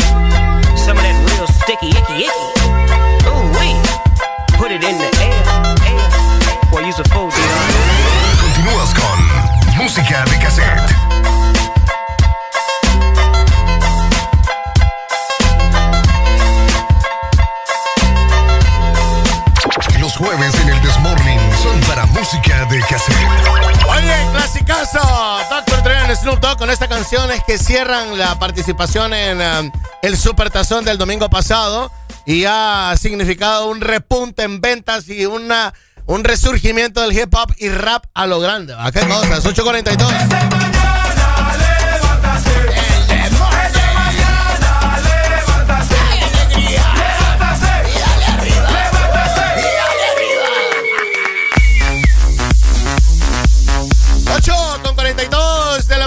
Some of that real sticky, icky, icky. Ooh wee. Put it in the air, air. Boy, use a fool, DR. Continúas con música de cassette. Los jueves para música de cassette. Oye, clasicazo. Dr. Dre and Snoop Dogg con esta canción es que cierran la participación en um, el Supertazón del domingo pasado y ha significado un repunte en ventas y una, un resurgimiento del hip hop y rap a lo grande. ¿A qué cosas? 842.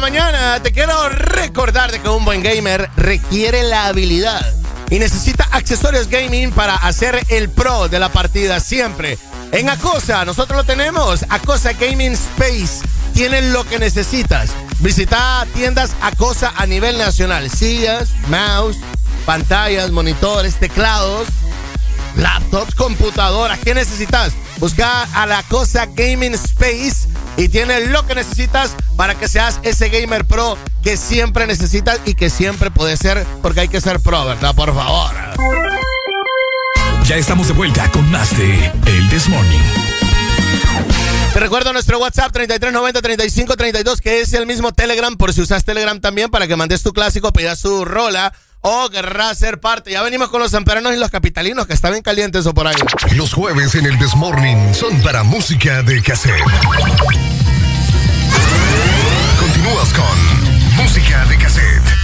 Mañana. Te quiero recordar de que un buen gamer requiere la habilidad y necesita accesorios gaming para hacer el pro de la partida siempre. En Acosa, nosotros lo tenemos. Acosa Gaming Space. Tienen lo que necesitas. Visita tiendas Acosa a nivel nacional. Sillas, mouse, pantallas, monitores, teclados laptops, computadoras, ¿qué necesitas? Busca a la cosa Gaming Space y tiene lo que necesitas para que seas ese gamer pro que siempre necesitas y que siempre puede ser, porque hay que ser pro, ¿verdad? Por favor. Ya estamos de vuelta con más de El This Morning. Te recuerdo nuestro WhatsApp 3390-3532, que es el mismo Telegram, por si usas Telegram también, para que mandes tu clásico, pidas su rola o querrás ser parte. Ya venimos con los samperanos y los capitalinos, que están bien calientes o por ahí. Los jueves en el Desmorning son para música de cassette. Continúas con música de cassette.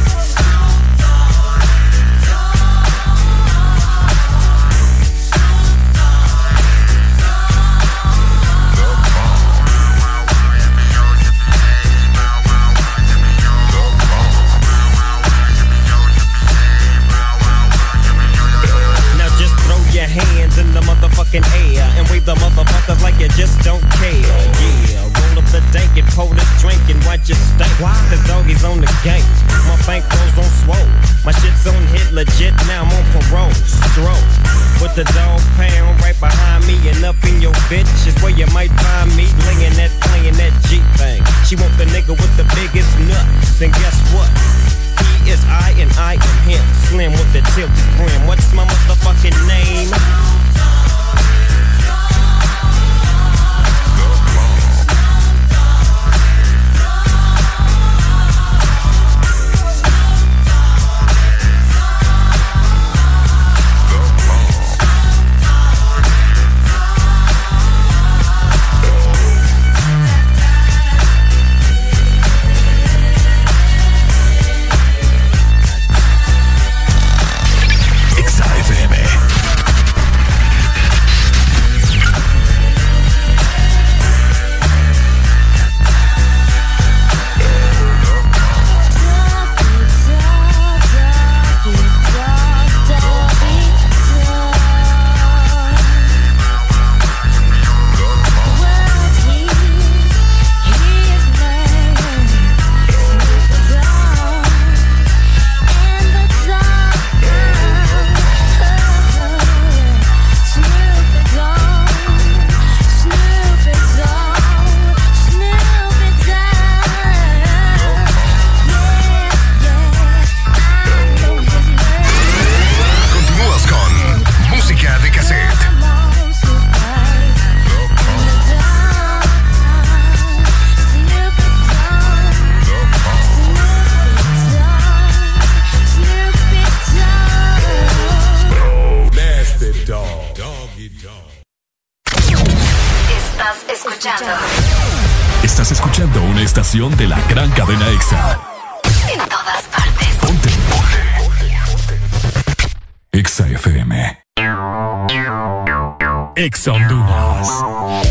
Motherfucking air and wave the motherfuckers like you just don't care. Yeah, roll up the dank and pour this drink and watch it stink. Why? Cause doggies on the gang. My bank goes on swole. My shit's on hit legit. Now I'm on parole. Stroke. With the dog pound right behind me and up in your bitch is where you might find me. Blinging that, playing that Jeep thing. She want the nigga with the biggest nuts. Then guess what? He is I and I am him. Slim with the tilted brim. What's my motherfucking name? Estación de la gran cadena EXA. en todas partes. Ponte. EXA FM. EXA Honduras.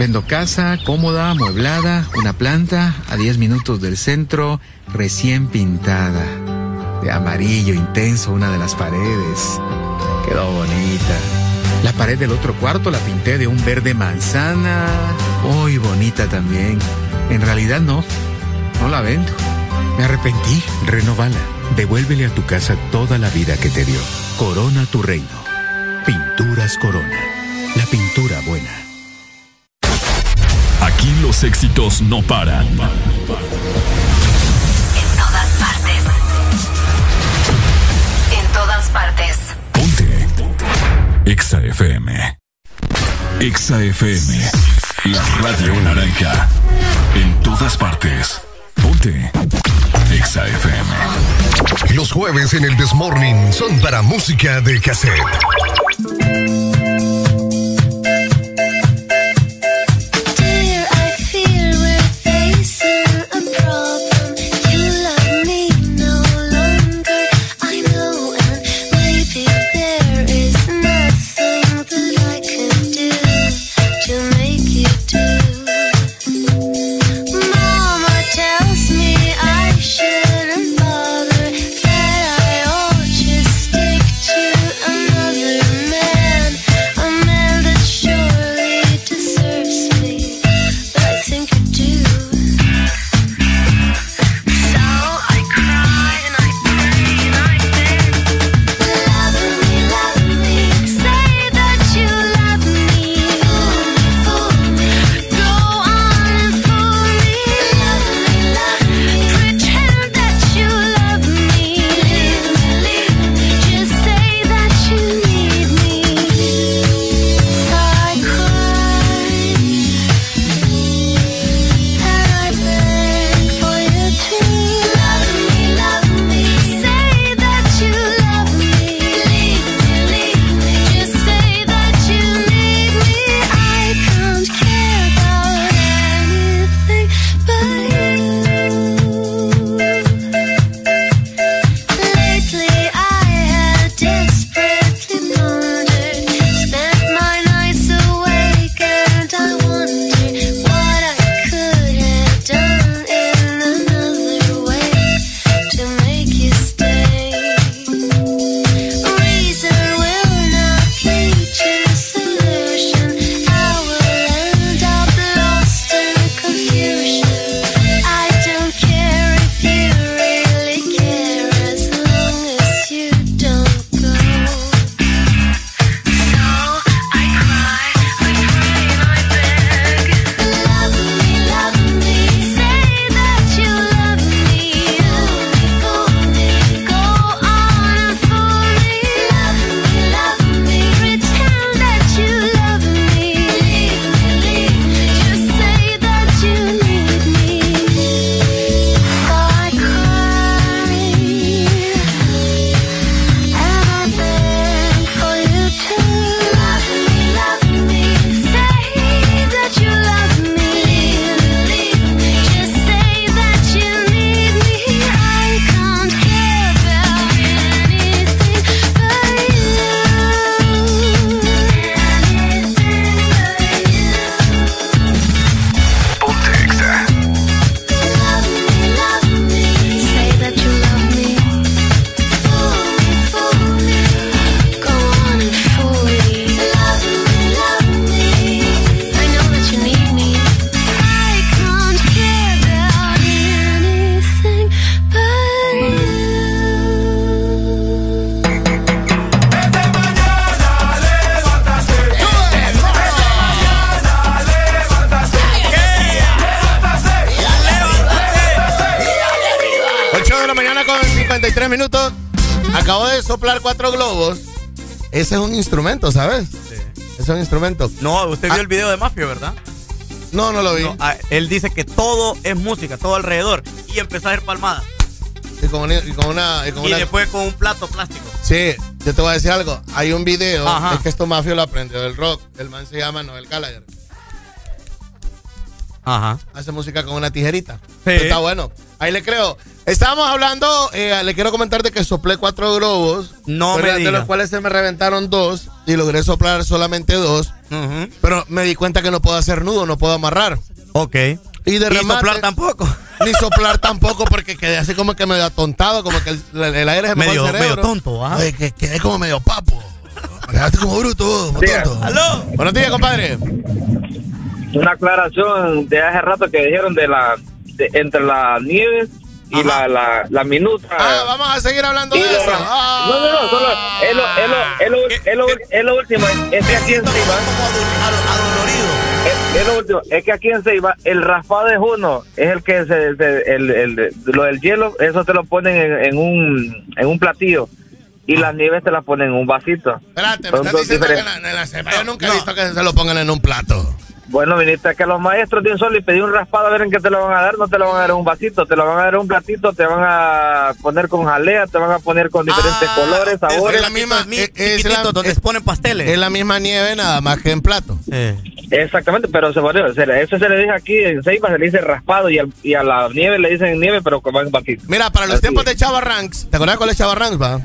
Vendo casa, cómoda, amueblada, una planta a 10 minutos del centro, recién pintada. De amarillo intenso una de las paredes. Quedó bonita. La pared del otro cuarto la pinté de un verde manzana. Muy bonita también. En realidad no. No la vendo. Me arrepentí. Renovala. Devuélvele a tu casa toda la vida que te dio. Corona tu reino. Pinturas Corona. La pintura buena. Aquí los éxitos no paran. En todas partes. En todas partes. Exa FM. Exa FM. La radio naranja. En todas partes. Ponte. Los jueves en el Desmorning son para música de cassette. Instrumento, ¿sabes? Sí. Es un instrumento. No, usted vio Ah. el video de Mafia, ¿verdad? No, no lo vi. No, ah, él dice que todo es música, todo alrededor. Y empezó a hacer palmadas. Y con una. Y, con una, y con Y una- después con un plato plástico. Sí, yo te voy a decir algo. Hay un video. Ajá. Es que esto mafio lo aprendió del rock. El man se llama Noel Gallagher. Ajá. Hace música con una tijerita. Sí. Está bueno. Ahí le creo. Estábamos hablando, eh, le quiero comentar de que soplé cuatro globos. No me ¿verdad? De diga. los cuales se me reventaron dos. Y logré soplar solamente dos. Pero me di cuenta que no puedo hacer nudo, no puedo amarrar. Ok. Y de Y remate, soplar tampoco. Ni soplar tampoco porque quedé así como que medio atontado, como que el, el aire se me Medio- medio tonto, ¿ah? Oye, que quedé como medio papo. Me dejaste como bruto, vos, como tonto. ¡Aló! Buenos días, compadre. Una aclaración de hace rato que dijeron de la de- entre la nieve y la, la, la minuta. Ah, vamos a seguir hablando de eso. Ah. No, no, no, solo es lo, es lo, es lo, es lo, es lo último. Es que aquí en Ceiba. Es, es lo último. Es que aquí en Ceiba el raspado es uno. Es el que se, se- el, el- lo del hielo, eso te lo ponen en, en un, en un platillo. Y las nieves te las ponen en un vasito. Espérate, me estás diciendo que en diferentes. la, en la yo nunca he visto que se lo pongan en un plato. Bueno, viniste aquí a los maestros de un solo y pedí un raspado a ver en qué te lo van a dar. No te lo van a dar en un vasito, te lo van a dar en un platito, te van a poner con jalea, te van a poner con diferentes colores, sabores. Es la misma, es, es la, donde se ponen pasteles. Es la misma nieve, nada más que en plato. Exactamente, pero se, bueno, se eso se le dice aquí en Ceiba, se le dice raspado y, al- y a la nieve le dicen nieve, pero con en vasito. Mira, para los Así tiempos es. de Chava Ranks, ¿te acuerdas cuál es Chava Ranks, va?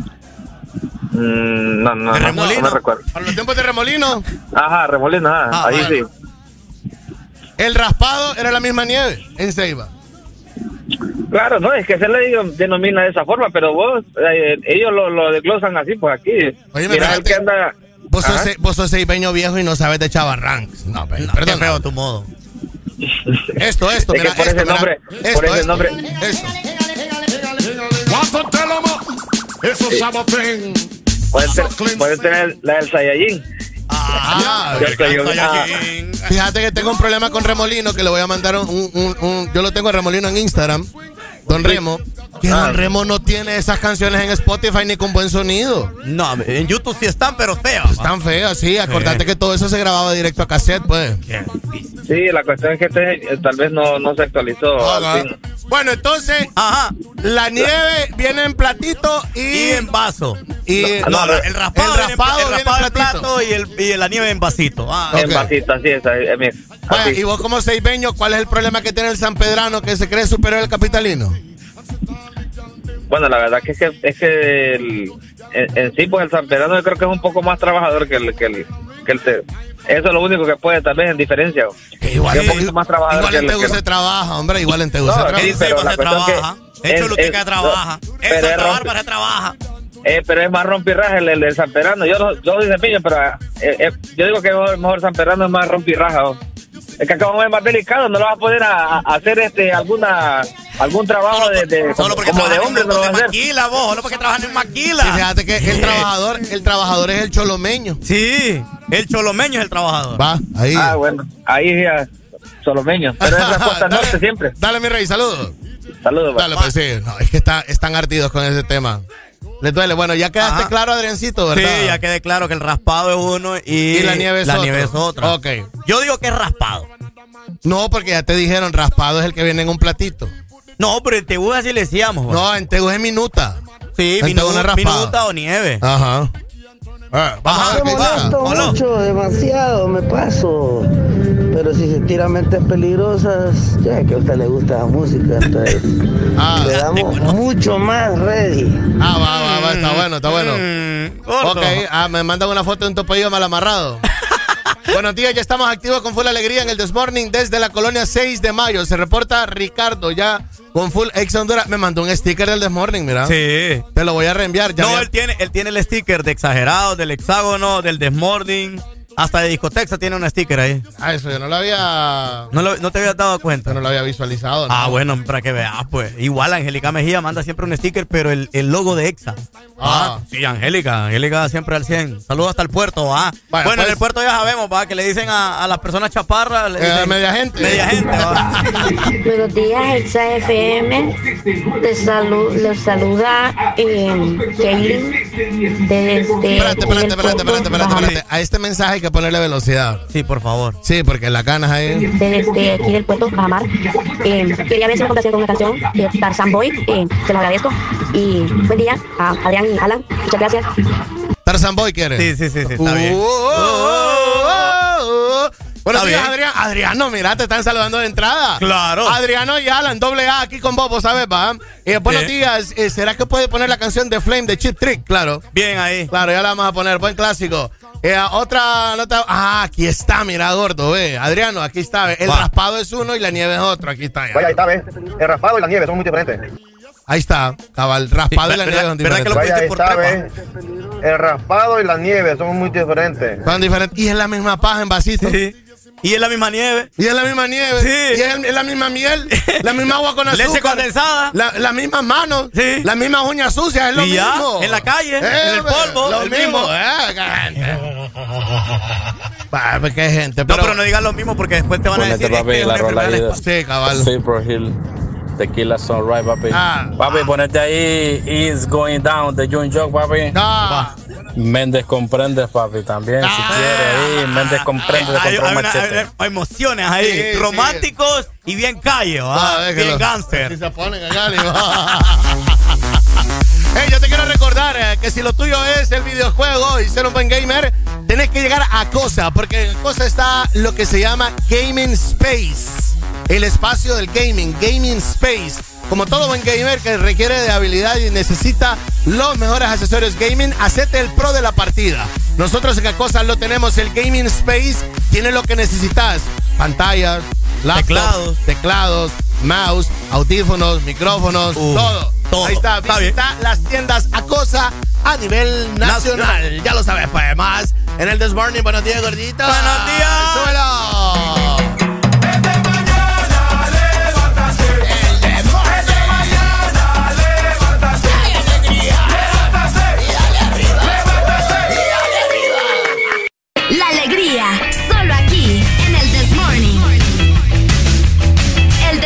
Mm, no, no, no, no, me recuerdo. Para los tiempos de Remolino, Ajá, remolino, ajá, Ah, ahí bueno. sí. El raspado era la misma nieve en Ceiba. Claro, no, es que se le digo- denomina de esa forma, pero vos, eh, ellos lo, lo desglosan así, pues aquí. Oye, Mira, el que anda... Vos sos, vos sos ceibeño viejo y no sabes de Chava Ranks. No, pe- perdón. feo tu modo. Esto, esto, Es que mira, por esto, ese mira. nombre- Esto, por ese esto, nombre- esto. Pueden, te- pueden tener la del Saiyajin. Ah, ah, Fíjate que tengo un problema con Remolino que le voy a mandar un, un- un- un- yo lo tengo a Remolino en Instagram, Don Remo, que Ah. Don Remo no tiene esas canciones en Spotify ni con buen sonido. No, en YouTube sí están, pero feas. Están feas, sí, acordate que todo eso se grababa directo a cassette, pues. Sí, la cuestión es que este, eh, tal vez no, no se actualizó. Ajá. al fin. Bueno, entonces, la nieve viene en platito y, Y en vaso. y No, el raspado, el viene en- raspado el viene raspado en en platito. plato y, el, y la nieve en vasito. Ah, En Ok. vasito, así es. eh, Vaya, así. y vos como seibeño, ¿cuál es el problema que tiene el San Pedrano que se cree superior al capitalino? Bueno, la verdad que es que, es que el- en, en sí, pues el sanperano yo creo que es un poco más trabajador que el que el, que el Eso es lo único que puede tal vez en diferencia. igual, es un poquito más trabajador igual en Tegu se trabaja, hombre, igual en Tegu se No, trabaja. sí, pero la se trabaja. En es- es- trabaja. no, En pero es Bárbara se trabaja. Eh, pero es más rompirraja el, el de San Perano. Yo, no- yo soy cepillo, pero eh, eh, yo digo que mejor, mejor San Perano es más rompirraja. ¿no? Es que acá es más delicado, no lo vas a poder a, a hacer este alguna algún trabajo de, de- Solo porque como de trabajan hombre en no lo vas a hacer. maquila, vos. Solo porque trabajan en maquila. Sí, fíjate que el trabajador, el trabajador es el cholomeño. Sí, el cholomeño es el trabajador. Va, ahí. Ah, bueno, ahí ya, solomeño. Pero es respuesta norte siempre. Dale, mi rey, saludos. Saludos. pues. Dale, pues sí. No, es que está, están ardidos con ese tema. Les duele. Bueno, ya quedaste Ajá. claro, Adriancito, ¿verdad? Sí, ya quedé claro que el raspado es uno y, Y la nieve es la nieve es otra. Ok. Yo digo que es raspado. No, porque ya te dijeron, raspado es el que viene en un platito. No, pero en Tegu así le decíamos. No, en Tegu es minuta. Sí, en minu- Tegu no es minuta o nieve. Ajá. Ah, vamos a ver qué dice. Hola. mucho, demasiado, me paso. Pero si se tira mentes peligrosas, ya que a usted le gusta la música, entonces le damos mucho más ready. Ah, va, va, va, está bueno, está bueno. Mm. Ok, ah, me mandan una foto de un topillo mal amarrado. Buenos días, ya estamos activos con full alegría en el Desmorning desde la colonia 6 de mayo. Se reporta Ricardo ya con full ex Honduras. Me mandó un sticker del Desmorning, mira. Sí. Te lo voy a reenviar. Ya no, había- él tiene, él tiene el sticker de exagerado, del hexágono, del desmording. Hasta de discotexa tiene un sticker ahí. Ah, eso yo no lo había. No, lo- no te habías dado cuenta. Yo no lo había visualizado. Ah, ¿no? bueno, para que veas, pues. Igual Angélica Mejía manda siempre un sticker, pero el, el logo de Exa. Ah, sí, Angélica. Angélica siempre al 100. Saludos hasta el puerto, ah. Bueno, pues. en el puerto ya sabemos, va, que le dicen a, a las personas chaparras. le Eh, media gente. Media gente, va. Buenos días, Exa FM. Les, salu- les saluda eh, Kaylin desde Espérate, espérate, espérate, espérate, espérate, espérate. A este mensaje hay que ponerle velocidad. Sí, por favor. Sí, porque las ganas ahí. desde aquí del puerto Bajamar. Eh, quería ver si me con una canción de Tarzan Boy. Eh, se lo agradezco. Y buen día a Adrián y Alan. Muchas gracias. Tarzan Boy quiere. Sí, sí, sí, sí, está bien. Uh, oh, oh. Buenos Está días, bien. Adrián. Adriano, mira, te están saludando de entrada. Claro. Adriano y Alan, doble A aquí con vos, vos sabes, va. Eh, buenos días. Eh, ¿Será que puede poner la canción de Flame de Chip Trick? Claro. Bien ahí. Claro, ya la vamos a poner. Buen clásico. Eh, otra nota. Ah, aquí está, mira, gordo, ve. Adriano, aquí está. ve. El Va. raspado es uno y la nieve es otro. Aquí está. ya. Vaya, ahí está, ¿ves? El raspado y la nieve son muy diferentes. Ahí está, cabal. Raspado y la ¿verdad- nieve son verdad que lo diferentes. Vaya, ahí por está. El raspado y la nieve son muy diferentes. Son diferentes. Y es la misma paja en vasito. Sí. Y es la misma nieve. Y es la misma nieve. Sí. Y es, el- es la misma miel. la misma agua con azúcar. Leche condensada. La, las mismas manos. Sí. Las mismas uñas sucias. Es lo Y ya, mismo. en la calle, Eh, en el ve, polvo, Lo el mismo. mismo. eh, qué gente. Va, pues, qué gente. No, Pero, no digas lo mismo porque después te van a decir papi, "Es que es la rola de Sí, cabal. Cypress Hill. Tequila Sunrise, papi. Ah. papi, ponete ahí Is Going Down de June Jock, papi. Ah. Méndez comprende, papi, también, si quiere. Ahí, Méndez comprende de Ah. Hay, hay una- machete. hay- hay emociones ahí, Sí, sí. románticos y bien calle, ¿va? Ah, es que bien los- gánster. Si se ponen acá. Hey, yo te quiero recordar eh, que si lo tuyo es el videojuego y ser un buen gamer, tenés que llegar a Cosa, porque en Cosa está lo que se llama Gaming Space, el espacio del gaming, Gaming Space. Como todo buen gamer que requiere de habilidad y necesita los mejores accesorios gaming, hacete el pro de la partida. Nosotros en Acosa lo tenemos, el Gaming Space tiene lo que necesitas, pantallas, laptops, Teclados. teclados, mouse, audífonos, micrófonos, Uh, todo. todo. Ahí está, Está visita las tiendas Acosa a nivel nacional. Nacional. Ya lo sabes, pues más en el This Morning. Buenos días, gordito. Buenos días. Súbelo.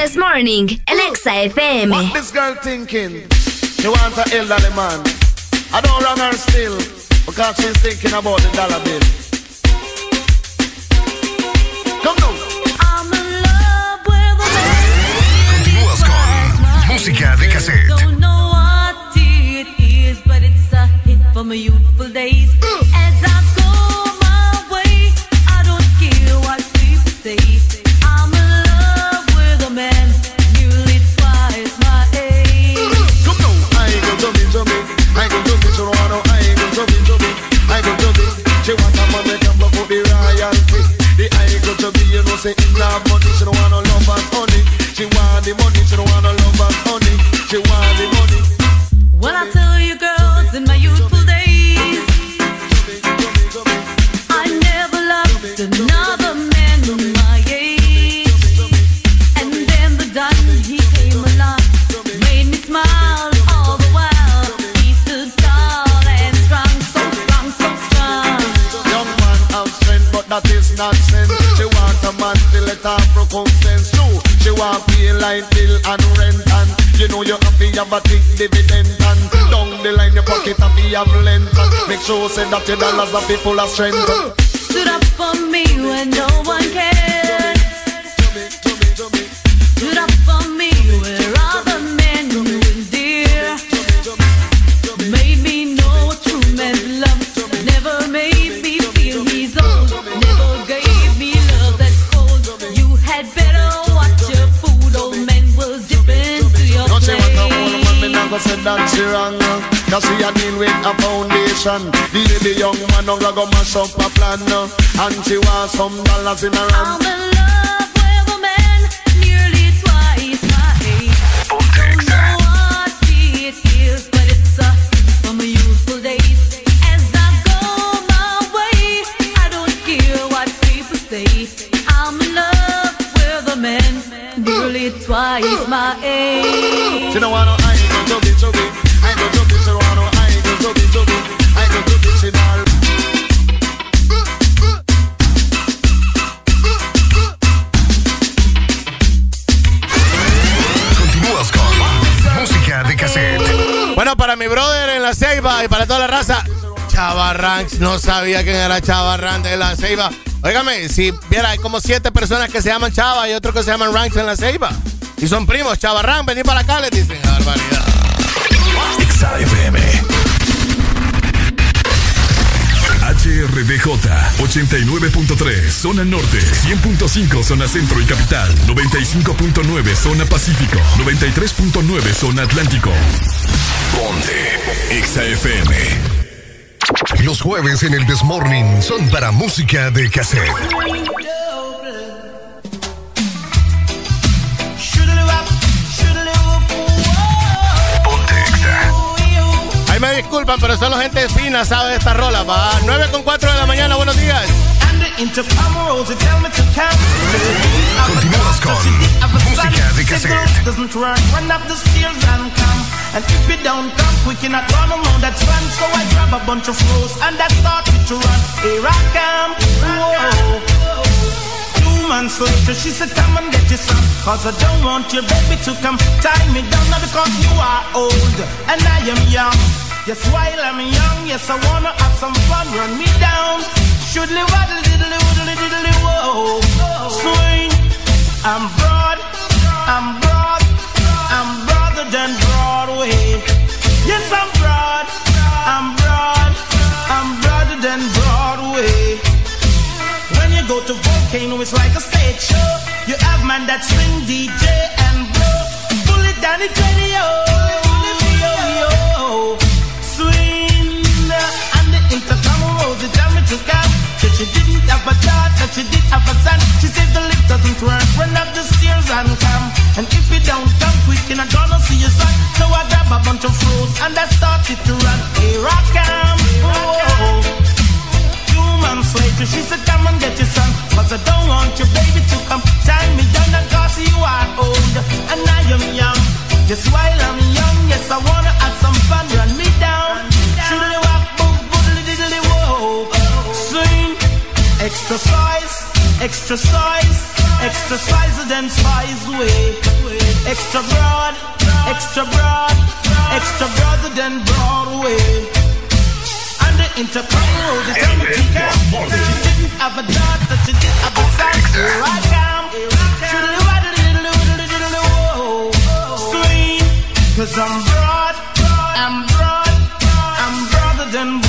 This Morning, el Exa FM. What this girl thinking? She wants a elderly man. I don't run her still because she's thinking about the dollar bill. Come now. Continúas con música de cassette. Don't know what it is, but it's a hit from my youthful days. Mm. As I go my way, I don't care what people say. Say love money. She don't want no love and honey. She want the money. She don't want no love and honey. She want the money. When I tell you girls in my youthful days, I never loved another man my age. And then the done he came along, made me smile all the while. He stood tall and strong, so strong, so strong. Young man have strength, but that is not man to let her recompense. She want pay light bill and rent and you know you have to have a big dividend and down the line your pocket have to have length and make sure say that your dollars are full of strength. Stood up for me when no one cared. Stood up for me where other men go say that she wrong. Cause she a deal with a foundation. The baby young man no go mash up a plan. And she want some dollars in her hand. I'm in love with a man nearly twice my age. Don't know what it is, but it's a from my youthful days. As I go my way, I don't care what people say. I'm in love with a man nearly twice my age. She don't want no Música de cassette. Bueno, para mi brother en la Ceiba y para toda la raza, Chava Ranks, no sabía quién era Chava Ranks de la Ceiba. Óigame, si viera, hay como siete personas que se llaman Chava y otros que se llaman Ranks en la Ceiba. Y son primos, Chava Ranks, vení para acá, les dicen, "Qué barbaridad. XAFM. HRDJ 89.3 Zona Norte 100.5 Zona Centro y Capital 95.9 Zona Pacífico 93.9 Zona Atlántico Ponte XAFM Los jueves en el Desmorning son para música de cassette. Ahí me disculpan, pero solo gente fina sabe de esta rola. Va 9 con 4 de la mañana, buenos días. Continuamos con música de cassette. And come. And if you don't come quick, you're not gonna know that's fun. So I grab a bunch of flows and I started to run. Here I come. Whoa. Two months later, she said, Come and get your son. Cause I don't want your baby to come tie me down. Not because you are old and I am young. Yes, while I'm young, yes, I wanna have some fun, run me down. Shoodly waddle diddly woodly diddly whoa. Swing. I'm broad, I'm broad, I'm broader than Broadway. Yes, I'm broad, I'm broad, I'm broader than Broadway. When you go to Volcano, it's like a stage show. You have man that swing DJ and blow. Pull it down the radio. She didn't have a daughter, she did have a son. She said the lift doesn't work. Run up the stairs and come. And if you don't come quick, you're not gonna see your son. So I grab a bunch of fruits and I started to run. Here I come. Oh. Two months later, she said, Come and get your son. Cause I don't want your baby to come tie me down because you are old and I am young. Just while I'm young, yes, I wanna have some fun. Run me exercise, exercise, exercise then size way. Extra broad, extra broad, extra broader than Broadway. And the intercom tell to come. She didn't have a daughter, she did have a son. Here I come. Shoodly waddle diddly woodly diddly whoa. Swing, cause I'm broad, I'm broad, I'm broader than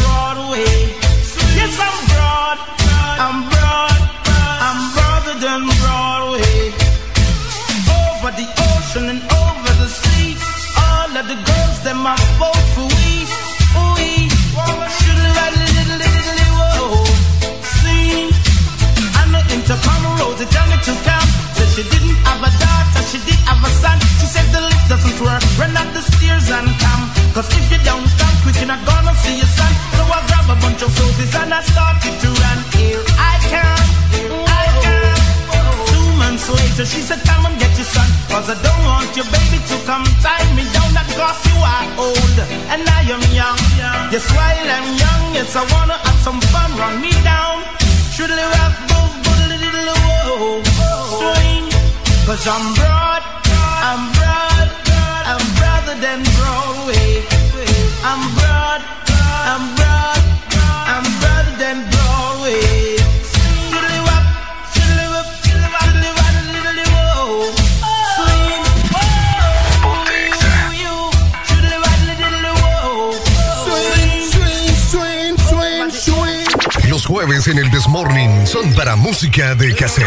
she said, Come and get your son. Cause I don't want your baby to come tie me down. That cause you are old and I am young. Yes, while I'm young, yes, I wanna have some fun. Run me down. Shoodly rock, boom, boodly diddly whoa. Swing. Cause I'm broad, I'm broad, I'm broader than Broadway. I'm broad, I'm broad, en el Desmorning son para música de cassette.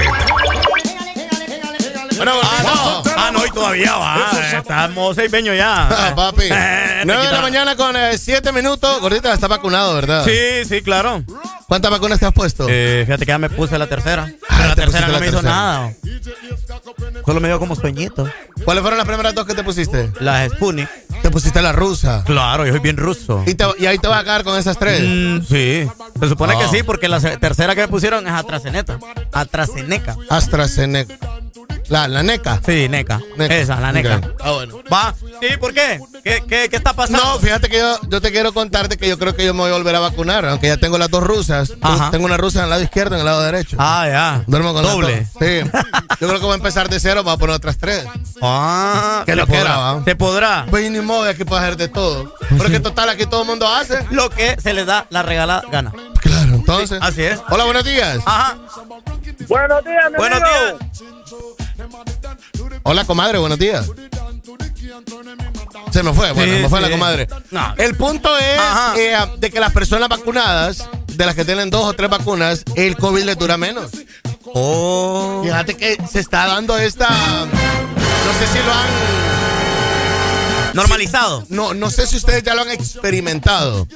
Bueno, ah, no, ah, no, y todavía va. Estamos seis peños ya. Ah, papi. Eh, 9 de la mañana con 7 minutos. Gordita, está vacunado, ¿verdad? Sí, sí, claro. ¿Cuántas vacunas te has puesto? Eh, fíjate que ya me puse la tercera. Pero la te tercera no la me hizo nada. Solo me dio como sueñito. ¿Cuáles fueron las primeras dos que te pusiste? Las Sputnik. Te pusiste la rusa. Claro, yo soy bien ruso. ¿Y, te- y ahí te vas a quedar con esas tres? Mm, sí. Se supone Ah. que sí, porque la tercera que me pusieron es AstraZeneca. AstraZeneca. AstraZeneca. La, la NECA. Sí, NECA. Esa, la NECA. Ah, bueno. Va. Sí, ¿por qué? ¿Qué, qué, qué está pasando? No, fíjate que yo, yo te quiero contarte que yo creo que yo me voy a volver a vacunar, aunque ya tengo las dos rusas. Ajá. Tengo una rusa en el lado izquierdo y en el lado derecho. Ah, ya. Duermo con Doble. Sí. Yo creo que voy a empezar de cero, voy a poner otras tres. Ah, ¿Qué se lo que podrá. era, va? Se podrá. Pues ni modo, aquí puedo hacer de todo. Porque total, aquí todo el mundo hace. Lo que se le da la regalada gana. Claro, entonces. Así es. Hola, buenos días. Ajá. Buenos días, mi Buenos amigo. días. Hola, comadre, buenos días. Se me fue, bueno, Sí, me fue sí. la comadre. No. El punto es eh, de que las personas vacunadas, de las que tienen dos o tres vacunas, el COVID les dura menos. Oh. Fíjate que se está dando esta. No sé si lo han. Normalizado. No, no sé si ustedes ya lo han experimentado.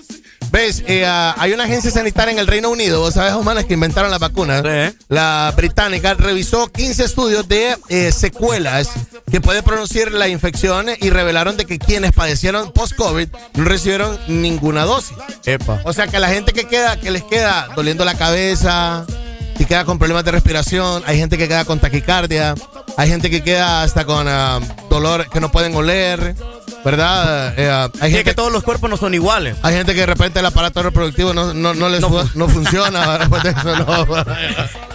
¿Ves? Eh, ah, hay una agencia sanitaria en el Reino Unido, vos sabes, humanas que inventaron las vacunas. Sí. La británica revisó 15 estudios de eh, secuelas que puede producir la infección y revelaron de que quienes padecieron post-COVID no recibieron ninguna dosis. Epa. O sea que la gente que queda, que les queda doliendo la cabeza, que queda con problemas de respiración, hay gente que queda con taquicardia, hay gente que queda hasta con ah, dolor que no pueden oler, ¿verdad? Eh, ah, hay gente que todos los cuerpos no son iguales. hay gente que de repente el aparato reproductivo no, no, no, les No fu- no funciona. eso, no.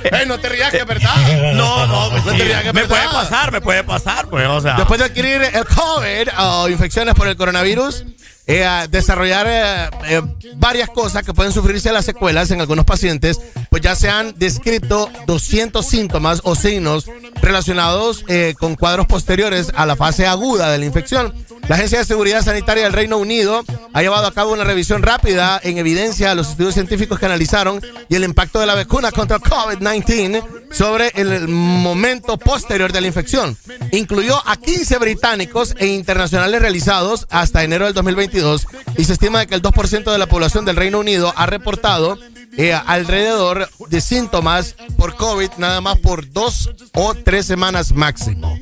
Ey, no te rías, que es verdad. No, no, No te rías, que es me puede pasar, me puede pasar, pues, o sea. Después de adquirir el COVID o infecciones por el coronavirus, eh, desarrollar eh, eh, varias cosas que pueden sufrirse las secuelas en algunos pacientes, pues ya se han descrito 200 síntomas o signos relacionados eh, con cuadros posteriores a la fase aguda de la infección. La Agencia de Seguridad Sanitaria del Reino Unido ha llevado a cabo una revisión rápida en evidencia a los estudios científicos que analizaron y el impacto de la vacuna contra COVID-19 sobre el momento posterior de la infección. Incluyó a 15 británicos e internacionales realizados hasta enero del 2022 y se estima de que el 2% de la población del Reino Unido ha reportado eh, alrededor de síntomas por COVID nada más por dos o tres semanas máximo.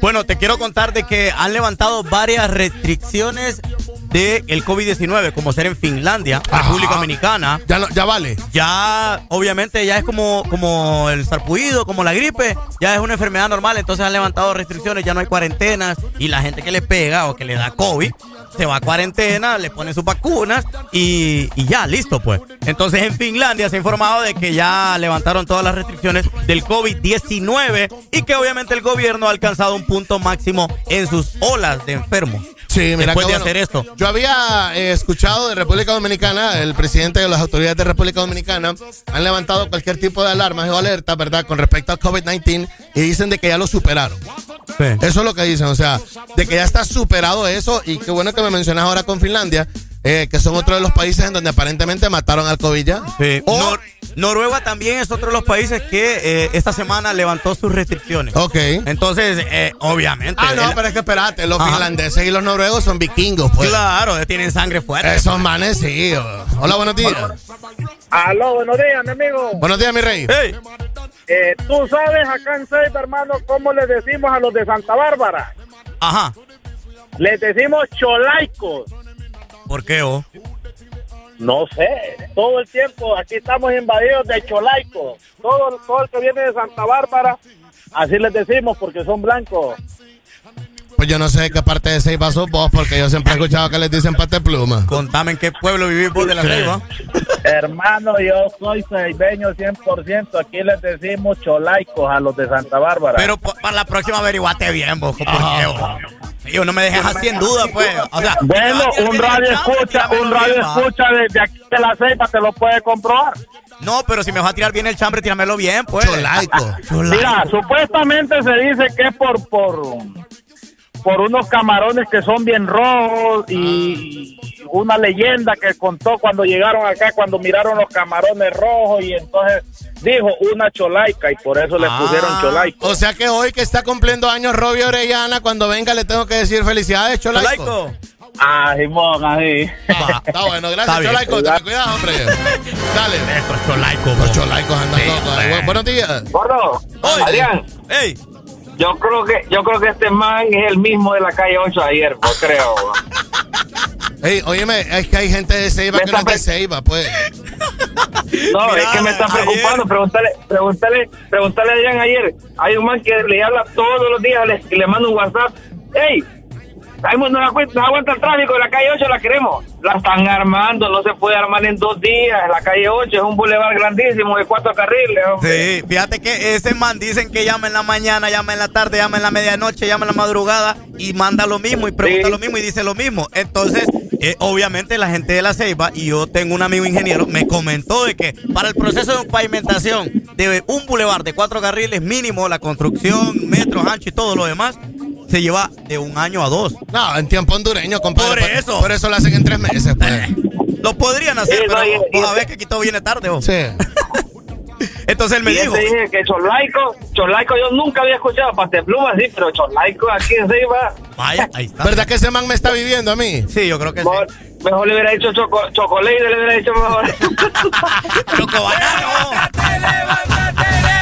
Bueno, te quiero contar de que han levantado varias restricciones del COVID-19, como ser en Finlandia, República Dominicana. Ya, no- ya vale. Ya, obviamente, ya es como, como el sarpullido, como la gripe, ya es una enfermedad normal, entonces han levantado restricciones, ya no hay cuarentenas y la gente que le pega o que le da COVID se va a cuarentena, le pone sus vacunas y, y ya, listo pues. Entonces en Finlandia se ha informado de que ya levantaron todas las restricciones del COVID-19 y que obviamente el gobierno ha alcanzado un punto máximo en sus olas de enfermos. Sí, mira Después qué de bueno. hacer esto. Yo había eh, escuchado de República Dominicana, el presidente de las autoridades de República Dominicana han levantado cualquier tipo de alarmas o alerta, ¿verdad? Con respecto al COVID-19 y dicen de que ya lo superaron. Eso es lo que dicen, o sea, de que ya está superado eso y qué bueno que me mencionas ahora con Finlandia, eh, que son otro de los países en donde aparentemente mataron al COVID ya. Sí. Nor- Noruega también es otro de los países que eh, esta semana levantó sus restricciones. Ok. Entonces, eh, obviamente. Ah, no, el- pero es que espérate, los Ajá. finlandeses y los noruegos son vikingos, pues. Claro, tienen sangre fuerte. Esos manes sí. Hola, buenos días. Aló, buenos días, mi amigo. Buenos días, mi rey. Eh, Tú sabes acá en Seiba, hermano, cómo le decimos a los de Santa Bárbara. Ajá. Les decimos cholaicos. ¿Por qué, oh? No sé, todo el tiempo aquí estamos invadidos de cholaicos. Todo, todo el que viene de Santa Bárbara, así les decimos porque son blancos. Pues yo no sé de qué parte de Ceiba sos vos, porque yo siempre he escuchado que les dicen pate pluma. Contame en qué pueblo vivís vos de la Sí. Ceiba. Hermano, yo soy ceibeño 100%. Aquí les decimos cholaicos a los de Santa Bárbara. Pero pa- para la próxima averiguate bien, vos. ¿Por qué, vos? Tío, no me dejes así en duda, pues. O sea, Bueno, si me vas a tirar un bien radio escucha, un radio escucha desde aquí de la ceiba te lo puede comprobar. No, pero si me vas a tirar bien el chambre, tíramelo bien, pues. Cholaico. Mira, supuestamente se dice que es por por por unos camarones que son bien rojos y una leyenda que contó cuando llegaron acá, cuando miraron los camarones rojos y entonces dijo una cholaica y por eso le Ah. pusieron cholaico. O sea que hoy que está cumpliendo años Robbie Orellana, cuando venga le tengo que decir felicidades, Cholaico. Ah, Simón, así. Está bueno, Está gracias, bien. Cholaico. Ten cuidado, hombre. Dale. Cholaico, Los cholaicos andan locos. Bu- Buenos días. Gordo, Adrián. Ey. Yo creo que yo creo que este man es el mismo de la calle 8 ayer, yo creo. Ey, óyeme, es que hay gente de Ceiba que no es de Ceiba, pues. No, es que me está ayer- preocupando. Pregúntale, pregúntale, pregúntale a Adrián ayer. Hay un man que le habla todos los días le, y le manda un WhatsApp. ¡Ey! No, aguanta, el tráfico de la calle 8, la queremos. La están armando, no se puede armar en dos días. La calle 8 es un bulevar grandísimo de cuatro carriles. hombre. Sí, fíjate que ese man dicen que llama en la mañana, llama en la tarde, llama en la medianoche, llama en la madrugada y manda lo mismo y pregunta lo mismo y dice lo mismo. Entonces, eh, obviamente la gente de la Ceiba, y yo tengo un amigo ingeniero, me comentó de que para el proceso de pavimentación de un bulevar de cuatro carriles mínimo, la construcción, metros, ancho y todo lo demás, se lleva de un año a dos. No, en tiempo hondureño, compadre. Por eso. Por eso lo hacen en tres meses, pues. Lo podrían hacer, Sí, pero no, y- vos sabés que aquí todo viene tarde. vos. Sí. Entonces él me y dijo. dije que Cholaico, Cholaico yo nunca había escuchado Pluma sí, pero Cholaico aquí en Ceiba. Vaya, ahí está. ¿Verdad que ese man me está viviendo a mí? Sí, yo creo que mejor, mejor le hubiera dicho choco, chocolate, le hubiera dicho mejor. Este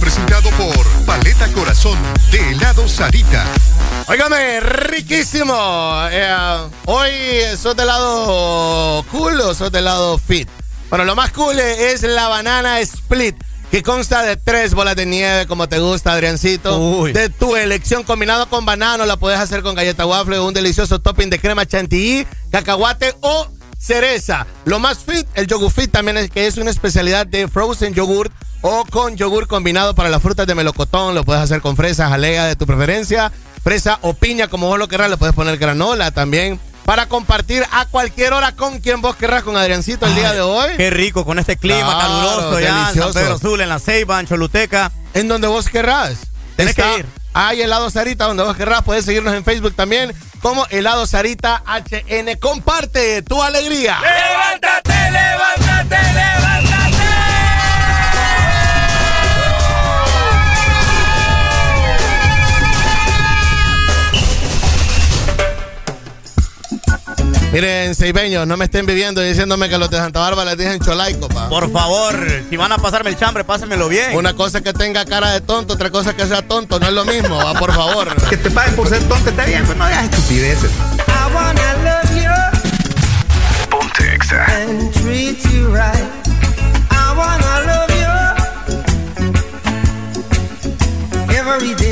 presentado por Paleta Corazón de helado Sarita. Óigame, riquísimo. Eh, hoy sos del lado cool o sos del lado fit. Bueno, lo más cool es la banana split. que consta de tres bolas de nieve, como te gusta, Adriancito. De tu elección, combinado con banano, la puedes hacer con galleta waffle o un delicioso topping de crema chantilly, cacahuate o cereza. Lo más fit, el yogur fit también es que es una especialidad de frozen yogurt o con yogur combinado para las frutas de melocotón. Lo puedes hacer con fresa, jalea de tu preferencia, fresa o piña, como vos lo querrás. Le puedes poner granola también. Para compartir a cualquier hora con quien vos querrás, con Adriancito el día de hoy. Qué rico, con este clima Claro, caluroso ya en San delicioso. Pedro Sula, en la Ceiba, en Choluteca. En donde vos querrás. Tenés Está- que ir. Hay helado Sarita, donde vos querrás. Puedes seguirnos en Facebook también como helado Sarita HN. Comparte tu alegría. ¡Levántate, levántate, levántate! Miren, seibeños, no me estén viviendo y diciéndome que los de Santa Bárbara les dicen cholaico, pa. Por favor, si van a pasarme el chambre, pásenmelo bien. Una cosa es que tenga cara de tonto, otra cosa es que sea tonto, no es lo mismo, va, por favor. Que te paguen por ser tonto está bien, pero no hagas estupideces. I wanna love you Ponte Exa. and treat you right. I wanna love you every day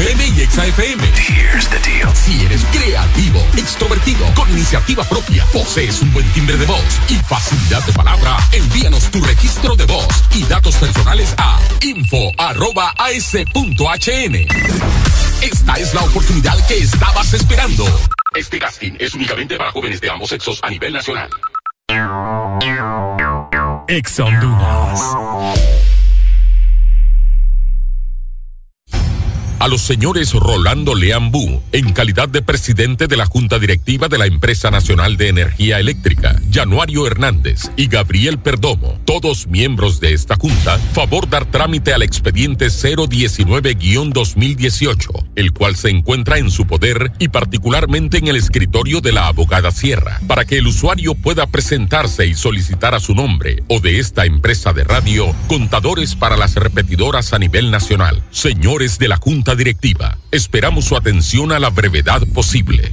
FM y Exa FM. Here's the deal. Si eres creativo, extrovertido, con iniciativa propia, posees un buen timbre de voz y facilidad de palabra, envíanos tu registro de voz y datos personales a info.as.hn. Esta es la oportunidad que estabas esperando. Este casting es únicamente para jóvenes de ambos sexos a nivel nacional. Ex Honduras. Los señores Rolando Leambú, en calidad de presidente de la Junta Directiva de la Empresa Nacional de Energía Eléctrica, Januario Hernández y Gabriel Perdomo, todos miembros de esta junta, favor dar trámite al expediente 019-2018, el cual se encuentra en su poder y particularmente en el escritorio de la abogada Sierra, para que el usuario pueda presentarse y solicitar a su nombre o de esta empresa de radio contadores para las repetidoras a nivel nacional. Señores de la Junta Directiva, esperamos su atención a la brevedad posible.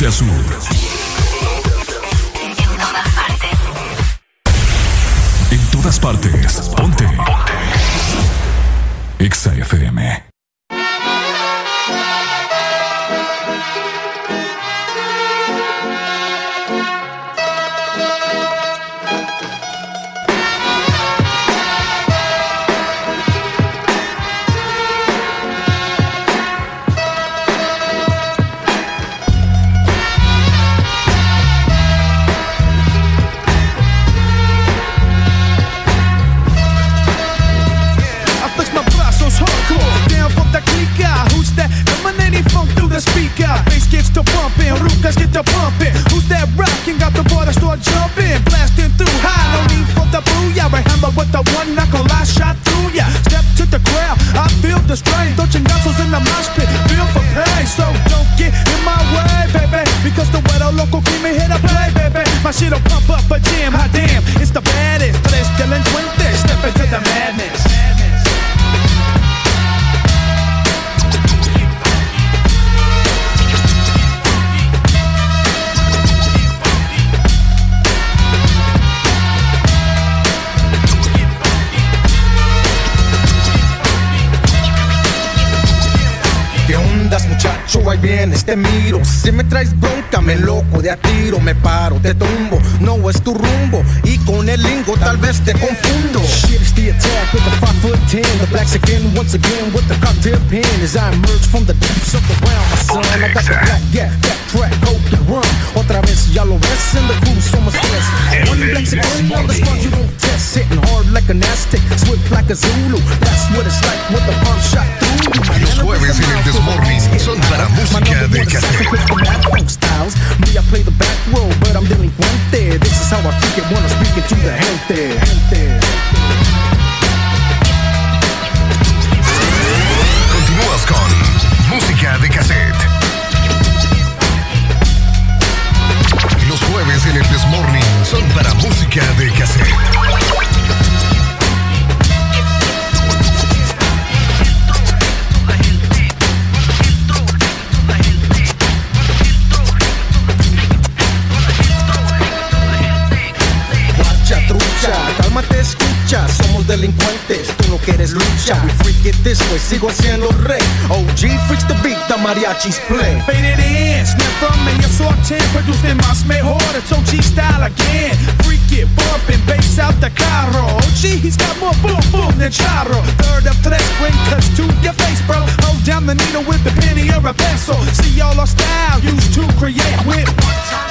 Norte a sur. En todas partes. Ponte. Exa FM. With the one knuckle, I shot through ya. Step to the crowd, I feel the strain. Don't chingazos in the mosh pit, feel for pain. So don't get in my way, baby. Because the weather local keep me here to play, baby. My shit'll pump up a jam, hot damn. Vienes, te miro. Si me traes bronca, me loco de a tiro Me paro, te tumbo, no es tu rumbo Y con el lingo tal vez te confundo. Shit is the attack with the 5 foot 10 The blacks again, once again with the cocktail pen. As I emerge from the depths of the realm, my son I got the black, yeah, that track, hope and run. Otra vez ya lo ves, in the crew somos tres. One blacks again, all the squad you don't Hitting hard like an Aztec, swift like a Zulu That's what it's like with the pump shot through Los jueves en el Desmorning son para música de cassette. styles. Me, I play the back row, but I'm delinquente. This is how I freak it when I'm speaking to the gente. Continúas con música de cassette. Jueves en el Desmorning son para música de cassette. Trucha, cálmate, escucha Somos delincuentes, tú no quieres lucha We freak it this way, sigo siendo rey OG freaks the beat, the mariachis play Faded in, snap from me, your sorting, producing más mejor. It's OG style again. Freak it, bumping, bass out the carro. OG, he's got more boom boom than charro. Third of tres, bring cuts to your face, bro. Hold down the needle with the penny or a pencil. See all our style used to create with.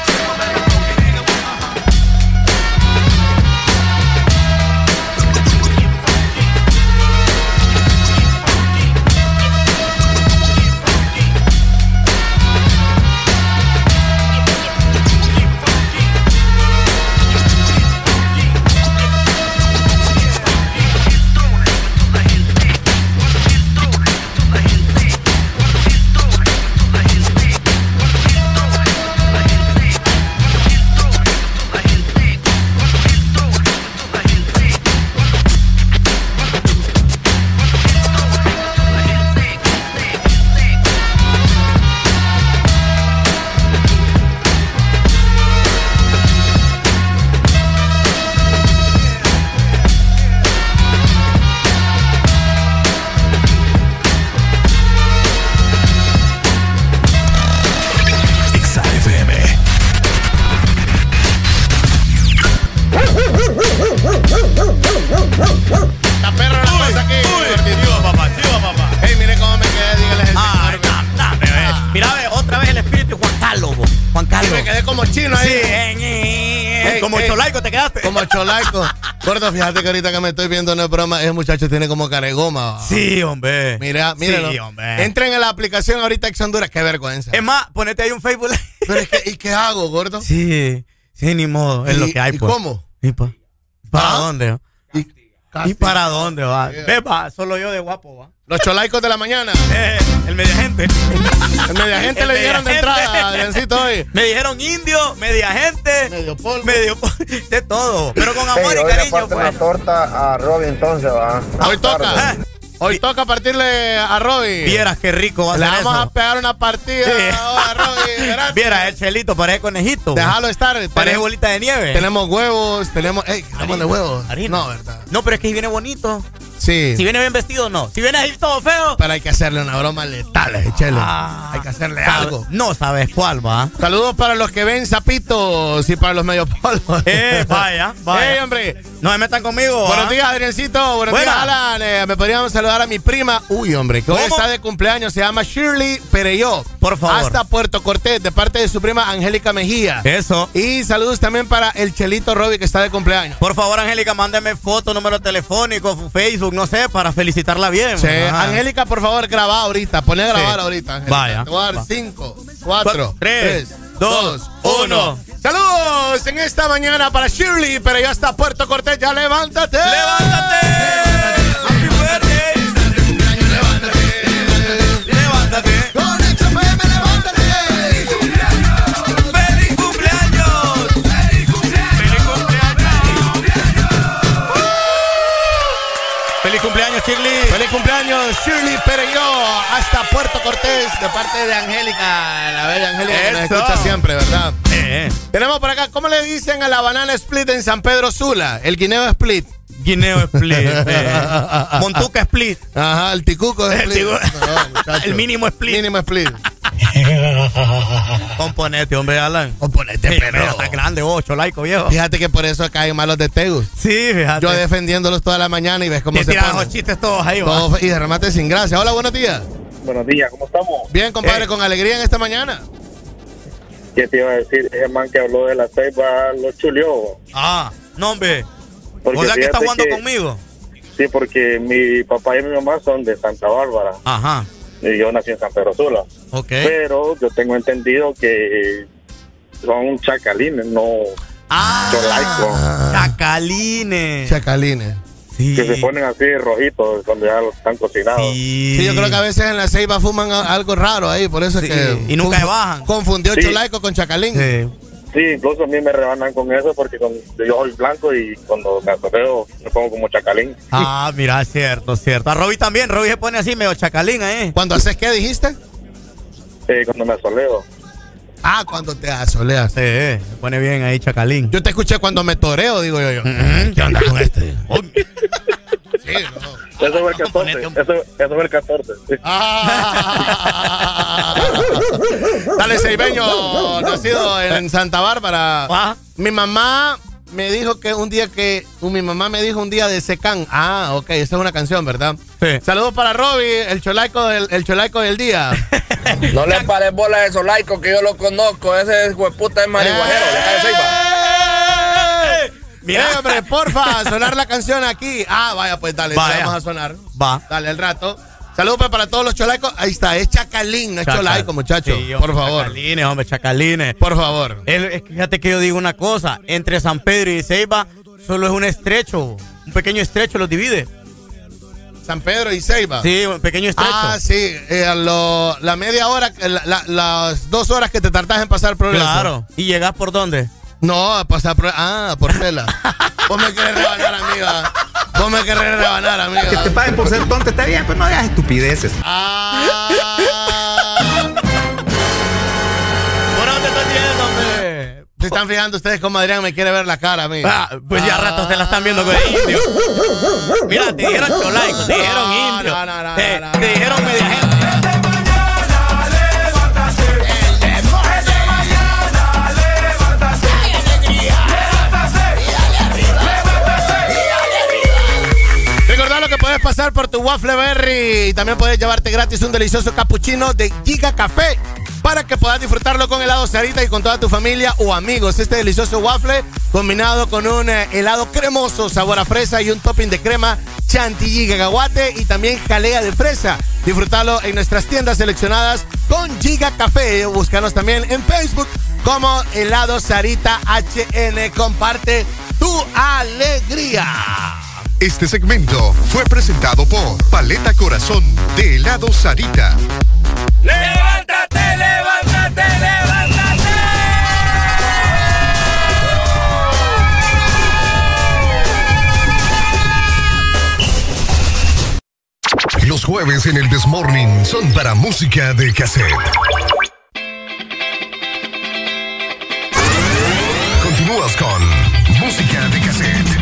Fíjate que ahorita que me estoy viendo no es broma, ese muchacho tiene como caregoma. Sí, hombre. Mira, mírenlo. Sí, hombre. Entren en la aplicación ahorita Ex Honduras, qué vergüenza. Es más, ponete ahí un Facebook. Pero es que, ¿y qué hago, gordo? Sí, sí, ni modo. Es ¿Y- lo que hay, y pues. cómo? ¿Y pa- para ¿Ah? dónde? ¿Y, para dónde va? Ve, va, solo yo de guapo, va. Los cholaicos de la mañana. Eh, el media gente. El media gente le dieron de entrada, Adriancito, hoy. Me dijeron indio, media gente. Medio polvo. Medio polvo, de todo. Pero con amor Hey, y hoy le cariño, parten pues. la torta a Robin entonces, va. Hoy toca. Hoy toca partirle a Robin. Vieras qué rico va a Le ser vamos eso. a pegar una partida Sí. ahora, Robin. gracias. Viera, el chelito parece conejito. Déjalo estar. Parece bolita de nieve. Tenemos huevos, tenemos. ¡Ey! ¿Tenemos de huevos? Harina. No, ¿verdad? No, pero es que viene bonito. Sí. Si viene bien vestido, no. Si viene ahí todo feo. Pero hay que hacerle una broma letal, eh, chele. Ah, hay que hacerle sabe- algo. No sabes cuál va. Saludos para los que ven zapitos y para los medio polvos. Eh, vaya, vaya. ¡Ey, hombre! No se metan conmigo. Buenos días, Adriancito. Buenos Buena. días, Alan. Eh, me podríamos saludar a mi prima. Uy, hombre, que hoy está de cumpleaños. Se llama Shirley Pereyó. Por favor. Hasta Puerto Cortés, de parte de su prima Angélica Mejía. Eso. Y saludos también para el Chelito Robbie, que está de cumpleaños. Por favor, Angélica, mándeme foto, número telefónico, Facebook, no sé, para felicitarla bien. Sí. Angélica, por favor, graba ahorita. Pone a grabar Sí. ahorita, Angélica. Vaya. Te voy a dar Va. 5, 4, Cuatro, 3, tres, 2, dos, 1. uno. Saludos en esta mañana para Shirley, pero ya está Puerto Cortés. Ya levántate. ¡Levántate! ¡Happy birthday! ¡Levántate! Con XFM, Puerto Cortés, de parte de Angélica, la bella Angélica que nos escucha siempre, ¿verdad? Eh, Tenemos por acá, ¿cómo le dicen a la banana split en San Pedro Sula? El guineo split. Guineo Split. eh. Montuca Split. Ajá, el ticuco El split. No. El mínimo split. Mínimo split. Componete, hombre, Alan. Componete, Sí, mira, Está grande, ocho, laico, viejo. Fíjate que por eso acá hay malos de Tegus. Sí, fíjate. Yo defendiéndolos toda la mañana y ves cómo Te se ponen. los chistes todos ahí. Todo y de remate sin gracia. Hola, buenos días. Buenos días, ¿cómo estamos? Bien, compadre, Eh. con alegría en esta mañana. ¿Qué te iba a decir? Ese man que habló de la ceiba lo chuleó. Ah, no, hombre. Porque ¿O sea que está jugando que- conmigo? Sí, porque mi papá y mi mamá son de Santa Bárbara. Ajá. Y yo nací en San Pedro Sula. Ok. Pero yo tengo entendido que son chacalines, no Ah, cholaicos. chacalines. Chacalines. Sí. Que se ponen así rojitos cuando ya los están cocinados. Sí. Sí, yo creo que a veces en la ceiba fuman algo raro ahí, por eso es Sí, que. y nunca se bajan. Confundió Sí. Cholaico con Chacalín. Sí. Sí, incluso a mí me rebanan con eso porque con- yo soy blanco y cuando me asorreo me pongo como chacalín. Ah, mira, cierto, cierto. A Robbie también. Robbie se pone así medio chacalín ahí. Cuando haces qué dijiste? Eh, cuando me asoleo. Ah, cuando te asoleas. Sí, se pone bien ahí chacalín. Yo te escuché cuando me toreo, digo yo. yo. ¿Qué onda con este? Sí, no. Eso fue el 14. Eso, eso fue el 14. sí. Ah. Dale, Seibeño, nacido en Santa Bárbara. Ah. Mi mamá me dijo que un día que. Mi mamá me dijo un día de Secán. Ah, ok, esa es una canción, ¿verdad? Sí. Saludos para Robbie, el cholaico del, el cholaico del día. No le pares bola a esos laicos que yo lo conozco. Ese hueputa es marihuajero. ¡Eh! Mira. Hombre, porfa, sonar la canción aquí. Ah, vaya, pues dale, Vaya. vamos a sonar. Va. Dale, al rato. Saludos pues, para todos los cholaicos. Ahí está, es Chacalín, no es Chacal- Cholaico, muchachos. Sí, por favor. Chacalines, hombre, chacalines. Por favor. El- fíjate que yo digo una cosa. Entre San Pedro y Ceiba solo es un estrecho. Un pequeño estrecho los divide. San Pedro y Ceiba. Sí, un pequeño estrecho. Ah, sí, eh, lo- la media hora, la- la- las dos horas que te tardas en pasar progreso. Claro. ¿Y llegas por dónde? No, a pasar por, ah, por tela. Vos me querés rebanar, amiga. Vos me querés rebanar, amiga. Que te paguen por ser tonto está bien, pero no hagas estupideces. Ah. ¿Por dónde estás viendo, hombre? Se están fijando ustedes cómo Adrián me quiere ver la cara, amiga. Ah, pues ya a rato se la están viendo con el indio. Mira, te dijeron cholaico, te dijeron No, indio. no, no, no, te, no, te no. dijeron media pasar por tu Waffle Berry y también puedes llevarte gratis un delicioso cappuccino de Giga Café. para que puedas disfrutarlo con helado Sarita y con toda tu familia o amigos. Este delicioso waffle combinado con un eh, helado cremoso, sabor a fresa y un topping de crema chantilly cacahuate y también jalea de fresa. Disfrútalo en nuestras tiendas seleccionadas con Giga Café. Búscanos también en Facebook como helado Sarita HN. Comparte tu alegría. Este segmento fue presentado por Paleta Corazón de helado Sarita. ¡Levántate, levántate, levántate! Los jueves en el Desmorning son para música de cassette. Continúas con música de cassette.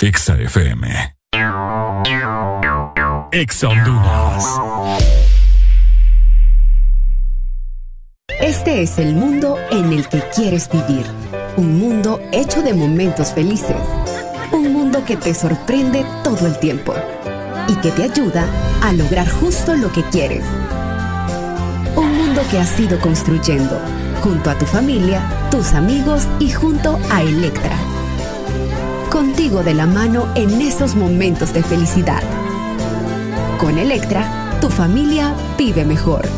Exa FM. Exa Honduras. Este es el mundo en el que quieres vivir. Un mundo hecho de momentos felices. Un mundo que te sorprende todo el tiempo y que te ayuda a lograr justo lo que quieres. Un mundo que has ido construyendo junto a tu familia, tus amigos y junto a Electra. Contigo de la mano en esos momentos de felicidad. Con Electra, tu familia vive mejor.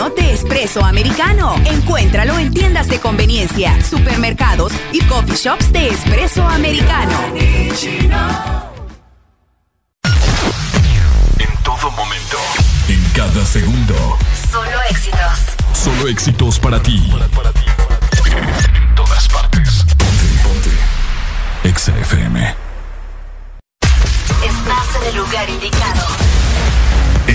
Granitino de espresso americano. Encuéntralo en tiendas de conveniencia, supermercados y coffee shops de espresso americano. En todo momento. En cada segundo. Solo éxitos. Solo éxitos para ti. En todas partes. Ponte, ponte. Exa FM. Estás en el lugar indicado.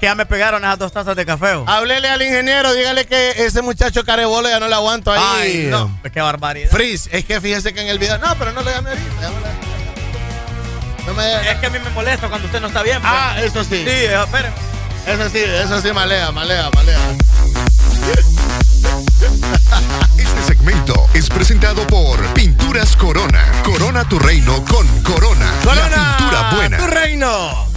Que ya me pegaron esas dos tazas de café. oh. Háblele al ingeniero, dígale que ese muchacho carebolo ya no lo aguanto ahí. Ay, no. Qué barbaridad. Freeze, es que fíjese que en el video. No, pero no lo llame ahorita. llámale. No me Es que a mí me molesta cuando usted no está bien. pues. Ah, eso sí. Sí, eh, espere. Eso sí, eso sí, malea, malea, malea. Este segmento es presentado por Pinturas Corona. Corona tu reino con Corona. Corona, La pintura buena. tu reino.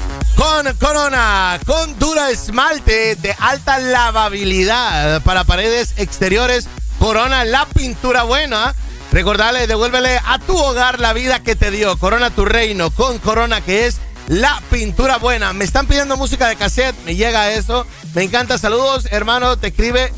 Con Corona, con dura esmalte de alta lavabilidad para paredes exteriores. Corona, la pintura buena. Recordarle, devuélvele a tu hogar la vida que te dio. Corona tu reino con Corona, que es la pintura buena. Me están pidiendo música de cassette, me llega eso. Me encanta, saludos, hermano. Te escribe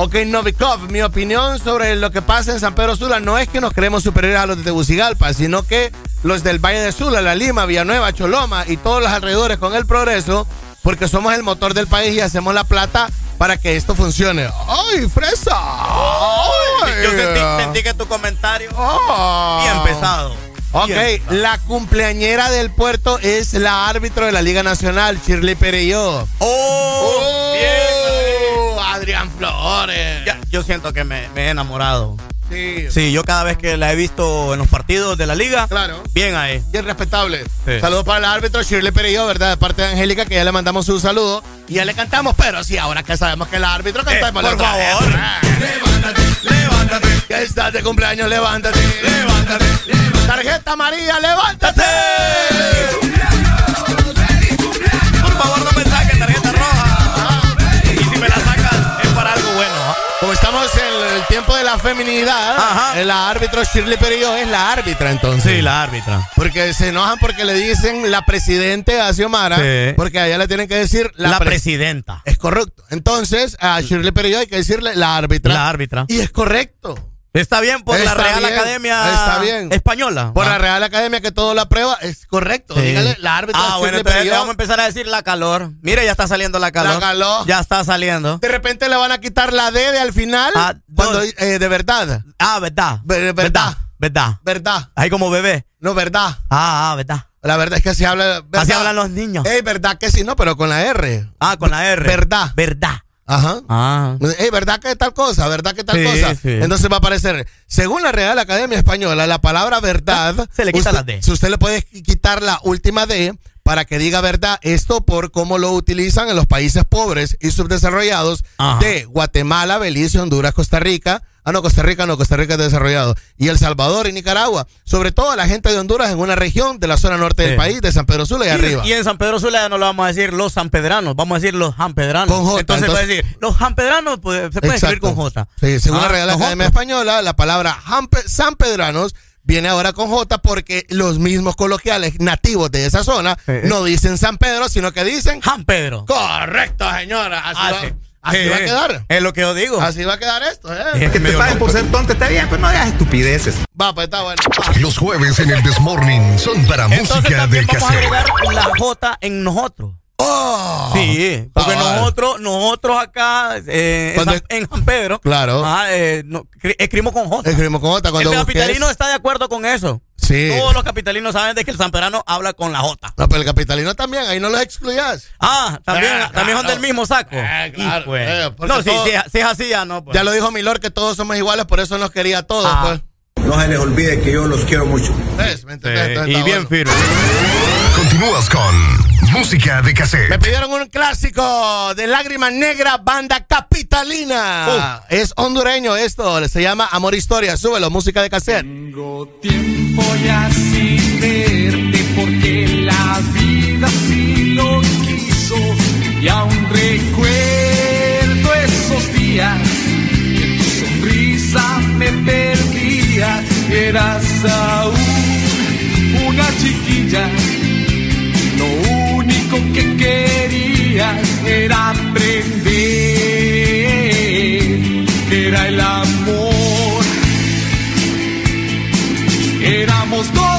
Ok, Novikov, mi opinión sobre lo que pasa en San Pedro Sula no es que nos creemos superiores a los de Tegucigalpa, sino que los del Valle de Sula, La Lima, Villanueva, Choloma y todos los alrededores con el progreso, porque somos el motor del país y hacemos la plata para que esto funcione. ¡Ay, fresa! ¡Ay! Yo sentí, sentí que tu comentario Ah. bien pesado. Ok, Bien pesado. la cumpleañera del puerto es la árbitro de la Liga Nacional, Shirley Pereyó. Oh, bien. Adrián Flores. Ya, yo siento que me, me he enamorado. Sí. Sí, yo cada vez que la he visto en los partidos de la liga, Claro. bien ahí. Bien respetable. Sí. Saludos para el árbitro Shirley Perillo, ¿verdad? De parte de Angélica, que ya le mandamos un saludo. Y ya le cantamos, pero sí, ahora que sabemos que el árbitro cantamos. por favor. Levántate, levántate. Que estás de cumpleaños, levántate. Levántate. Tarjeta María, levántate. Por favor, no me estamos en el tiempo de la feminidad, Ajá. el árbitro Shirley Perillo es la árbitra entonces. Sí, la árbitra. Porque se enojan porque le dicen la presidente a Xiomara, Sí. porque a ella le tienen que decir La, la, pre- presidenta. Es correcto. Entonces, a Shirley Perillo hay que decirle la árbitra. La árbitra. Y es correcto. Está bien por la Real bien, Academia está bien. Española. Por Ah. la Real Academia que todo la prueba, es correcto. Sí. Dígale, la árbitra Ah, bueno, entonces vamos a empezar a decir la calor. Mire, ya está saliendo la calor. La calor. Ya está saliendo. De repente le van a quitar la D de al final. Ah, cuando, eh, de verdad. Ah, verdad. Ver- verdad. Verdad. Verdad. Ahí como bebé. No, verdad. Ah, ah, verdad. La verdad es que así habla. verdad. Así hablan los niños. Ey, verdad que sí, no, pero con la R. Ah, con la R. Verdad. Verdad. Ajá. Ah. Ey, ¿verdad que tal cosa? ¿Verdad que tal Sí, cosa? sí. Entonces va a aparecer, según la Real Academia Española, la palabra verdad. Se le quita usted, la D. Si usted le puede quitar la última D para que diga verdad, esto por cómo lo utilizan en los países pobres y subdesarrollados Ajá. de Guatemala, Belice, Honduras, Costa Rica. Ah, no, Costa Rica no, Costa Rica es desarrollado. Y El Salvador y Nicaragua. Sobre todo la gente de Honduras en una región de la zona norte del país, de San Pedro Sula y, Y, arriba. y en San Pedro Sula ya no lo vamos a decir los sanpedranos, vamos a decir los jampedranos. Con J, entonces, entonces- puede decir, los jampedranos pues, se puede escribir Exacto. con J. Sí, según la Ah, Real nosotros. Academia Española, la palabra Jampe- sanpedranos viene ahora con J porque los mismos coloquiales nativos de esa zona Sí. no dicen San Pedro, sino que dicen San Pedro. correcto, señora. Así, Ah, va, sí. Así Sí, va a quedar. Es lo que yo digo. Así va a quedar esto, ¿eh? Es que Que te paguen por ser tonto, está bien, pues no digas estupideces. Va, pues está bueno. Los jueves en el Desmorning son para Entonces música de vamos a agregar la J en nosotros. Oh. Sí, porque Ah, nosotros, nosotros acá eh, en, San, en San Pedro, Claro. ah, eh, no, escribimos con J. Escribimos con J cuando el busques. capitalino está de acuerdo con eso. Sí. Todos los capitalinos saben de que el sanpedrano habla con la J. No, pero el capitalino también, ahí no los excluyas. Ah, también, Ah, también son claro. del mismo saco. Ah, claro. Pues, Eh, no, si, todo- si, si es así ya no. Pues. Ya lo dijo Milor que todos somos iguales, por eso nos quería a todos, Ah. pues. No se les olvide que yo los quiero mucho. ¿Ves? ¿Me Sí, entendés? Entonces y bien bueno. firme. Continúas con música de Me cassette. pidieron un clásico de Lágrima Negra, banda capitalina. Es hondureño esto, se llama Amor Historia. Súbelo, música de cassette. Tengo tiempo ya sin verte porque la vida así lo quiso y aún recuerdo esos días que en tu sonrisa me perdía. Eras aún una chiquilla, único que querías era aprender, era el amor. Éramos dos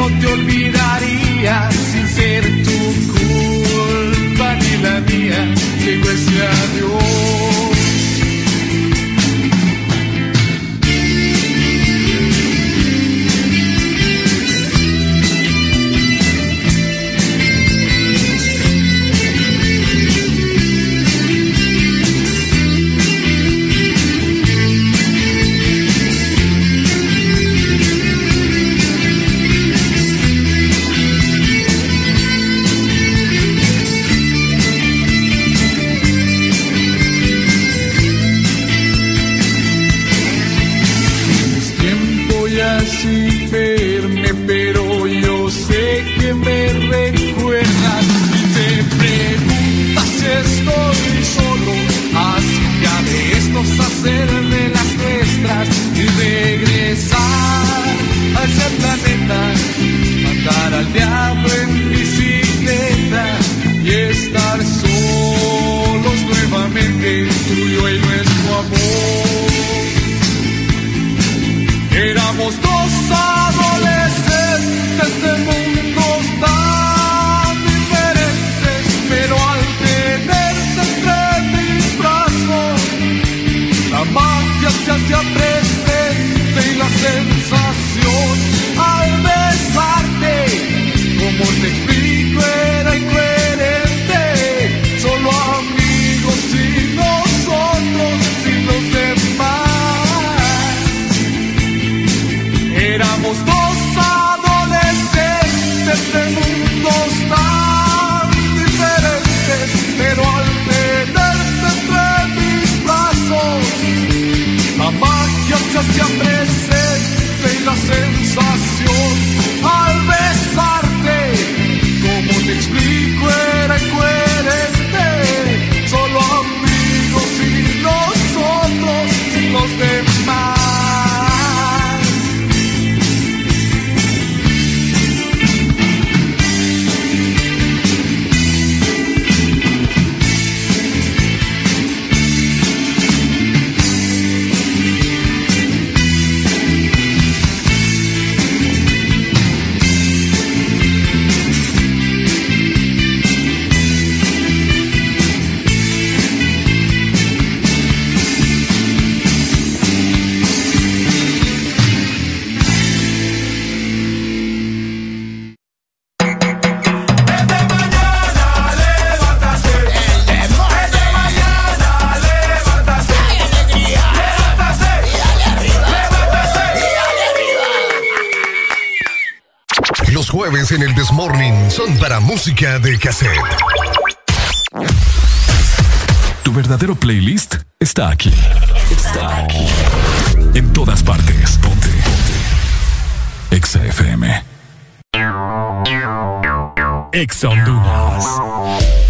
no te olvidaría sin ser tu culpa ni la mía. Llegó ese adiós. Es al diablo en bicicleta y estar solos nuevamente, tuyo y nuestro amor. Éramos dos magia se jueves en el Desmorning son para música de cassette. Tu verdadero playlist está aquí. Está aquí. En todas partes. Ponte. Ponte. Exa FM. Exa Honduras.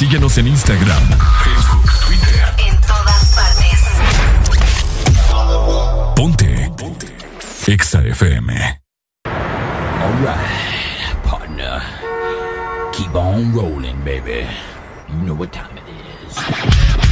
Síguenos en Instagram, Facebook, Twitter. En todas partes. Ponte. Ponte. Exa FM. All right, partner. Keep on rolling, baby. You know what time it is.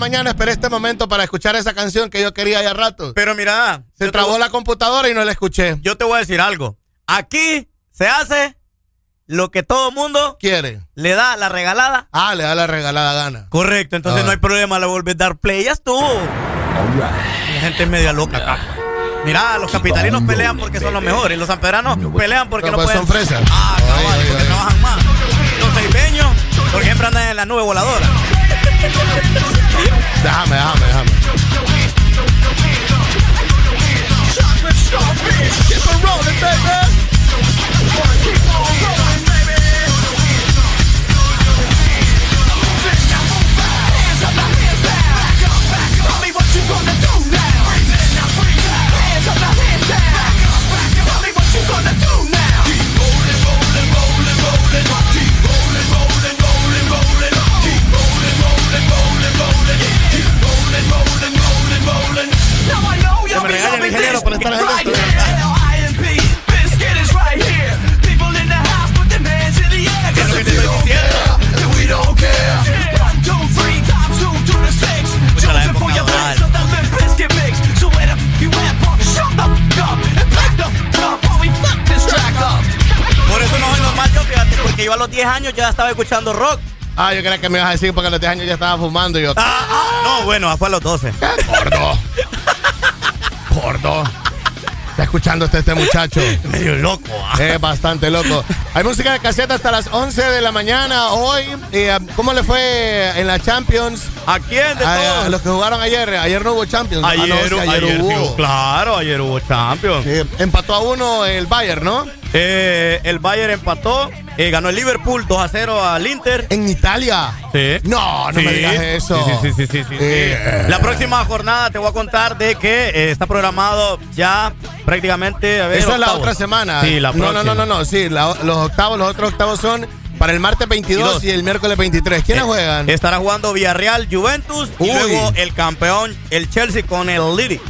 mañana esperé este momento para escuchar esa canción que yo quería ya rato. Pero mira, se trabó la computadora y no la escuché. Yo te voy a decir algo. Aquí se hace lo que todo mundo quiere. Le da la regalada. Ah, le da la regalada gana. Correcto, entonces ah. no hay problema, le volvés a dar play. Ya estuvo. La gente es media loca acá. Mira, los capitalinos pelean porque son los mejores. Los sanpedranos pelean porque no, pues pueden. son fresas. Ah, cabal, porque trabajan más. Los seibeños, por ejemplo, andan en la nube voladora. Déjame, déjame, déjame. Keep on rolling, baby. Keep on rolling, baby. Hands up, hands down. Back up, back up. Tell me what you gonna do. dinero para estar adentro. Es lo. Por eso no normal yo, porque yo a los 10 años ya estaba escuchando rock. Ah, yo creía que me ibas a decir porque a los 10 años ya estaba fumando y yo. Ah, ah. No, bueno, fue a los 12. Gordo. Gordo. Está escuchando usted este muchacho. Medio loco. Ah. Es bastante loco. Hay música de caseta hasta las 11 de la mañana. Hoy, eh, ¿cómo le fue en la Champions? ¿A quién de todos? A los que jugaron ayer. Ayer no hubo Champions. Ayer, ah, no, ayer, ayer hubo. Claro, ayer hubo Champions. Empató a uno el Bayern, ¿no? Eh, el Bayern empató eh, ganó el Liverpool 2 a 0 al Inter. En Italia. Sí. No, no Sí. me digas eso. Sí, sí, sí, sí, sí, sí. Eh. La próxima jornada te voy a contar de que eh, está programado ya prácticamente. A ver, Eso es la otra semana. Sí, la no, no, próxima. no, no, no. Sí, la- los octavos, los otros octavos son para el martes 22 y el miércoles 23. ¿Quiénes Eh, juegan? Estará jugando Villarreal, Juventus y luego el campeón, el Chelsea con el Lille.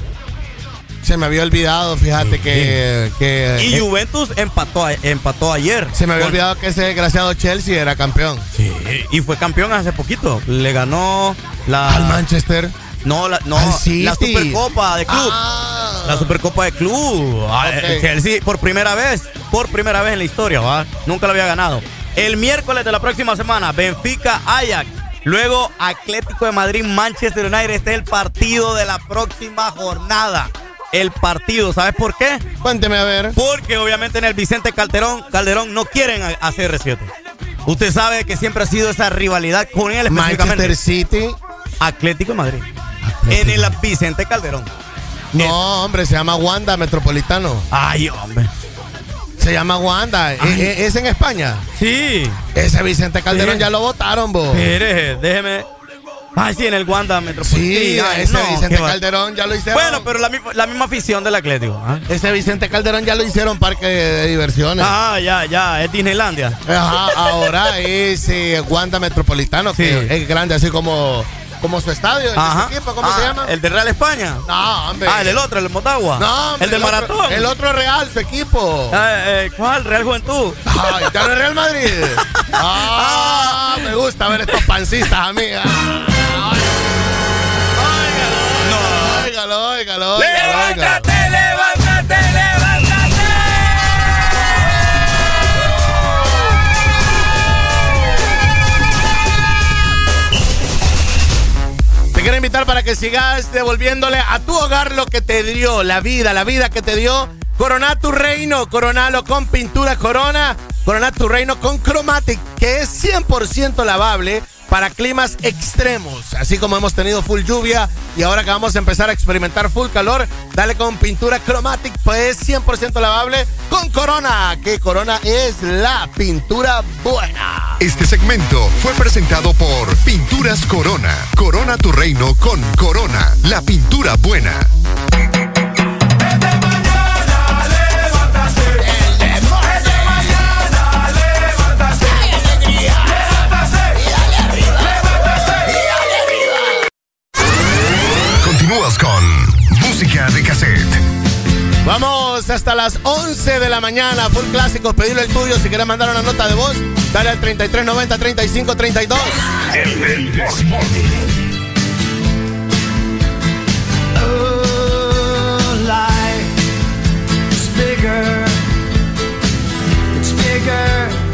Se me había olvidado, fíjate que. que Y eh, Juventus empató, empató ayer. se me había Con- olvidado que ese desgraciado Chelsea era campeón. Sí, y fue campeón hace poquito. Le ganó la. Al Manchester. No, la, no, la Supercopa de Club. Ah. La Supercopa de Club. Ah, el Chelsea por primera vez, por primera vez en la historia, ¿va? Nunca lo había ganado. El miércoles de la próxima semana, Benfica, Ajax. Luego, Atlético de Madrid, Manchester United. Este es el partido de la próxima jornada. El partido, ¿sabes por qué? Cuénteme a ver. Porque obviamente en el Vicente Calderón, Calderón no quieren a, a CR7. Usted sabe que siempre ha sido esa rivalidad con él específicamente. Manchester City. Atlético de Madrid. En el Vicente Calderón. No, hombre, se llama Wanda Metropolitano. Ay, hombre. Se llama Wanda. ¿E- e- ¿Es en España? Sí. Ese Vicente Calderón Sí. ya lo votaron, vos. Espere, déjeme. Ay, sí, en el Wanda Metropolitano. Sí, ay, ese no, Vicente Calderón ya lo hicieron. Bueno, pero la, misma- la misma afición del Atlético. ¿ah? Ese Vicente Calderón ya lo hicieron parque de diversiones. Ah, ya, ya, es Disneylandia. Ajá, ahora es eh, Wanda Metropolitano, que Sí. es grande, así como, como su estadio, el Ajá. equipo, ¿cómo Ah, se llama? El de Real España. No, hombre. Ah, el del otro, el de Motagua. No, hombre, el del Maratón. el otro Real, su equipo. Ah, eh, ¿Cuál? Real Juventud. Ay, ya no Real Madrid. Ah, me gusta ver estos pancistas, amiga. Óigalo, óigalo. ¡Levántate, levántate, levántate! Te quiero invitar para que sigas devolviéndole a tu hogar lo que te dio, la vida, la vida que te dio. Corona tu reino, coronalo con pintura corona, corona tu reino con Chromatic, que es 100% lavable para climas extremos. Así como hemos tenido full lluvia y ahora que vamos a empezar a experimentar full calor, dale con pintura Chromatic, pues 100% lavable con Corona, que Corona es la pintura buena. Este segmento fue presentado por Pinturas Corona. Corona tu reino con Corona, la pintura buena. Continúas con Música de Cassette. Vamos hasta las 11 de la mañana, full clásicos, pedirle el tuyo. Si quieres mandar una nota de voz, dale al 3390-3532. Oh, life is bigger. It's bigger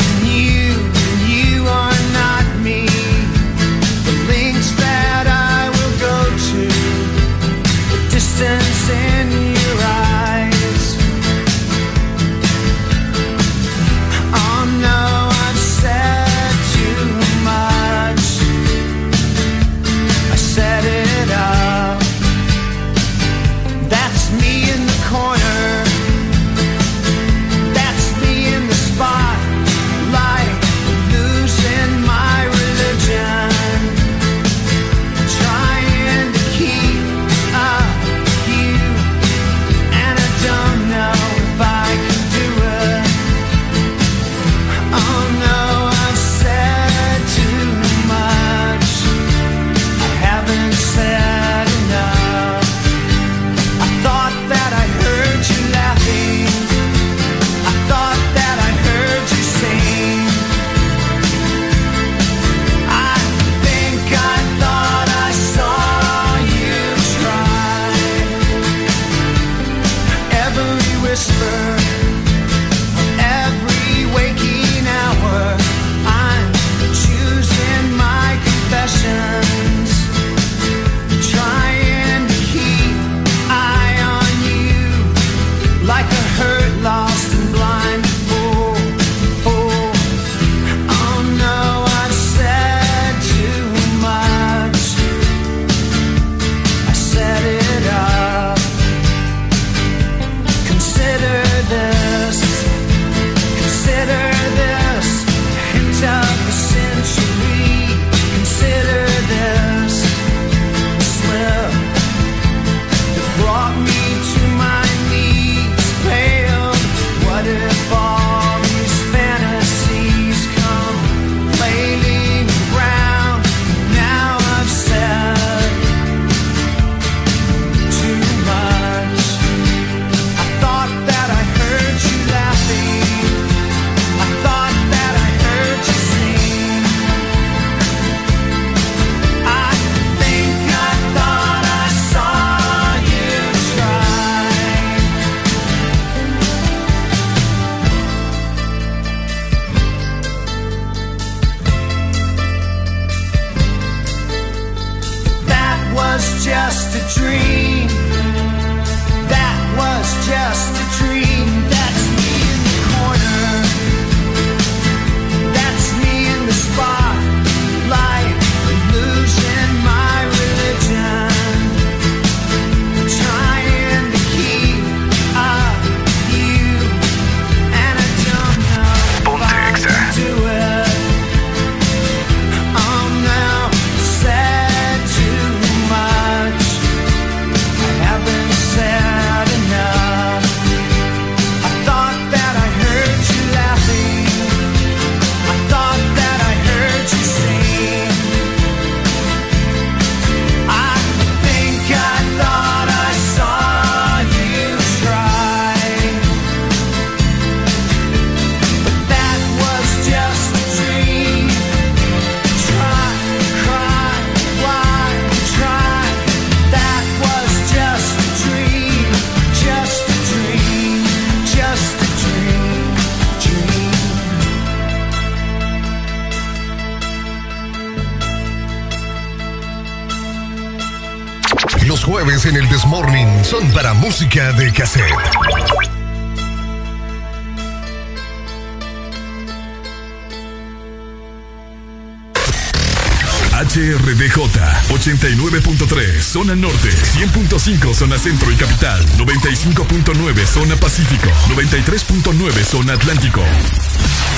zona norte, 100.5 zona centro y capital, 95.9 zona pacífico, 93.9 zona atlántico.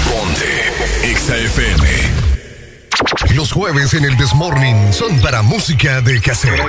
Ponte XAFM. Los jueves en el Desmorning son para música de cassette.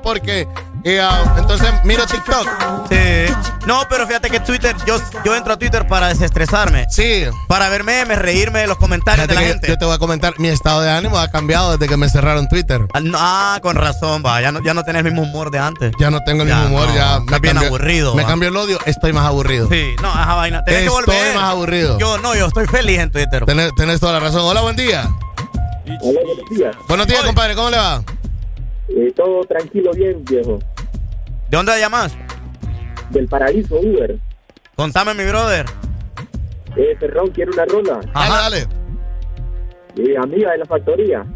porque eh, ah, entonces miro TikTok. Sí. No, pero fíjate que Twitter, yo, yo entro a Twitter para desestresarme. Sí. Para ver memes, reírme de los comentarios de la gente. Yo te voy a comentar, mi estado de ánimo ha cambiado desde que me cerraron Twitter. Ah, ah con razón, va. Ya no, ya no tenés el mismo humor de antes. Ya no tengo el humor, ya. Me bien cambió, aburrido. Me va. cambió el odio, estoy más aburrido. Sí, no, ajá, vaina. Tenés estoy que volver. Estoy más aburrido. Yo no, yo estoy feliz en Twitter. Tenés, tenés toda la razón. Hola, buen día. Hola, buenos días. Buenos días, compadre, ¿cómo le va? Eh, todo tranquilo, bien, viejo. ¿De dónde llamas? Del paraíso, Uber. Contame, mi brother. Eh, Ferrón, ¿quiere una rola? Ajá, dale. dale. Amiga de la factoría.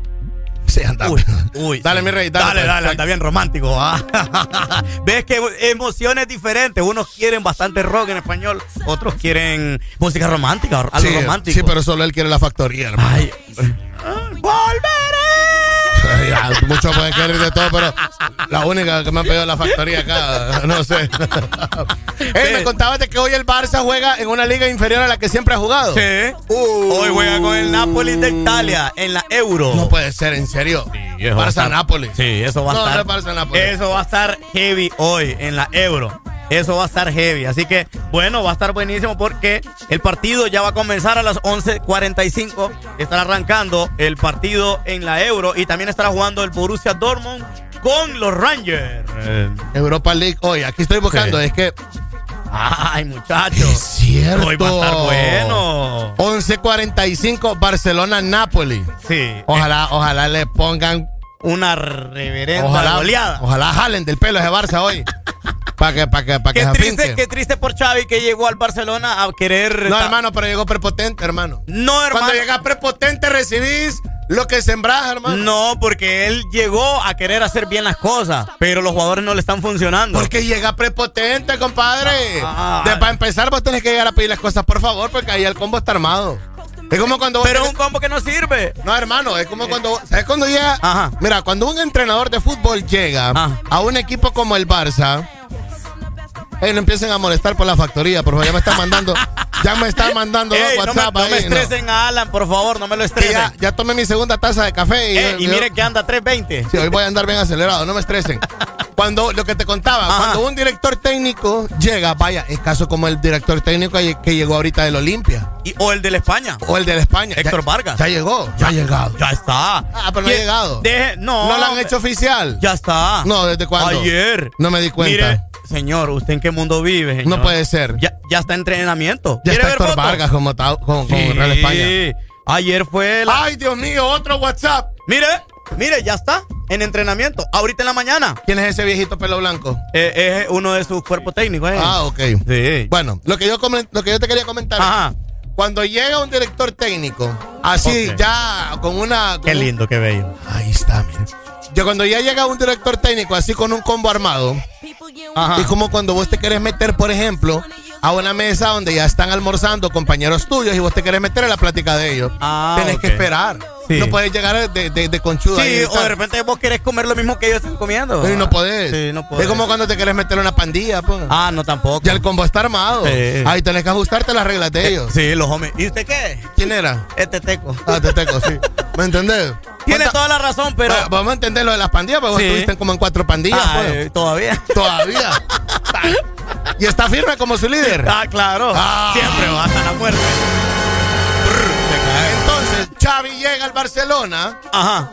Sí, anda. Uy, uy, dale, mi rey, dale. Dale, pues. dale, anda bien romántico. Ah. Ves que emociones diferentes. Unos quieren bastante rock en español, otros quieren música romántica, algo romántico. Sí, pero solo él quiere la factoría, hermano. Ay. Ya, muchos pueden querer de todo, pero la única que me han pedido la factoría acá, no sé. Ey, me contabas de que hoy el Barça juega en una liga inferior a la que siempre ha jugado. Sí. Hoy juega con el Napoli de Italia en la Euro. No puede ser, en serio. estar- Barça-Napoli. Sí, eso va a No, estar. no es Barça-Napoli. Eso va a estar heavy hoy en la Euro. Eso va a estar heavy. Así que, bueno, va a estar buenísimo porque el partido ya va a comenzar a las 11.45. Estará arrancando el partido en la Euro y también estará jugando el Borussia Dortmund con los Rangers. Europa League hoy, aquí estoy buscando, Sí. es que Ay, muchachos. es cierto. Hoy va a estar bueno. 11:45 Barcelona-Napoli. Sí. Ojalá, ojalá le pongan Una reverenda ojalá, goleada. ojalá jalen del pelo ese Barça hoy. Para que, para que, para que Qué se triste, afinque. qué triste por Xavi que llegó al Barcelona a querer. No, hermano, pero llegó prepotente, hermano. No, hermano. Cuando llegas prepotente recibís lo que sembrás, hermano. No, porque él llegó a querer hacer bien las cosas, pero los jugadores no le están funcionando. Porque llega prepotente, compadre. Ah. De, para empezar, vos tenés que llegar a pedir las cosas, por favor, porque ahí el combo está armado. Es como cuando vos Pero es tenés- un combo que no sirve. No, hermano, es como cuando. ¿Sabes cuando llega? Ajá. Mira, cuando un entrenador de fútbol llega Ajá. a un equipo como el Barça. Ey, no empiecen a molestar por la factoría, por favor. Ya me están mandando. ya me están mandando Ey, no me, WhatsApp no me ahí. no. estresen a Alan, por favor, no me lo estresen. ya, ya tomé mi segunda taza de café y, y yo- mire que anda 320. Sí, hoy voy a andar bien acelerado, no me estresen. Cuando lo que te contaba, Ajá. cuando un director técnico llega, vaya, es caso como el director técnico que llegó ahorita del Olimpia Y- o el de la España. o el de la España. Héctor Ya- Vargas. Ya llegó, ya ha llegado. Ya está. Ah, pero no ha ¿Quién- llegado. Deje- no. ¿No lo han hecho oficial? Ya está. No, ¿desde cuándo? Ayer. No me di cuenta. Mire, señor, ¿usted en qué mundo vive, señor? No puede ser. Ya, ya está en entrenamiento. Ya ¿Quiere está Héctor? Vargas como, como Sí. Real España. Ayer fue la... Ay, Dios mío, otro WhatsApp. Mire, mire, ya está en entrenamiento. Ahorita en la mañana. ¿Quién es ese viejito pelo blanco? Eh, es uno de sus cuerpos técnicos. eh. Ah, ok. Sí. Bueno, lo que yo lo que yo te quería comentar. Ajá. Cuando llega un director técnico, así ya con una. con Qué lindo, qué bello. Ahí está, mire. Yo cuando ya llega un director técnico así con un combo armado, Ajá. es como cuando vos te querés meter, por ejemplo, a una mesa donde ya están almorzando compañeros tuyos y vos te querés meter a la plática de ellos. Ah, Tenés que esperar. Sí. No puedes llegar de, de, de conchudo Sí, o de repente vos querés comer lo mismo que ellos están comiendo. Y no podés. Sí, no podés. Es como cuando te querés meter a una pandilla, pues. Ah, no tampoco. Ya el combo está armado. Sí. Ahí tenés que ajustarte a las reglas de ellos. Sí, los hombres. ¿Y usted qué? ¿Quién era? Este teco. Ah, te teco, sí. ¿Me entendés? Tiene ¿Cuánta- toda la razón, pero. Va- Vamos a entender lo de las pandillas, porque vos estuviste como en cuatro pandillas, Ah, pues. todavía. Todavía. y está firme como su líder. Ah, claro. Ah. Siempre va hasta la muerte. Entonces, Xavi llega al Barcelona Ajá.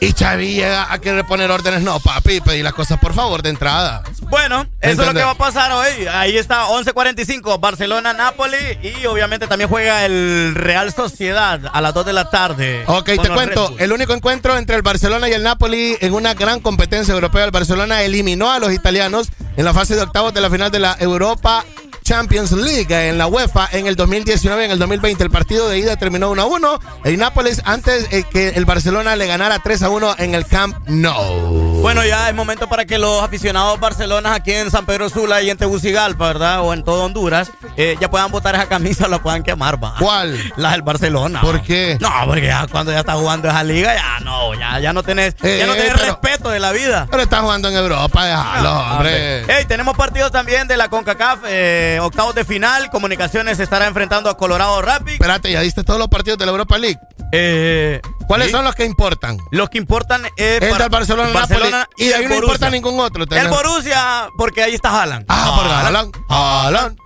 Y Xavi llega a querer poner órdenes. No, papi, pedir las cosas por favor de entrada. Bueno, eso es lo que va a pasar hoy. Ahí está 11.45, Barcelona-Napoli. Y obviamente también juega el Real Sociedad a las 2 de la tarde. Ok, te cuento. El único encuentro entre el Barcelona y el Napoli en una gran competencia europea. El Barcelona eliminó a los italianos en la fase de octavos de la final de la Europa Champions League en la UEFA en el 2019 y en el 2020. El partido de ida terminó 1 a 1. El Nápoles antes eh, que el Barcelona le ganara 3 a 1 en el Camp Nou. Bueno, ya es momento para que los aficionados Barcelona aquí en San Pedro Sula y en Tegucigalpa, ¿verdad? O en todo Honduras, eh, ya puedan botar esa camisa o la puedan quemar, va. ¿Cuál? La del Barcelona. ¿Por qué? No, porque ya cuando ya está jugando esa liga, ya no, ya, ya no tenés, Eh, ya no eh, tenés pero- respeto de la vida. Pero está jugando en Europa, déjalo, Ah, hombre. Hey, tenemos partidos también de la CONCACAF, eh, octavos de final. Comunicaciones estará enfrentando a Colorado Rapid. Espérate, ¿ya diste todos los partidos de la Europa League? Eh, ¿Cuáles sí. son los que importan? Los que importan es El del Barcelona. Y de ahí no importa ningún otro. El Borussia, porque ahí está Haaland. Ah, por Haaland. Haaland.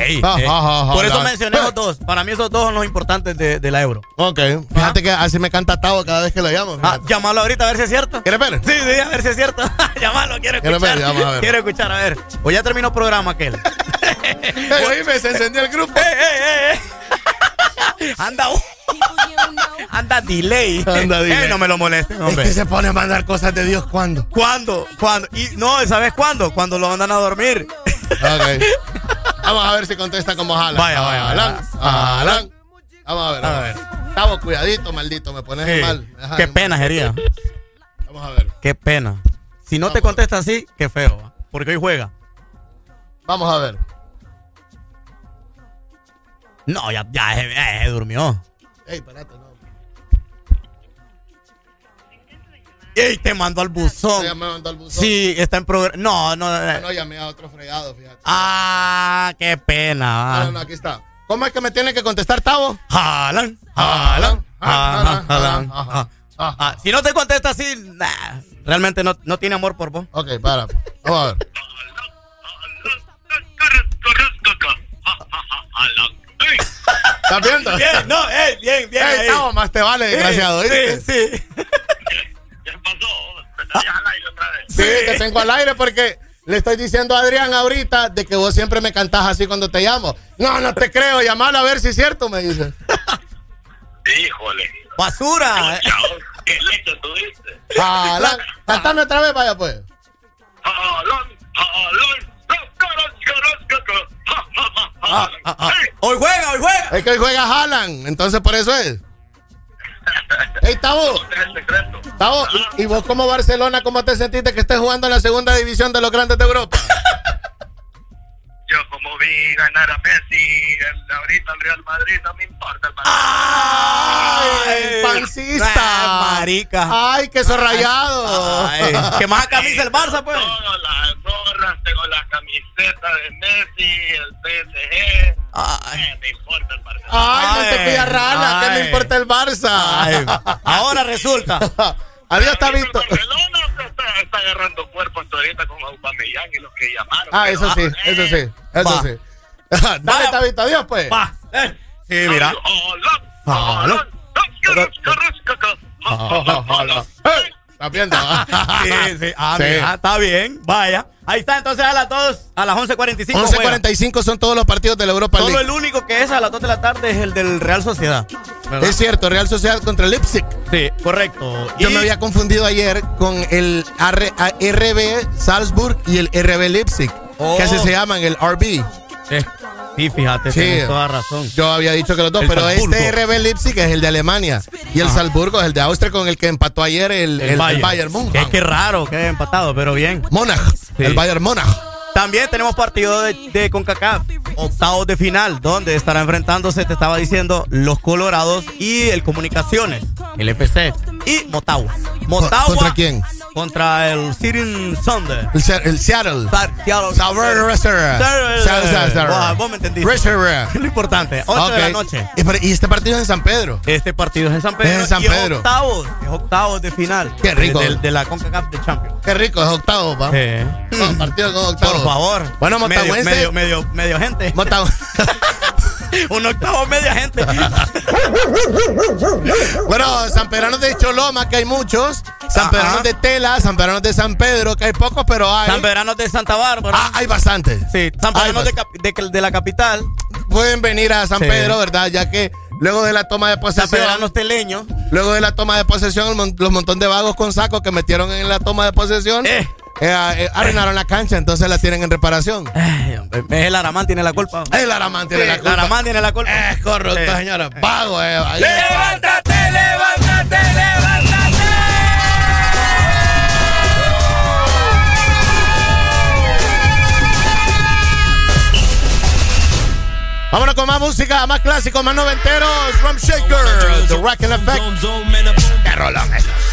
Eh, por eso mencioné esos dos. Para mí esos dos son los importantes de, de la Euro. Ok. Fíjate que así me canta Tavo cada vez que lo llamo. Ah, llámalo ahorita a ver si es cierto. ¿Quieres ver? Sí, sí, a ver si es cierto. llámalo, quiero escuchar. Quiero escuchar, a ver. O ya terminó el programa aquel. Oíme, se encendió el grupo. ¡Eh, eh, eh! Anda, anda delay. Anda delay. No me lo molesten, Es hombre. que se pone a mandar cosas de Dios cuando. ¿Cuándo? ¿Cuándo? Y no, ¿sabes cuándo? Cuando lo mandan a dormir. Vamos a ver si contesta como Haaland. Vaya, vaya, vaya. Haaland. Vamos a ver. A A ver. Tavo, cuidadito, maldito. Me pones Sí. mal. Qué pena sería. Vamos a ver. Qué pena. Si no te contesta así, qué feo. Porque hoy juega. Vamos a ver. No, ya, ya, eh, eh, durmió. Ey, espérate, no. Ey, te mandó al buzón. Ya me mandó al buzón. Sí, está en programa. No, no, No, no. no, llamé a otro fregado, fíjate. Ah, qué pena. No, no, aquí está. ¿Cómo es que me tiene que contestar, Tavo? Jalan, jalan, jalan, jalan, ajá. Ah, si no te contesta así, nah, realmente no, no tiene amor por vos. Ok, para. Vamos a ver. ¿Estás viendo? Bien, no, eh, bien, bien. Ey, ahí. Tavo, más te vale, desgraciado, Sí, ¿viste? sí, sí. Sí, te tengo al aire porque le estoy diciendo a Adrián ahorita de que vos siempre me cantás así cuando te llamo. No, no te creo, llamalo a ver si es cierto, me dice. Híjole. Basura. ¿Qué leche tuviste? Cantame otra vez, vaya pues. Jalón, jalón. Ah, ah, ah. Hoy juega, hoy juega. Es que hoy juega Haaland, entonces por eso es. Ey, Tavo. Tavo, ¿y, y vos como Barcelona, cómo te sentiste que estés jugando en la segunda división de los grandes de Europa? Yo como vi ganar a Messi, el, ahorita el Real Madrid, no me importa el Madrid. ¡Ay, pancista! Nah, marica. ¡Ay, queso rayado! Ay, que más camisa el Barça, pues. Tengo las gorras, tengo la camiseta de Messi, el PSG. Ay. Eh, me importa el Barcelona. ¡Ay, no te pillas rana! ¿Qué me importa el Barça? Ay, ahora resulta. Adiós, Tabito. El Barcelona está, está agarrando cuerpo hasta ahorita con Aubameyang y los que llamaron. Ah, eso sí, eso eh. sí, eso sí. Dale, Vaya. Tabito, adiós, pues. Va. Eh. Sí, mira. Jalón, jalón. ¡Eh! ¿Estás viendo? Sí, sí. Ah, Sí. mira, está bien. Vaya. Ahí está, entonces a las 2, a las 11.45. juega. 11.45 son todos los partidos de la Europa Solo League. el único que es a las 2 de la tarde es el del Real Sociedad. ¿verdad? Es cierto, Real Sociedad contra Leipzig. Sí, correcto. Yo Y- me había confundido ayer con el RB Salzburg y el RB Leipzig. Oh. Que así se llaman, el RB. Eh, sí, fíjate, Sí. tienes toda razón. Yo había dicho que los dos, El pero Salzburgo. este RB Leipzig es el de Alemania. Y el Ajá. Salzburgo es el de Austria con el que empató ayer el, el, el Bayern, Múnich. Es que raro que haya empatado, pero bien. Monach, Sí. el Bayern Monach. También tenemos partido de, de CONCACAF, octavos de final, donde estará enfrentándose, te estaba diciendo, los Colorados y el Comunicaciones, el FC y Motagua. Motagua ¿Contra quién? Contra el City Sunday. El, Se- el Seattle. Seattle. Seattle, Vos me entendiste. Restaurant. Lo importante, 8 de la noche. Y, este partido es en San Pedro. Este partido es en San Pedro. Es en San Pedro. octavos, es octavos de final. Qué rico. De, la CONCACAF de Champions. Qué rico, es octavo, pa. No, partido con octavo. Por favor. Bueno, medio, Motagüense. medio, medio, gente. Un octavo media gente. bueno, San Pedranos de Choloma, que hay muchos. San. Pedranos de Tela, San Pedranos de San Pedro, que hay pocos, pero hay. San Pedrano de Santa Bárbara. Ah, hay bastantes. sí, San hay Pedrano de, de, de la capital. Pueden venir a San Sí. Pedro, ¿verdad? Ya que luego de la toma de San posesión. Pedranos teleños. Luego de la toma de posesión, los montón de vagos con sacos que metieron en la toma de posesión. Eh. Eh, eh, arruinaron la cancha, entonces la tienen en reparación. Es el Aramán tiene la culpa. El Aramán tiene Sí, la culpa. El Aramán tiene la culpa. Es correcto, Sí. señora. Vago, eh. ¡Levántate, levántate, levántate! Vámonos con más música, más clásicos, más noventeros. Rum Shaker, The Rack and Effect. Qué rolón es.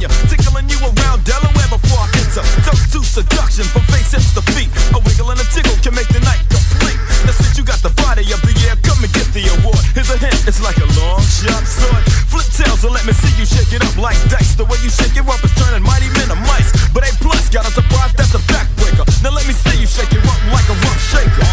Your Virginia. Tickling you around Delaware before I enter. Don't do seduction from face hips to feet. A wiggle and a tickle can make the night complete. Now since you got the body of the year, come and get the award. Here's a hint, it's like a long sharp sword. Flip tails and let me see you shake it up like dice. The way you shake it up is turning mighty men to mice. But A plus got a surprise that's a backbreaker. Now let me see you shake it up like a rough shaker.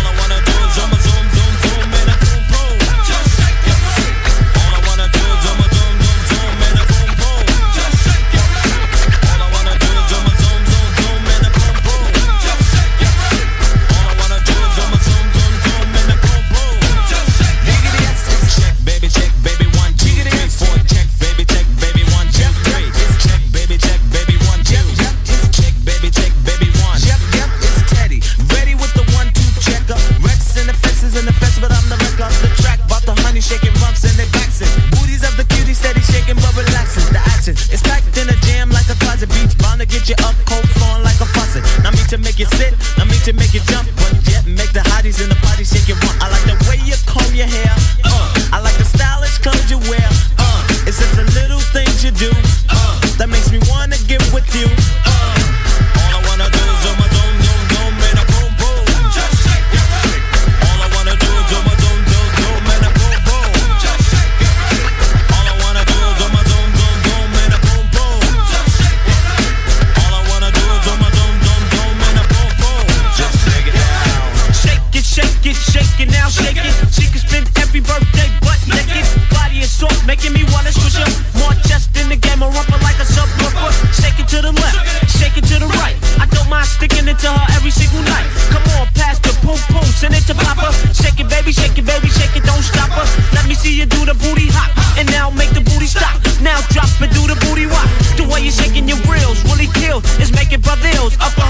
Every single night. Come on, pass the boom boom, send it to Papa. Shake it, baby, shake it, baby, shake it, don't stop her. Let me see you do the booty hop, and now make the booty stop. Now drop and do the booty walk. The way you're shaking your grills really kill. It's making brothers up a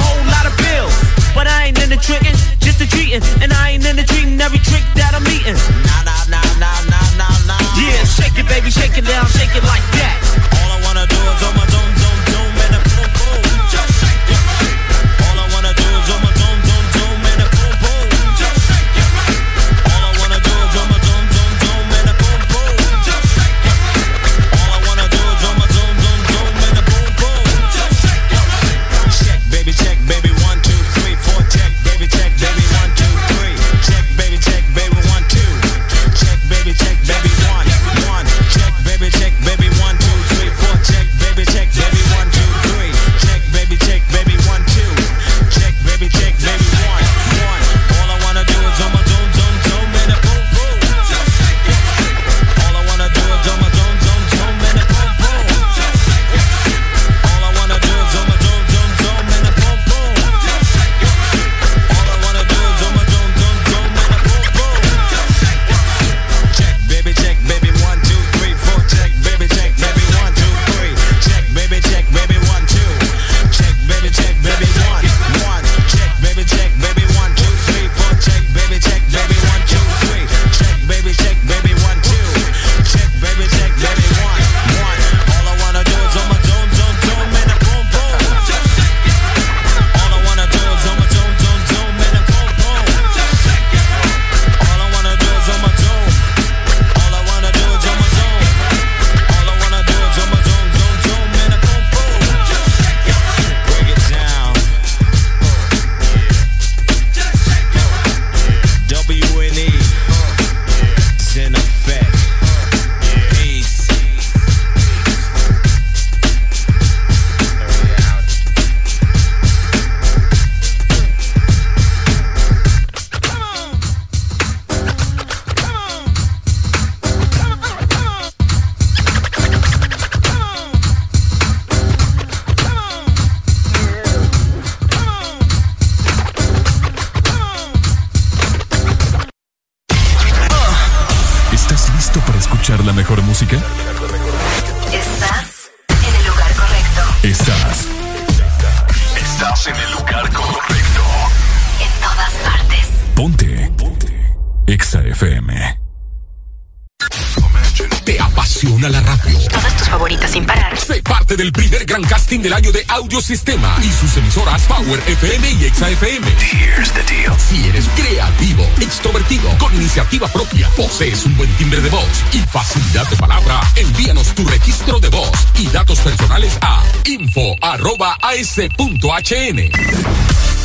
FM. Here's the deal. Si eres creativo, extrovertido, con iniciativa propia, posees un buen timbre de voz y facilidad de palabra, envíanos tu registro de voz y datos personales a info.as.hn.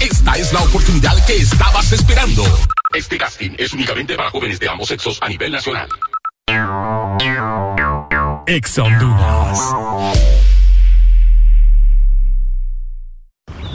Esta es la oportunidad que estabas esperando. Este casting es únicamente para jóvenes de ambos sexos a nivel nacional. Exa Honduras.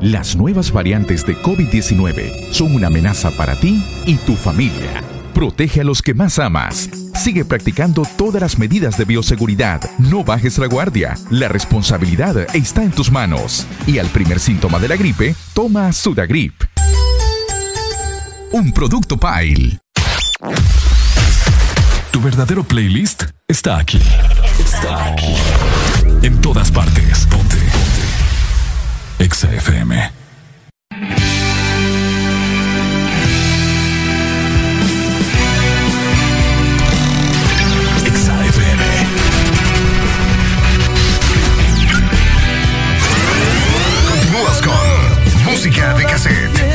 Las nuevas variantes de COVID-19 son una amenaza para ti y tu familia. Protege a los que más amas. Sigue practicando todas las medidas de bioseguridad. No bajes la guardia. La responsabilidad está en tus manos. Y al primer síntoma de la gripe, toma Sudagrip. Un producto Pile. Tu verdadero playlist está aquí. Está aquí. En todas partes. Ponte. Exa FM. Música de cassette.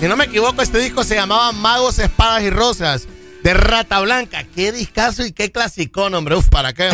Si no me equivoco, este disco se llamaba Magos, Espadas y Rosas de Rata Blanca. Qué discazo y qué clasicón, hombre. Uf, ¿para qué?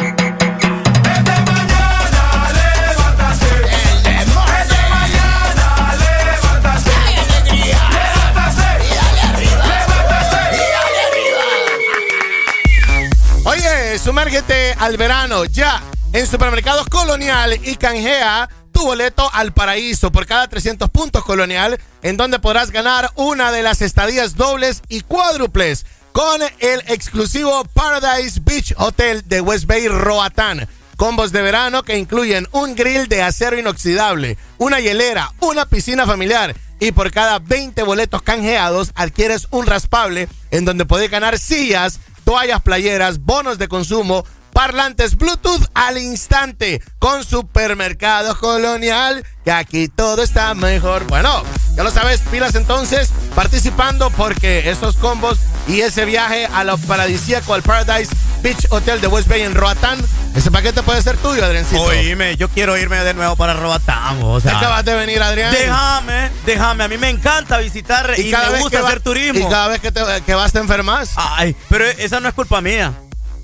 Oye, sumérgete al verano ya en Supermercados Colonial y canjea tu boleto al paraíso por cada 300 puntos colonial, en donde podrás ganar una de las estadías dobles y cuádruples con el exclusivo Paradise Beach Hotel de West Bay Roatán. Combos de verano que incluyen un grill de acero inoxidable, una hielera, una piscina familiar y por cada 20 boletos canjeados adquieres un raspable en donde podés ganar sillas, toallas playeras, bonos de consumo, parlantes Bluetooth al instante con Supermercado Colonial, que aquí todo está mejor. Bueno, ya lo sabes, pilas entonces participando porque esos combos y ese viaje a lo paradisíaco al Paradise Beach Hotel de West Bay en Roatán, ese paquete puede ser tuyo, Adriancito. Oíme, yo quiero irme de nuevo para Roatán. O sea, ¿Ya acabas de venir, Adrián? Déjame, déjame. A mí me encanta visitar y, me gusta que va- hacer turismo. Y cada vez que, te, que vas te enfermas. Ay, pero esa no es culpa mía.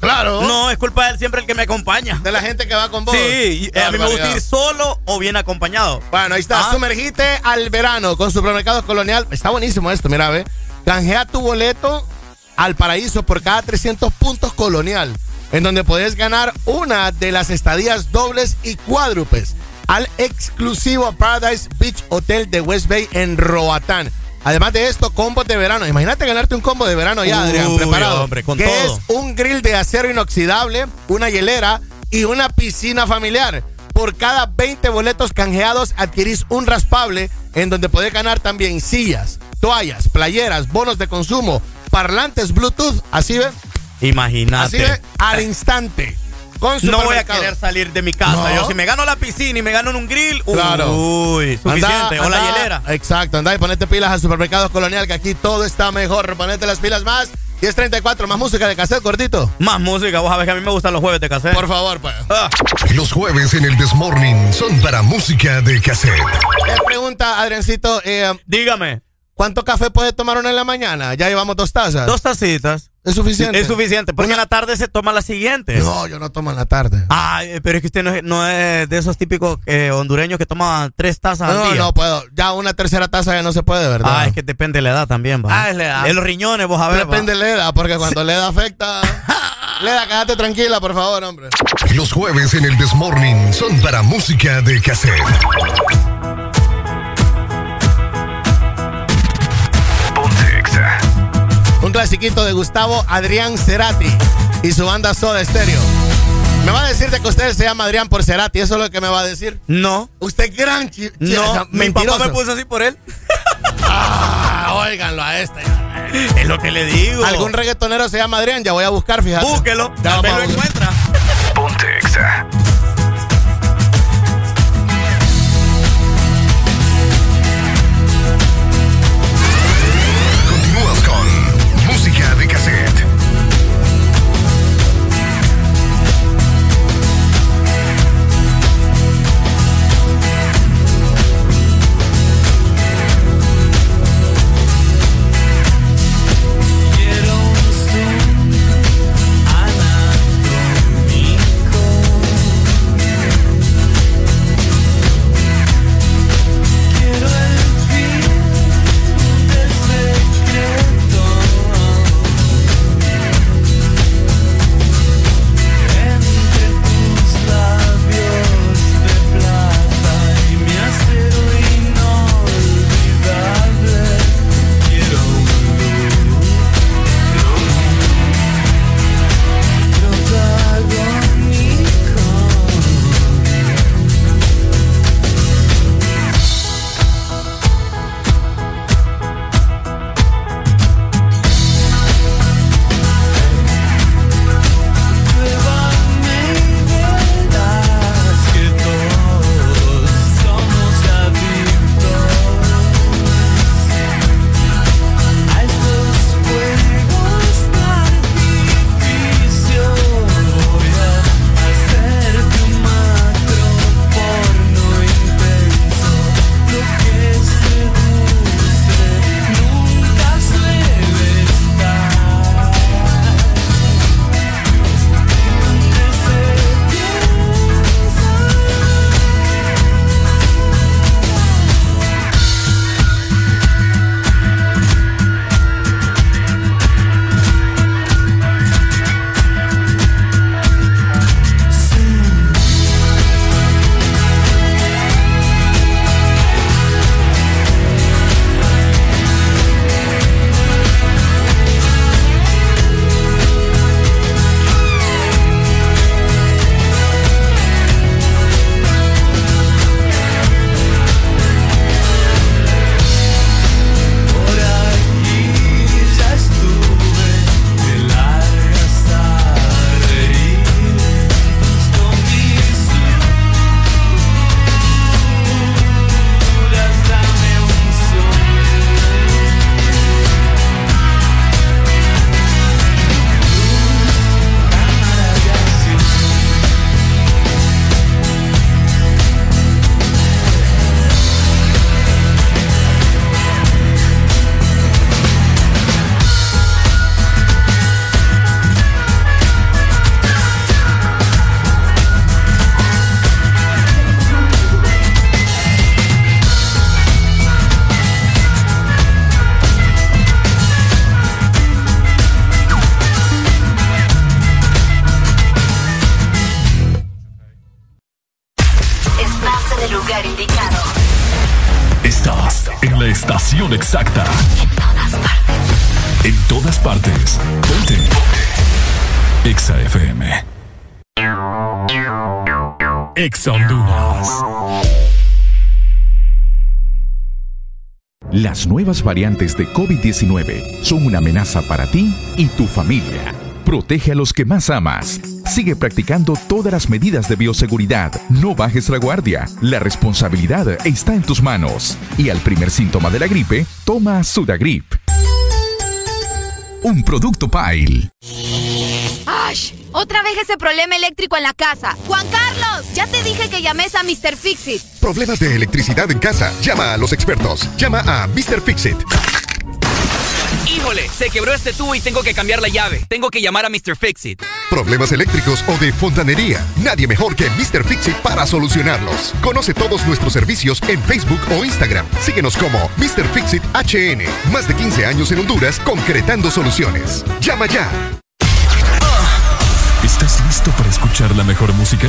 Claro. No, es culpa de él siempre el que me acompaña. De la gente que va con vos. Sí, y a mí me gusta ir solo o bien acompañado. Bueno, ahí está. Ah. Sumergite al verano con Supermercados Colonial. Está buenísimo esto, mira, ve. Canjea tu boleto al paraíso por cada 300 puntos colonial, en donde podés ganar una de las estadías dobles y cuádruples al exclusivo Paradise Beach Hotel de West Bay en Roatán. Además de esto, combos de verano. Imagínate ganarte un combo de verano ya, Adrián, preparado. hombre, con que todo. es un grill de acero inoxidable, una hielera y una piscina familiar. Por cada 20 boletos canjeados adquirís un raspable en donde podés ganar también sillas, toallas, playeras, bonos de consumo, parlantes Bluetooth, así ve, así Imagínate. ve, al instante. Con No voy a querer salir de mi casa. No. Yo si me gano la piscina y me gano en un grill, Claro. uy, suficiente. Anda- o la anda- hielera. Exacto, anda y ponete pilas al supermercado colonial que aquí todo está mejor. Ponete las pilas más. 1034, más música de cassette cortito. Más música, vos sabés que a mí me gustan los jueves de cassette. Por favor, pues. Ah. Los jueves en el Desmorning son para música de cassette. Le pregunta, Adriancito, eh, Dígame. ¿cuánto café puede tomar uno en la mañana? Ya llevamos dos tazas. Dos tacitas. ¿Es suficiente? Es suficiente, porque en la tarde se toma la siguiente. No, yo no tomo en la tarde. Ay, pero es que usted no es, no es de esos típicos eh, hondureños que toman tres tazas al No, día. no puedo. Ya una tercera taza ya no se puede, ¿verdad? Ah, es que depende de la edad también, va. Ah, es la edad. En los riñones, vos a ver. Depende de la edad, porque cuando la edad afecta... Leda, quédate tranquila, por favor, hombre. Los jueves en el Desmorning son para música de cassette. Un clasiquito de Gustavo Adrián Cerati y su banda Soda Stereo. Me va a decir de que usted se llama Adrián por Cerati, ¿eso es lo que me va a decir? No. Usted es gran No, mi papá me puso así por él. Ah, óiganlo a este. Es lo que le digo. Algún reggaetonero se llama Adrián, ya voy a buscar, fíjate. Búsquelo. Ya lo encuentra. Ponte Exa. Variantes de COVID-19 son una amenaza para ti y tu familia. Protege a los que más amas. Sigue practicando todas las medidas de bioseguridad. No bajes la guardia. La responsabilidad está en tus manos. Y al primer síntoma de la gripe, toma Sudagrip. Un producto Pile. ¡Ash! Otra vez ese problema eléctrico en la casa. Juan Carlos, ya te dije que llames a Mr. Fixit. Problemas de electricidad en casa. Llama a los expertos. Llama a Mr. Fixit. Híjole, se quebró este tubo y tengo que cambiar la llave. Tengo que llamar a Mr. Fixit. Problemas eléctricos o de fontanería. Nadie mejor que Mr. Fixit para solucionarlos. Conoce todos nuestros servicios en Facebook o Instagram. Síguenos como Mr. Fixit HN. Más de 15 años en Honduras concretando soluciones. Llama ya. ¿Estás listo para escuchar la mejor música?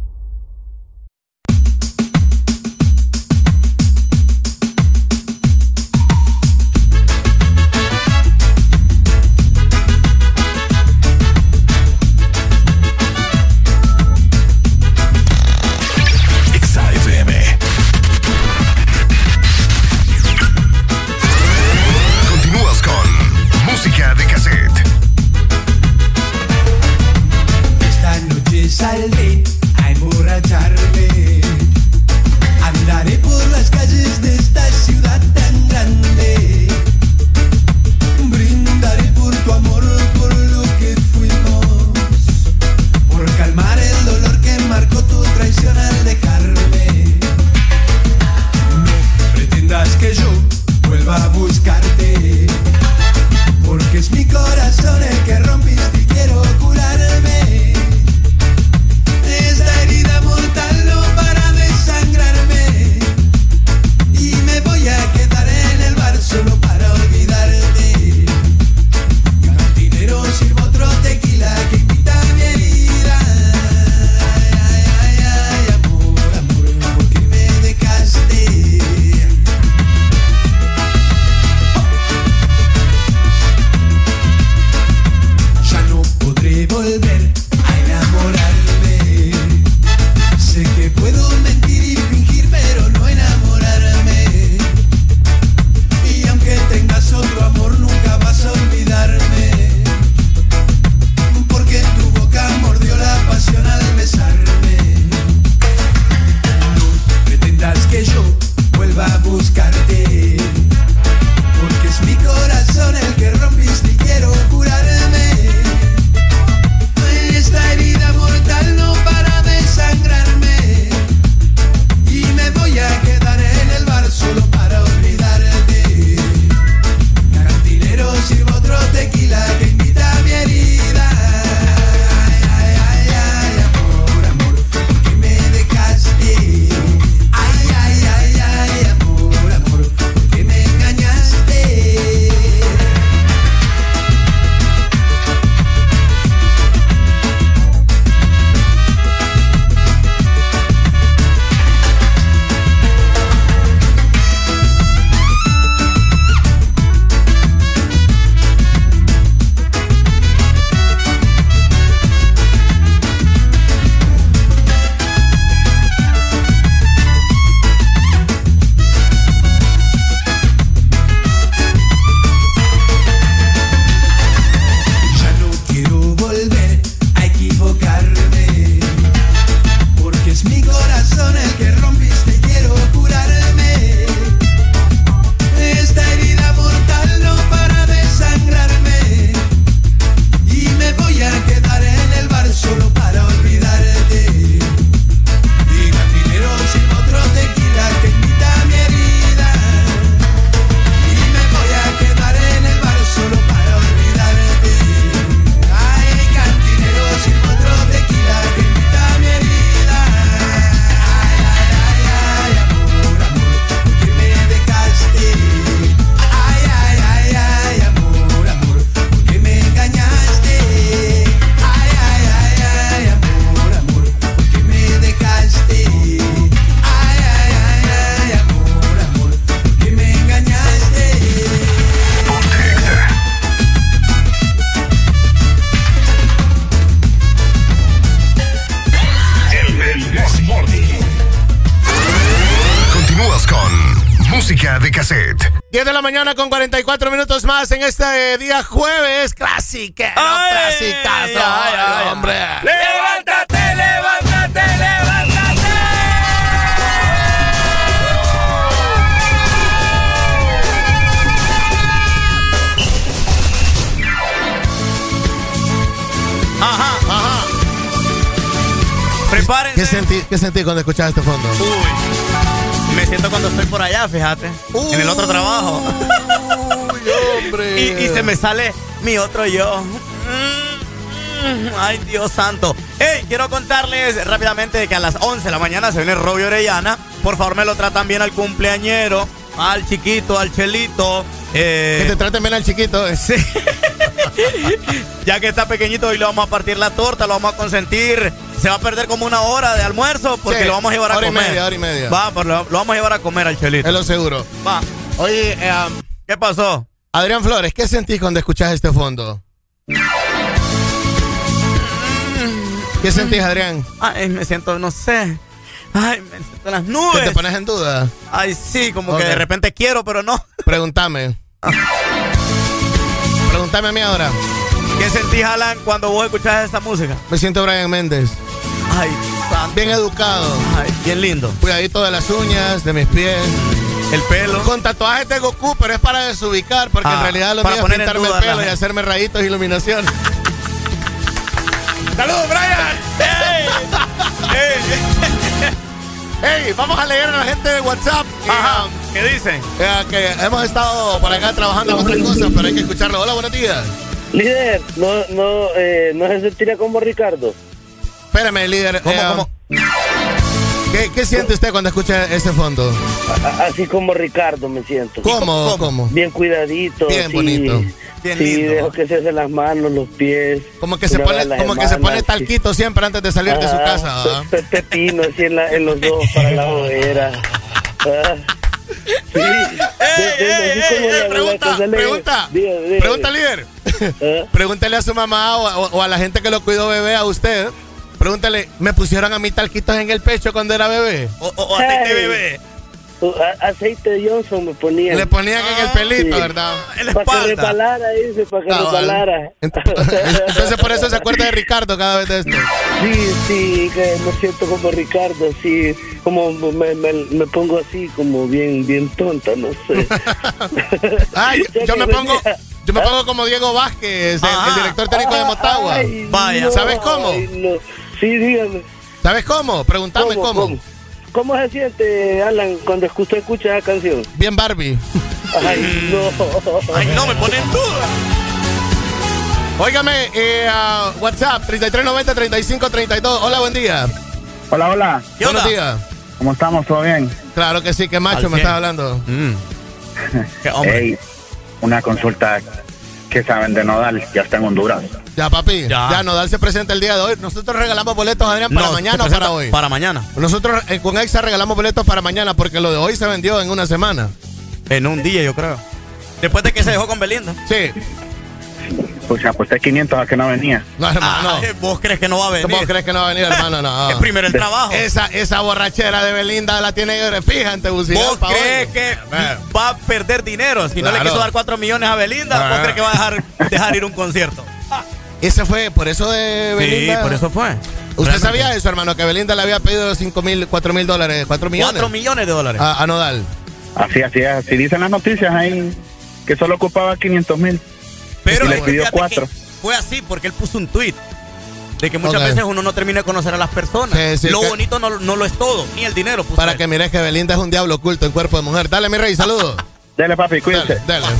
Mañana con 44 minutos más en este día jueves. Clásica, hombre. Levántate, levántate, levántate. Ajá, ajá. Prepárense. ¿Qué sentí, qué sentí cuando escuchabas este fondo? Uy, cuando estoy por allá, fíjate. en el otro trabajo. hombre. y, y se me sale mi otro yo. Mm, mm, Ay, Dios santo. Hey, quiero contarles rápidamente que a las 11 de la mañana se viene Robio Orellana. Por favor, me lo tratan bien al cumpleañero, al chiquito, al chelito. eh, Que te traten bien al chiquito. Sí. ya que está pequeñito, hoy le vamos a partir la torta, lo vamos a consentir. Se va a perder como una hora de almuerzo porque Sí, lo vamos a llevar a hora y comer. media, hora y media. Va, pero lo, lo vamos a llevar a comer al chelito. Es lo seguro. Va. Oye, eh, ¿qué pasó? Adrián Flores, ¿qué sentís cuando escuchás este fondo? ¿Qué sentís, Adrián? Ay, me siento, no sé. Ay, me siento en las nubes. ¿Que te pones en duda? Ay, sí, como que de repente quiero, pero no. Pregúntame. Pregúntame a mí ahora. ¿Qué sentís, Alan, cuando vos escuchás esta música? Me siento Brian Méndez. Ay, santo. Bien educado. Ay, bien lindo. Cuidadito de las uñas, de mis pies. El pelo. Con tatuajes de Goku, pero es para desubicar, porque Ah, en realidad lo mío es pintarme el pelo y hacerme rayitos y iluminación. ¡Saludos, Brian! ¡Hey! Vamos a leer a la gente de WhatsApp. Ajá. Eh, ¿Qué dicen? eh, que hemos estado por acá trabajando en otras cosas, pero hay que escucharlo. Hola, buenos días. Líder, no, no, eh, no se sentiría como Ricardo. Espérame, líder. ¿Cómo, eh, cómo? ¿qué, qué siente usted cuando escucha ese fondo? Así como Ricardo me siento. ¿Cómo? ¿Cómo? Bien cuidadito. Bien sí. bonito. Bien sí, lindo. dejo que se hacen las manos, los pies. Como que se pone, como que se pone sí. talquito siempre antes de salir de su Ah, casa. pe- pe- Pepino así en, la- en los dos para la hoguera. Ah. Sí. Pregunta, pregunta, pregunta, líder. Pregúntale a su mamá o, o- o a la gente que lo cuidó bebé, a usted. Pregúntale, ¿me pusieron a mí talquitos en el pecho cuando era bebé? O, o aceite bebé. A- aceite de Johnson me ponían. Le ponían en el pelito, Sí. ¿verdad? Para que repalara, dice, para que Ah, vale. repalara. Entonces por eso se acuerda de Ricardo cada vez de esto. Sí, sí, que me siento como Ricardo, sí, como me, me, me pongo así, como bien, bien tonta, no sé. Ay, yo me pongo, yo me pongo como Diego Vázquez, el, el director técnico de Motagua. Ay, Vaya, no, ¿sabes cómo? ay, no. Sí, dígame. ¿Sabes cómo? Pregúntame cómo. ¿Cómo, ¿Cómo se siente, Alan, cuando usted escucha esa canción? Bien Barbie. Ay, no. Ay, no, me pone en duda. Óigame, eh, a WhatsApp 3390-3532. Hola, buen día. Hola, hola. Buenos días. ¿Cómo estamos? ¿Todo bien? Claro que sí, que macho me estás hablando. Ey, una consulta que saben de Nodal, ya está en Honduras. Ya, papi. Ya. Ya. Nodal se presenta el día de hoy. Nosotros regalamos boletos, Adrián, para No, mañana o para hoy. Para mañana. Nosotros eh, con Exa regalamos boletos para mañana porque lo de hoy se vendió en una semana. En un día, yo creo. Después de que se dejó con Belinda. Sí. Pues aposté 500 a que no venía. No, hermano. ¿Vos crees que no va a venir? ¿Vos crees que no va a venir, hermano? No. Es primero el trabajo. Esa, esa borrachera de Belinda la tiene fija en Tegucigalpa ¿Vos hoy. crees que va a perder dinero? Si no le quiso dar 4 millones a Belinda, ¿vos crees que va a dejar, dejar ir un concierto? Ese fue, por eso de Belinda. Sí, por eso fue. ¿Usted Realmente. sabía eso, hermano? Que Belinda le había pedido 5 mil, 4 mil dólares, 4 millones. 4 millones de dólares. A, a Nodal. Así, así es. Así dicen las noticias ahí que solo ocupaba 500 mil. Pero y le pidió fíjate 4. que fue así porque él puso un tweet de que muchas veces uno no termina de conocer a las personas. Sí, sí, lo que- bonito no, no lo es todo, ni el dinero. puso Para él. que mires que Belinda es un diablo oculto en cuerpo de mujer. Dale, mi rey, saludos. Dale, papi, cuídate. Dale, dale.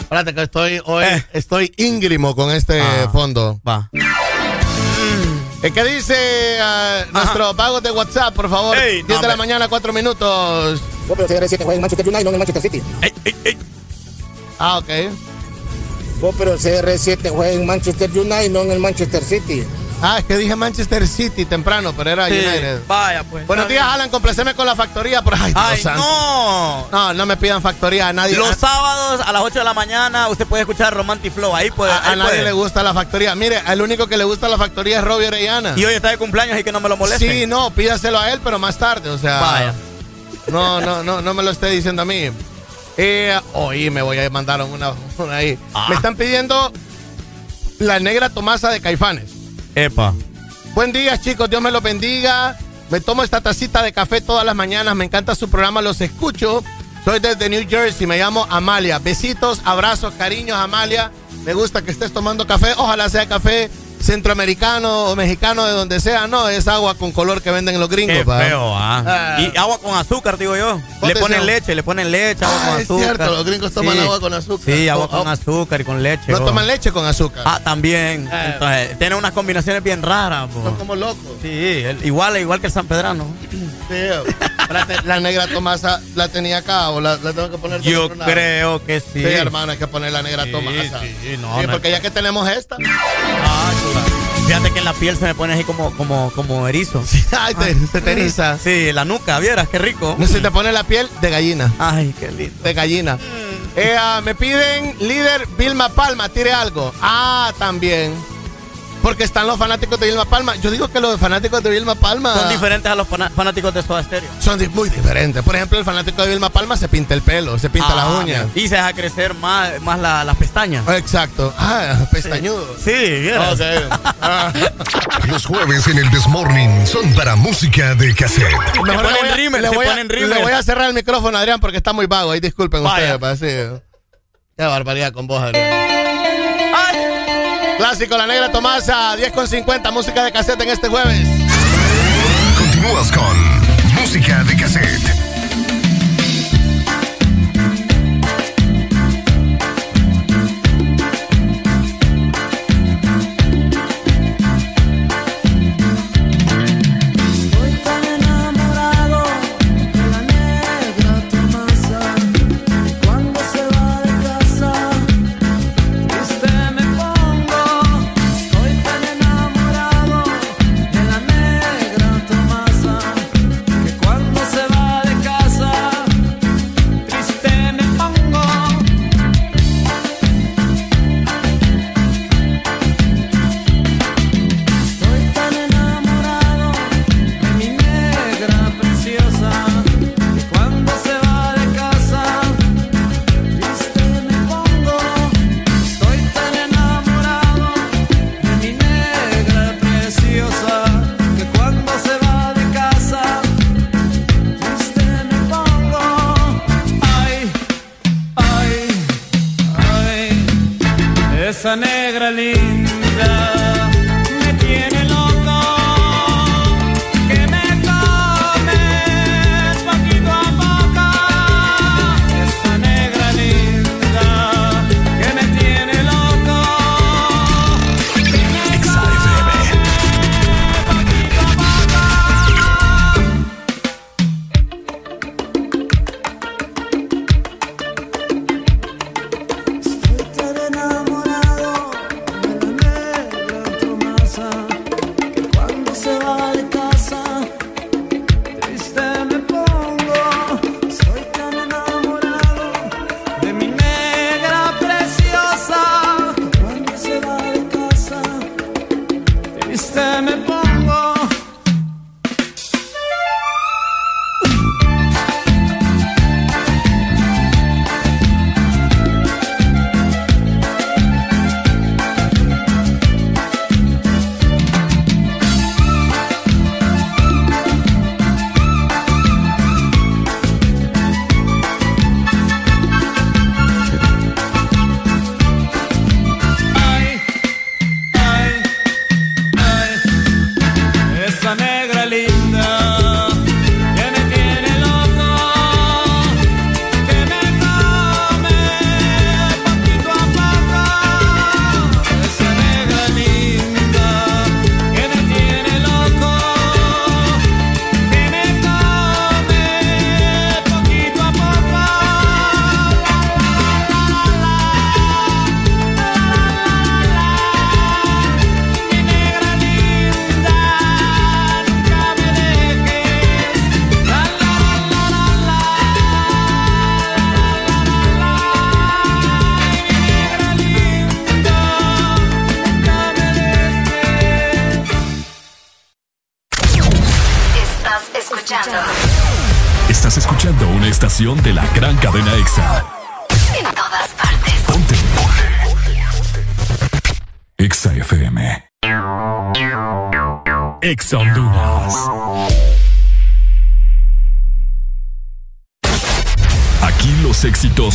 Espérate que estoy hoy, estoy íngrimo con este Eh. Ah. fondo. Va. Eh, ¿Qué dice ah, nuestro pago de WhatsApp, por favor? Ey, 10 no, de la mañana, 4 minutos. pero CR7 juega en Manchester United, no en Manchester City. Ah, ok. Oh, pero CR7 juega en Manchester United, no en el Manchester City. Ah, es que dije Manchester City temprano, pero era Sí, United. Vaya, pues. Buenos días, bien. Alan. Complaceme con la factoría. Por... Ay, Ay, no. No, no me pidan factoría a nadie. Los a, sábados a las 8 de la mañana usted puede escuchar Romantic Flow. Ahí puede. a- a ahí nadie puede. le gusta la factoría. Mire, al único que le gusta la factoría es Robbie Orellana. Y hoy está de cumpleaños y que no me lo moleste. Sí, no, pídaselo a él, pero más tarde. O sea, Vaya. no, no, no, no me lo esté diciendo a mí. Eh, hoy me voy a mandar una, una ahí. Ah. Me están pidiendo la negra Tomasa de Caifanes. Epa. Buen día, chicos. Dios me los bendiga. Me tomo esta tacita de café todas las mañanas. Me encanta su programa. Los escucho. Soy desde New Jersey. Me llamo Amalia. Besitos, abrazos, cariños, Amalia. Me gusta que estés tomando café. Ojalá sea café centroamericano o mexicano, de donde sea. No, es agua con color que venden los gringos. Qué feo, ah. Ah. Y agua con azúcar, digo yo. Le ponen leche, le ponen leche, agua Ah, con es azúcar. cierto, los gringos toman agua con azúcar. Sí, agua Oh, con oh. azúcar y con leche. No oh. toman leche con azúcar. Ah, también. Eh. Entonces, tiene unas combinaciones bien raras. po. Son como locos. Sí, el- igual, igual que el San Pedrano. Sí, la negra Tomasa la tenía acá o la, la tengo que poner Yo creo que sí. Sí, hermano, hay que poner la negra Sí, Tomasa. sí, no, Sí, no porque ya que tenemos esta. Fíjate que la piel se me pone así como, como, como erizo. Ay, te, se te eriza. Sí, la nuca, vieras, qué rico. No se te pone la piel de gallina. Ay, qué lindo. De gallina. Eh, ah, me piden líder Vilma Palma, tire algo. Ah, también. Porque están los fanáticos de Vilma Palma. Yo digo que los fanáticos de Vilma Palma Son diferentes a los fanáticos de Soda Stereo. son di- muy diferentes. Por ejemplo, el fanático de Vilma Palma se pinta el pelo, se pinta las Ah, uñas. Y se deja crecer más, más la- las pestañas. Exacto. Ah, pestañudo. Sí. Ok. Ah. Los jueves en el Desmorning son para música de cassette. Mejor ponen le voy a- rímel, le voy a- ponen rímel. Le voy a cerrar el micrófono, Adrián, porque está muy vago. Ahí disculpen Vaya. ustedes. pa, sí. Qué barbaridad con vos, Adrián. Clásico La Negra Tomasa, 10 con 50, música de cassette en este jueves. Continúas con música de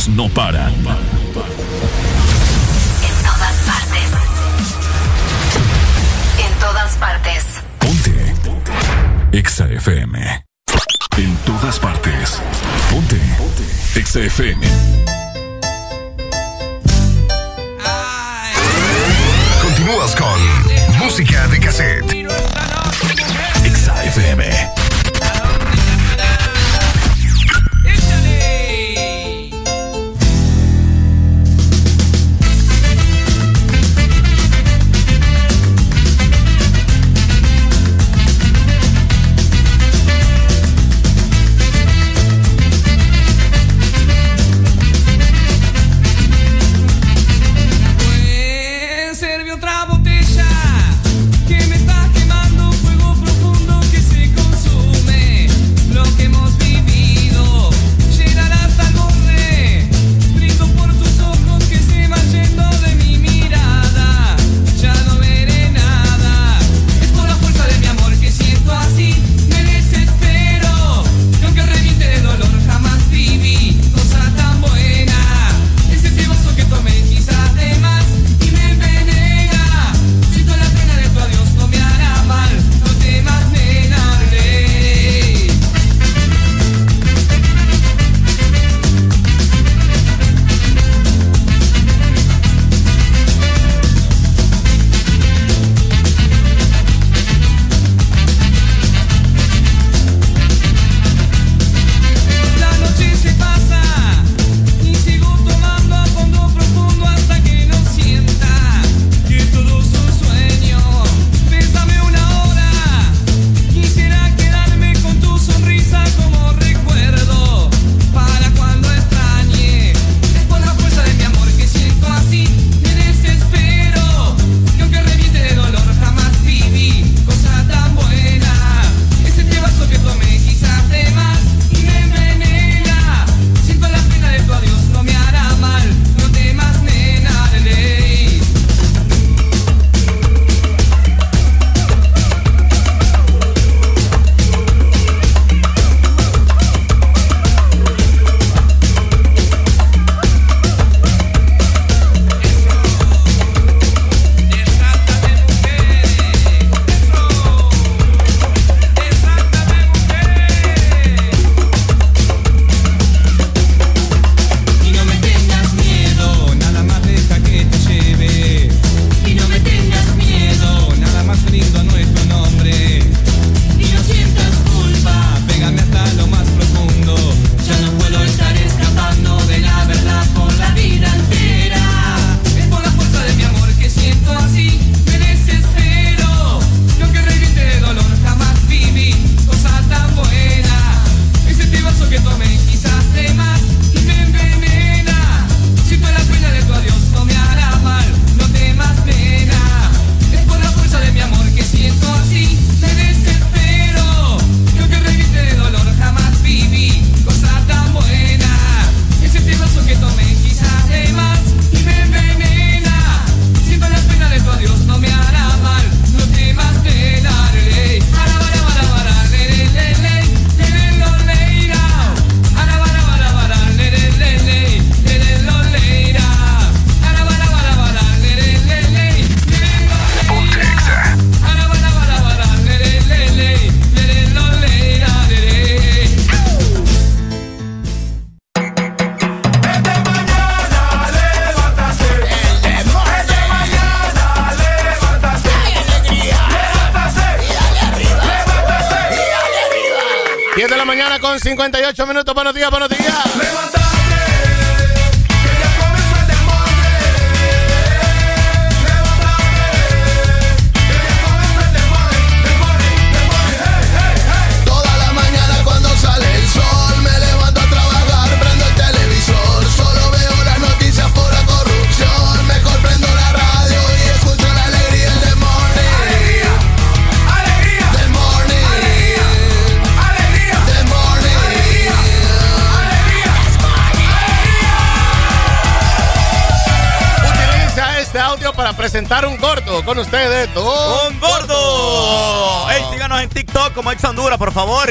no paran.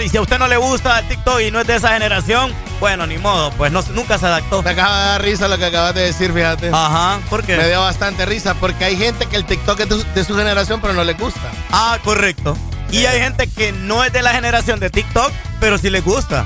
Y si a usted no le gusta el TikTok y no es de esa generación, bueno, ni modo, pues no, nunca se adaptó. Me acaba de dar risa lo que acabas de decir, fíjate. Ajá, ¿por qué? Me dio bastante risa porque hay gente que el TikTok es de su, de su generación, pero no le gusta. Ah, correcto. Y hay gente que no es de la generación de TikTok, pero sí les gusta.